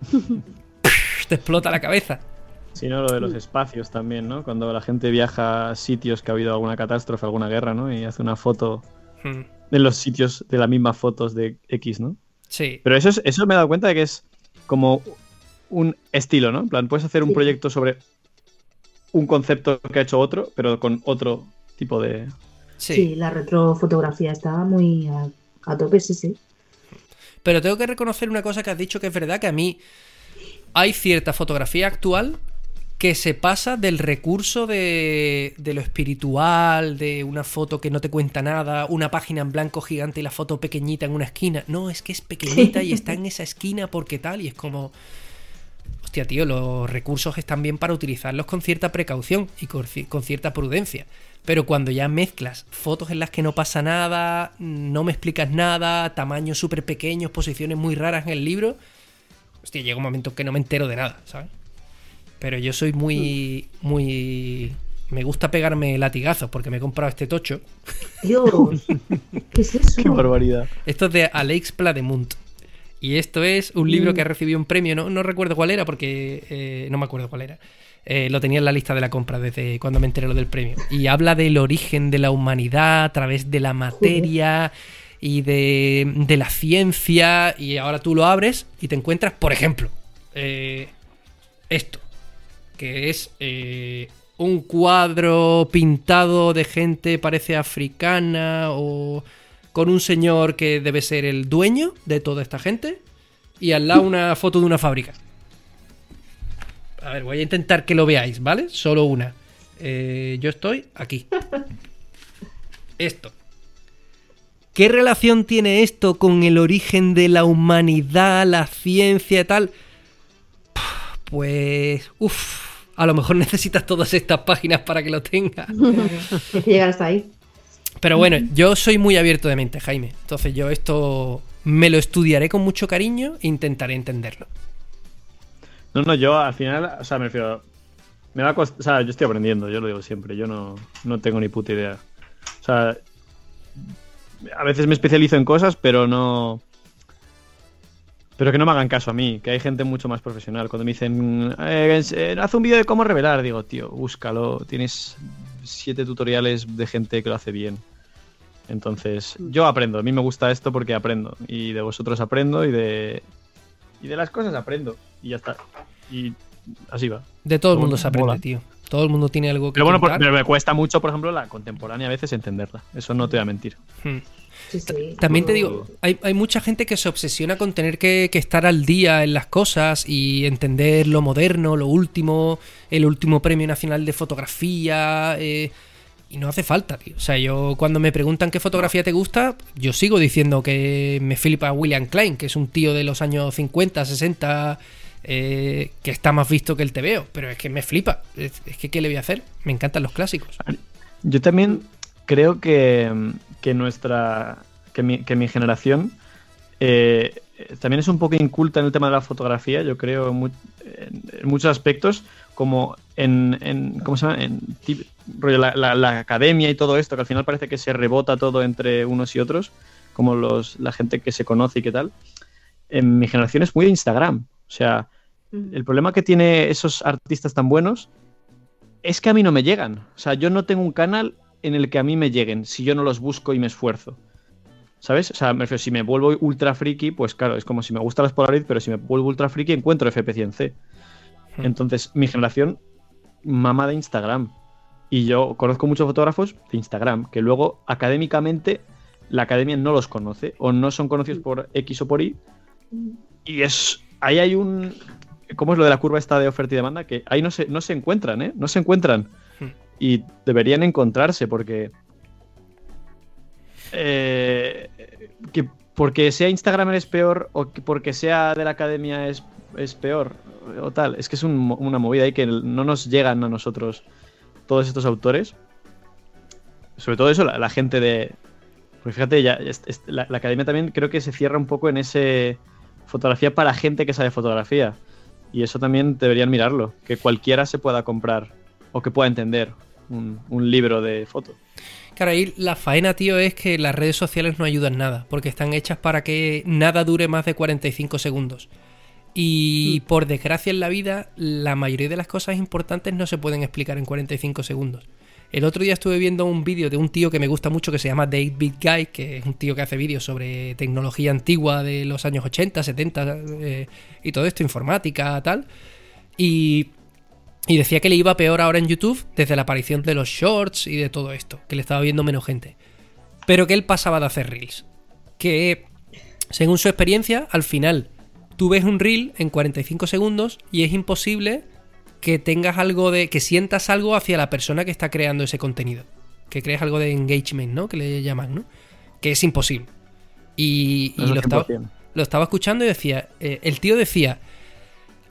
Te explota la cabeza. Si no, lo de los espacios también, ¿no? Cuando la gente viaja a sitios que ha habido alguna catástrofe, alguna guerra, ¿no? Y hace una foto Hmm, en los sitios de las mismas fotos de X, ¿no? Sí. Pero eso, es, eso me he dado cuenta de que es como un estilo, ¿no? En plan, puedes hacer un Sí. proyecto sobre un concepto que ha hecho otro, pero con otro tipo de... Sí. Sí, la retrofotografía está muy a, a tope, sí, sí. Pero tengo que reconocer una cosa que has dicho que es verdad, que a mí hay cierta fotografía actual que se pasa del recurso de, de lo espiritual, de una foto que no te cuenta nada, una página en blanco gigante y la foto pequeñita en una esquina. No, es que es pequeñita y está en esa esquina porque tal, y es como... Hostia, tío, los recursos están bien para utilizarlos con cierta precaución y con, ci- con cierta prudencia. Pero cuando ya mezclas fotos en las que no pasa nada, no me explicas nada, tamaños súper pequeños, posiciones muy raras en el libro, hostia, llega un momento que no me entero de nada, ¿sabes? Pero yo soy muy, muy... Me gusta pegarme latigazos porque me he comprado este tocho. Dios, ¿qué es eso? ¡Qué barbaridad! Esto es de Alex Plademunt. Y esto es un libro que ha recibido un premio, no, no recuerdo cuál era porque eh, no me acuerdo cuál era. Eh, lo tenía en la lista de la compra desde cuando me enteré lo del premio. Y habla del origen de la humanidad a través de la materia y de, de la ciencia. Y ahora tú lo abres y te encuentras, por ejemplo, eh, esto, que es un cuadro pintado de gente parece africana o con un señor que debe ser el dueño de toda esta gente y al lado una foto de una fábrica. A ver, voy a intentar que lo veáis, ¿vale? Solo una. Eh, yo estoy aquí. Esto. ¿Qué relación tiene esto con el origen de la humanidad, la ciencia y tal? Pues... Uf, a lo mejor necesitas todas estas páginas para que lo tengas. Hasta ahí. Pero bueno, yo soy muy abierto de mente, Jaime. Entonces yo esto me lo estudiaré con mucho cariño e intentaré entenderlo. No, no, yo al final, o sea, me refiero... Me va a cost- O sea, yo estoy aprendiendo, yo lo digo siempre, yo no, no tengo ni puta idea. O sea, a veces me especializo en cosas, pero no... Pero que no me hagan caso a mí, que hay gente mucho más profesional. Cuando me dicen, eh, eh, haz un vídeo de cómo revelar, digo, tío, búscalo. Tienes siete tutoriales de gente que lo hace bien. Entonces, yo aprendo. A mí me gusta esto porque aprendo. Y de vosotros aprendo y de. Y de las cosas aprendo. Y ya está. Y así va. De todo el mundo se aprende, mola. tío. Todo el mundo tiene algo que Pero bueno, por- contar. pero me cuesta mucho, por ejemplo, la contemporánea a veces entenderla. Eso no te voy a mentir. Hmm. Sí, sí. También te digo, hay, hay mucha gente que se obsesiona con tener que, que estar al día en las cosas y entender lo moderno, lo último, el último premio nacional de fotografía. eh, y no hace falta, tío. O sea, yo cuando me preguntan qué fotografía te gusta, yo sigo diciendo que me flipa William Klein, que es un tío de los años 50, 60, eh, que está más visto que el TVO. Pero es que me flipa. Es, que, ¿qué le voy a hacer? Me encantan los clásicos. Yo también creo que, que nuestra. que mi, que mi generación. eh, también es un poco inculta en el tema de la fotografía, yo creo, en muchos aspectos, como en, en- ¿cómo se llama? En la, la- la academia y todo esto, que al final parece que se rebota todo entre unos y otros, como los, la gente que se conoce y qué tal. En mi generación es muy de Instagram. O sea, el problema que tiene esos artistas tan buenos es que a mí no me llegan. O sea, yo no tengo un canal en el que a mí me lleguen si yo no los busco y me esfuerzo. ¿Sabes? O sea, me refiero, si me vuelvo ultra friki, pues claro, es como si me gustan las Polaroid, pero si me vuelvo ultra friki encuentro FP100C. Hmm. Entonces, mi generación mama de Instagram. Y yo conozco muchos fotógrafos de Instagram, que luego académicamente la academia no los conoce o no son conocidos por X o por Y. Y es. Ahí hay un. ¿Cómo es lo de la curva esta de oferta y demanda? Que ahí no se, no se encuentran, ¿eh? No se encuentran. Hmm. Y deberían encontrarse porque. eh, que porque sea Instagram es peor o que porque sea de la academia es, es peor o tal. Es que es un una movida ahí que no nos llegan a nosotros todos estos autores. Sobre todo eso, la, gente de. Porque fíjate, ya, es- la, academia también creo que se cierra un poco en ese fotografía para gente que sabe fotografía. Y eso también deberían mirarlo, que cualquiera se pueda comprar o que pueda entender un, un libro de foto. Claro, ahí la faena, tío, es que las redes sociales no ayudan nada, porque están hechas para que nada dure más de 45 segundos. Y por desgracia en la vida, la mayoría de las cosas importantes no se pueden explicar en 45 segundos. El otro día estuve viendo un vídeo de un tío que me gusta mucho que se llama Dave Big Guy, que es un tío que hace vídeos sobre tecnología antigua de los años 80, 70 eh, y todo esto, informática, tal. Y y decía que le iba peor ahora en YouTube desde la aparición de los shorts y de todo esto, que le estaba viendo menos gente. Pero que él pasaba de hacer reels. Que, según su experiencia, al final tú ves un reel en 45 segundos y es imposible que tengas algo de. que sientas algo hacia la persona que está creando ese contenido. Que crees algo de engagement, ¿no? Que le llaman, ¿no? Que es imposible. Y, lo, estaba, 100%. lo estaba escuchando y decía. eh, el tío decía.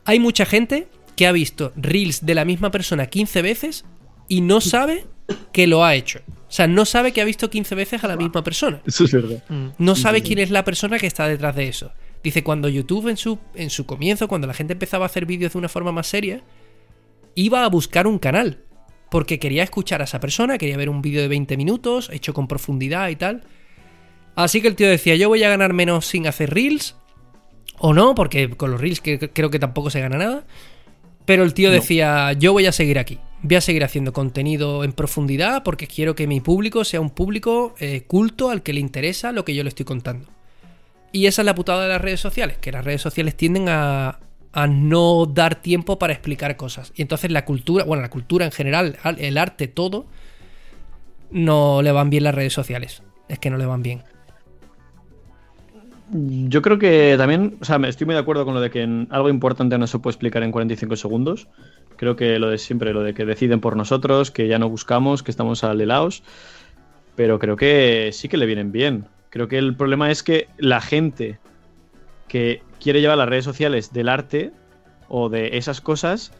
Hay mucha gente que ha visto reels de la misma persona 15 veces y no sabe que lo ha hecho. O sea, no sabe que ha visto 15 veces a la misma persona. Eso es verdad. No sabe quién es la persona que está detrás de eso. Dice, cuando YouTube en su, en su comienzo, cuando la gente empezaba a hacer vídeos de una forma más seria, iba a buscar un canal. Porque quería escuchar a esa persona, quería ver un vídeo de 20 minutos, hecho con profundidad y tal. Así que el tío decía, yo voy a ganar menos sin hacer reels. O no, porque con los reels que- creo que tampoco se gana nada. Pero el tío No. decía, yo voy a seguir aquí. Voy a seguir haciendo contenido en profundidad porque quiero que mi público sea un público eh, culto al que le interesa lo que yo le estoy contando. Y esa es la putada de las redes sociales, que las redes sociales tienden a, a no dar tiempo para explicar cosas. Y entonces la cultura, bueno, la cultura en general, al- el arte, todo, no le van bien las redes sociales. Es que no le van bien. Yo creo que también, o sea, estoy muy de acuerdo con lo de que algo importante no se puede explicar en 45 segundos. Creo que lo de siempre, lo de que deciden por nosotros, que ya no buscamos, que estamos alelaos. Pero creo que sí que le vienen bien. Creo que el problema es que la gente que quiere llevar las redes sociales del arte o de esas cosas,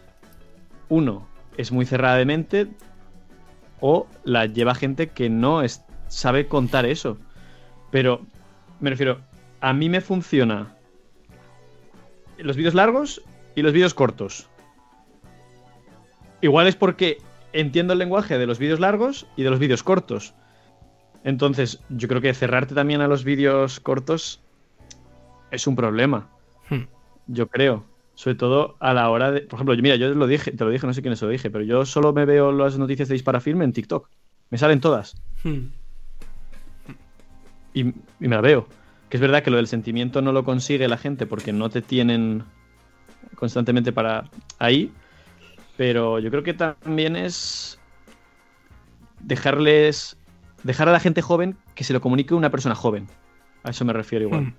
uno, es muy cerrada de mente o la lleva gente que no sabe contar eso. Pero me refiero, a mí me funciona los vídeos largos y los vídeos cortos. Igual es porque entiendo el lenguaje de los vídeos largos y de los vídeos cortos. Entonces, yo creo que cerrarte también a los vídeos cortos es un problema. Hmm. Yo creo. Sobre todo a la hora de. Por ejemplo, yo- mira, yo lo dije, te lo dije, no sé quién se lo dije, pero yo solo me veo las noticias de Disparafilm en TikTok. Me salen todas. Hmm. y, y me la veo. Que es verdad que lo del sentimiento no lo consigue la gente porque no te tienen constantemente para ahí. Pero yo creo que también es dejarles. Dejar a la gente joven que se lo comunique una persona joven. A eso me refiero igual. Hmm.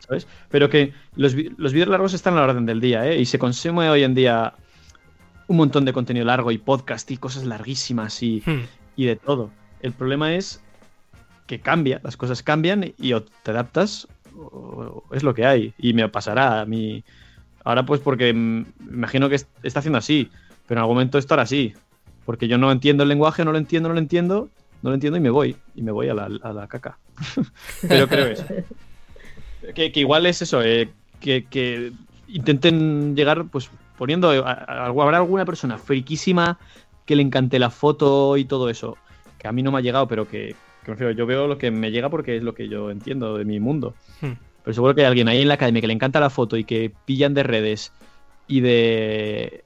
¿Sabes? Pero que los, los vídeos largos están a la orden del día, ¿eh? Y se consume hoy en día un montón de contenido largo y podcast y cosas larguísimas y, Hmm. y de todo. El problema es que cambia, las cosas cambian y o te adaptas o es lo que hay. Y me pasará a mí. Ahora pues porque imagino que es- está haciendo así, pero en algún momento esto hará así. Porque yo no entiendo el lenguaje, no lo entiendo, no lo entiendo, no lo entiendo y me voy. Y me voy a la, a la caca. pero creo eso. Que, que igual es eso, eh, que, que intenten llegar, pues poniendo. eh, a- a- habrá alguna persona friquísima que le encante la foto y todo eso. Que a mí no me ha llegado, pero que, que me refiero, yo veo lo que me llega porque es lo que yo entiendo de mi mundo. Hmm. Pero seguro que hay alguien ahí en la academia que le encanta la foto y que pillan de redes y de.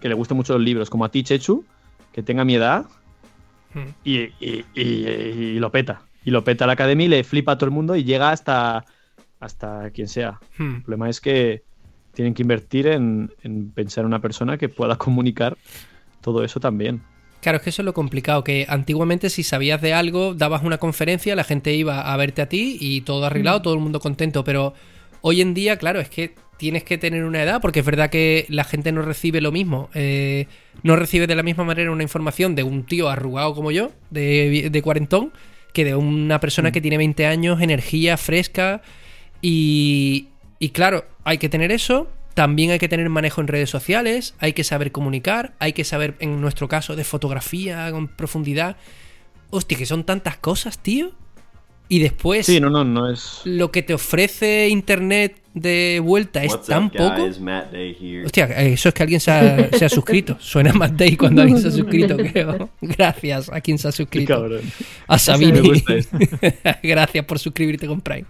que le gusten mucho los libros, como a ti, Chechu, que tenga mi edad Hmm. y, y- y- y lo peta. Y lo peta la academia y le flipa a todo el mundo y llega hasta, hasta quien sea. Hmm. El problema es que tienen que invertir en, en pensar en una persona que pueda comunicar todo eso también. Claro, es que eso es lo complicado, que antiguamente si sabías de algo, dabas una conferencia, la gente iba a verte a ti y todo arreglado, todo el mundo contento, pero hoy en día, claro, es que tienes que tener una edad, porque es verdad que la gente no recibe lo mismo, eh, no recibe de la misma manera una información de un tío arrugado como yo, de, de cuarentón, que de una persona que tiene 20 años, energía fresca y, y claro, hay que tener eso. También hay que tener manejo en redes sociales, hay que saber comunicar, hay que saber, en nuestro caso, de fotografía con profundidad. Hostia, que son tantas cosas, tío. Y después, Sí, no, no, no es. lo que te ofrece Internet de vuelta es What's tan up, poco. Matt. Hostia, eso es que alguien se ha, se ha suscrito. Suena más Day cuando alguien se ha suscrito, creo. Gracias a quien se ha suscrito. cabrón. A Sabini. Gracias por suscribirte con Prime.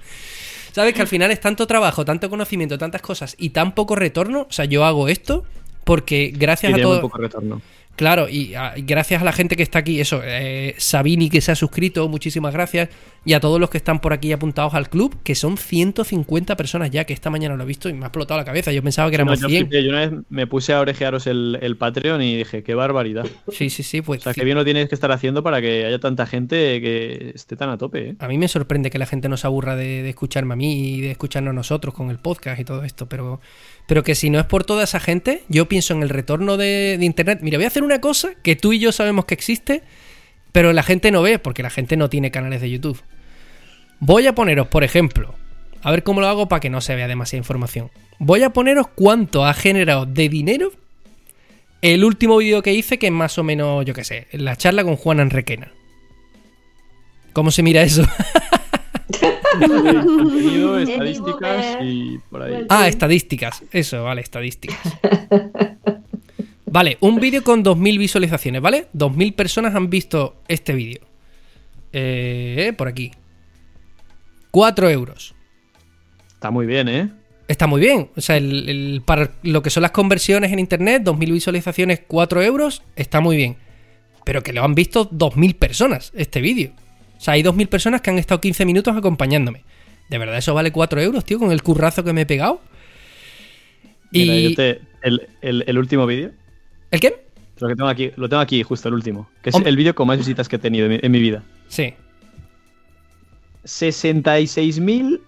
Sabes que al final es tanto trabajo, tanto conocimiento, tantas cosas y tan poco retorno. O sea, yo hago esto porque gracias a muy todo. poco retorno. Claro, y, a- y gracias a la gente que está aquí, eso, eh, Sabini que se ha suscrito, muchísimas gracias. Y a todos los que están por aquí apuntados al club, que son 150 personas ya, que esta mañana lo he visto y me ha explotado la cabeza. Yo pensaba que No, éramos yo, 100. flipé, yo una vez me puse a orejearos el, el Patreon y dije, qué barbaridad. Sí, sí, sí, pues O sea, qué bien lo tienes que estar haciendo para que haya tanta gente que esté tan a tope, ¿eh? A mí me sorprende que la gente no se aburra de, de escucharme a mí y de escucharnos a nosotros con el podcast y todo esto, pero, pero que si no es por toda esa gente, yo pienso en el retorno de, de Internet. Mira, voy a hacer una cosa que tú y yo sabemos que existe, pero la gente no ve porque la gente no tiene canales de YouTube. Voy a poneros, por ejemplo, a ver cómo lo hago para que no se vea demasiada información. Voy a poneros cuánto ha generado de dinero el último vídeo que hice, que es más o menos, yo qué sé, la charla con Juan Enrequena. ¿Cómo se mira eso? Contenido, estadísticas y por ahí. Ah, estadísticas. Eso, vale, estadísticas. Vale, un vídeo con 2.000 visualizaciones, ¿vale? 2.000 personas han visto este vídeo. Eh, por aquí. 4 euros. Está muy bien, ¿eh? Está muy bien. O sea, el- el- para lo que son las conversiones en internet, 2.000 visualizaciones, 4 euros, está muy bien. Pero que lo han visto 2.000 personas, este vídeo. O sea, hay 2.000 personas que han estado 15 minutos acompañándome. ¿De verdad eso vale 4 euros, tío, con el currazo que me he pegado? Mira, Y... yo te- el, el- el último vídeo, ¿El qué? lo que tengo aquí, lo tengo aquí justo, el último, que es Hombre. el vídeo con más visitas que he tenido en mi, en mi vida. Sí. 66.000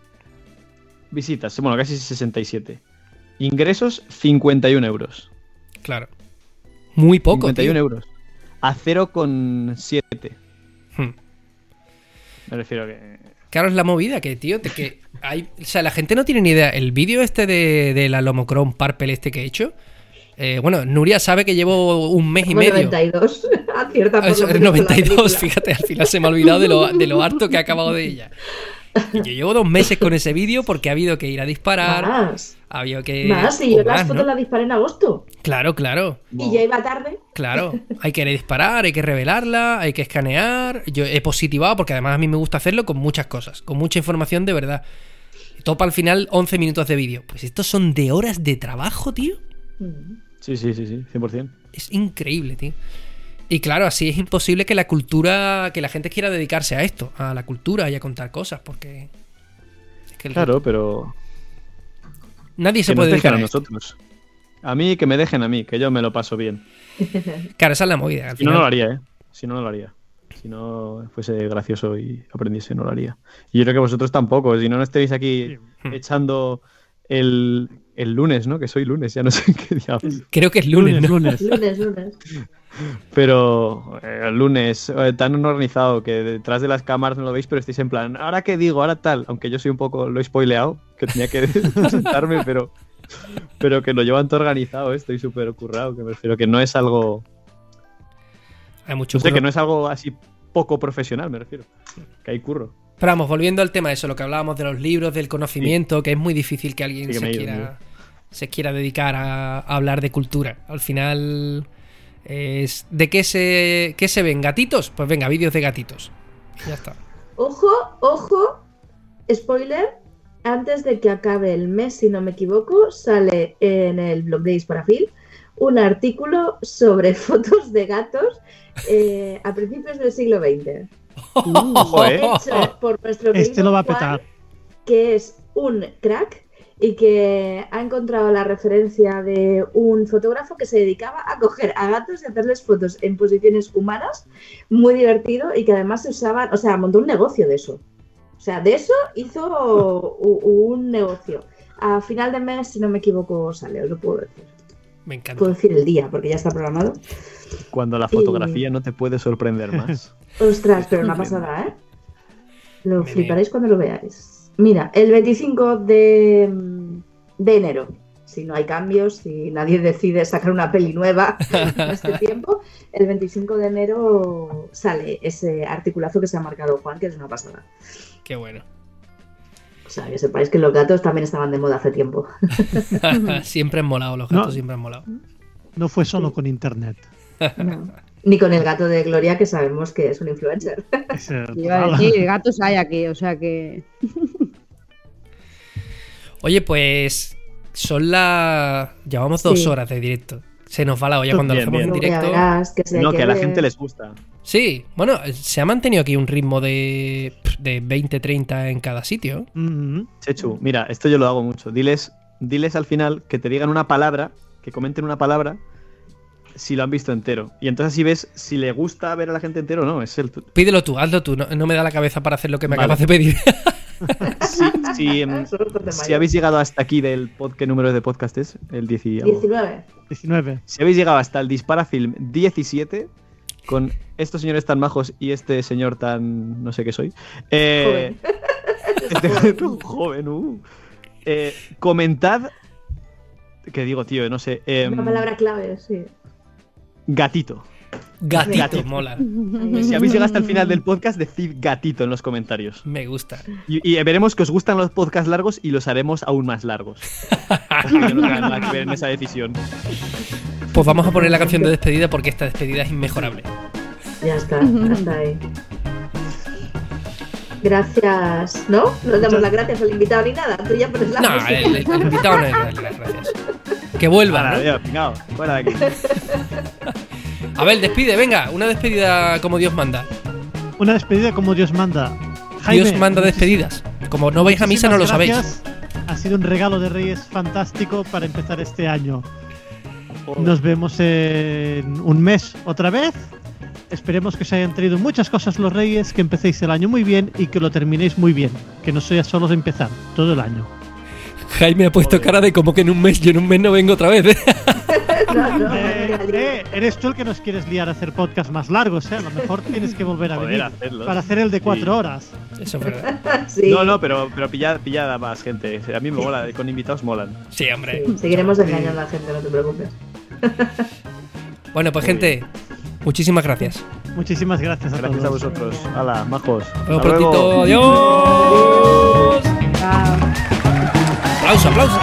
visitas, bueno, casi 67. Ingresos, 51 euros. Claro. Muy poco. 51 tío. euros. A 0,7. Hmm. Me refiero a que... Claro, es la movida que, tío, te- que hay. O sea, la gente no tiene ni idea. El vídeo este de, de la Lomocron Parpel este que he hecho. Eh, bueno, Nuria sabe que llevo un mes y medio. 92. Acierta por Eso, lo es menos con la 92, película. fíjate, al final se me ha olvidado de lo, de lo harto que ha acabado de ella. Yo llevo dos meses con ese vídeo porque ha habido que ir a disparar. Más. Ha habido que. Más, y yo las fotos ¿no? las disparé en agosto. Claro, claro. Y ya iba tarde. Claro, hay que disparar, hay que revelarla, hay que escanear. Yo he positivado porque además a mí me gusta hacerlo con muchas cosas, con mucha información de verdad. Topa al final 11 minutos de vídeo. Pues estos son de horas de trabajo, tío. Mm. Sí, sí, sí, sí, 100%. Es increíble, tío. Y claro, así es imposible que la cultura, que la gente quiera dedicarse a esto, a la cultura y a contar cosas, porque... es que el- Claro, pero... Nadie se Que puede nos dedicar a nosotros. A mí, que me dejen a mí, que yo me lo paso bien. Claro, esa es la movida. al Si no, final. no lo haría, ¿eh? Si no, no lo haría. Si no fuese gracioso y aprendiese, no lo haría. Y yo creo que vosotros tampoco. Si no, no estéis aquí echando el, el lunes, ¿no? Que soy lunes, ya no sé qué diablos. Creo que es lunes, ¿no? lunes. Lunes, lunes. Pero eh, el lunes, eh, tan organizado que detrás de las cámaras no lo veis, pero estáis en plan, ¿ahora qué digo? ¿Ahora tal? Aunque yo soy un poco, lo he spoileado, que tenía que sentarme, pero, pero que lo llevan todo organizado, eh, estoy súper currado, que me refiero que no es algo, Hay mucho no sé, que no es algo así poco profesional, me refiero. Que hay curro. Pero vamos, volviendo al tema de eso, lo que hablábamos de los libros, del conocimiento, que es muy difícil que alguien Sí, que se, quiera, se quiera dedicar a, a hablar de cultura. Al final, es, ¿de qué se, qué se ven? ¿Gatitos? Pues venga, vídeos de gatitos. Ya está. Ojo, ojo, spoiler, antes de que acabe el mes, si no me equivoco, sale en el blog de Disparafil un artículo sobre fotos de gatos eh, a principios del siglo XX. ¿eh? Hecho por nuestro Este lo va a Juan, petar. que es un crack y que ha encontrado la referencia de un fotógrafo que se dedicaba a coger a gatos y hacerles fotos en posiciones humanas, muy divertido y que además se usaban, o sea, montó un negocio de eso. O sea, de eso hizo un negocio. A final de mes, si no me equivoco, sale, os lo puedo decir. Me encanta. Puedo decir el día, porque ya está programado. Cuando la fotografía no te puede sorprender más. Ostras, pero una pasada, ¿eh? Lo Me fliparéis cuando lo veáis. Mira, el 25 de, de enero, si no hay cambios, si nadie decide sacar una peli nueva en este tiempo, el 25 de enero sale ese articulazo que se ha marcado Juan, que es una pasada. Qué bueno. O sea, que sepáis que los gatos también estaban de moda hace tiempo. siempre han molado, los gatos No. siempre han molado. No fue solo con internet. No. Ni con el gato de Gloria, que sabemos que es un influencer. Iba a decir, gatos hay aquí, o sea que. Oye, pues son las... Llevamos dos Sí. horas de directo. Se nos va la olla cuando lo hacemos bien. en directo. verás que si hay No, que a la gente les gusta. Sí, bueno, se ha mantenido aquí un ritmo de, de 20-30 en cada sitio. Mm, Chechu, mira, esto yo lo hago mucho. Diles, diles al final que te digan una palabra, que comenten una palabra, si lo han visto entero. Y entonces así ves si le gusta ver a la gente entero o no. Es el. Pídelo tú, hazlo tú. No, no me da la cabeza para hacer lo que me Vale. acabas de pedir. Si, si, em, si habéis llegado hasta aquí del pod, ¿qué número de podcast es? El 10 y algo. 19. 19. Si habéis llegado hasta el Disparafilm 17, con estos señores tan majos y este señor tan. no sé qué soy. eh, este joven, uh. Eh, comentad. ¿Qué digo, tío? No sé. em, Una palabra clave, sí. gatito. Gatito, Gatito. mola. Si habéis llegado hasta el final del podcast, decid gatito en los comentarios. Me gusta. Y, y veremos que os gustan los podcasts largos y los haremos aún más largos. No nada que ver en esa decisión. Pues vamos a poner la canción de despedida porque esta despedida es inmejorable. Ya está, hasta ahí. Gracias, ¿no? No damos las gracias al invitado ni nada. Tú ya pones la No, el, el- el invitado no es las gracias. Que vuelva, Para, ¿no? fuera de aquí. A ver, despide, venga, una despedida como Dios manda. Una despedida como Dios manda. Jaime, Dios manda despedidas. Como no vais a misa, no lo sabéis. Ha sido un regalo de Reyes fantástico para empezar este año. Nos vemos en un mes otra vez. Esperemos que os hayan traído muchas cosas los Reyes, que empecéis el año muy bien y que lo terminéis muy bien. Que no sea solo de empezar, todo el año. Jaime ha puesto cara de como que en un mes, yo en un mes no vengo otra vez. Eh, no, no, no. eh, eres tú el que nos quieres liar a hacer podcast más largos, ¿eh? A lo mejor tienes que volver a venir hacerlos. para hacer el de cuatro Sí. horas. Eso. Sí, No, no, pero, pero pillad, pillad a más gente. A mí me mola, con invitados molan. Sí, hombre. sí, seguiremos engañando a la gente, no te preocupes. Bueno, pues gente, muchísimas gracias. Muchísimas gracias a Gracias a todos. vosotros. Hala, majos. Hasta luego. Adiós. Chao. Aplauso, aplauso.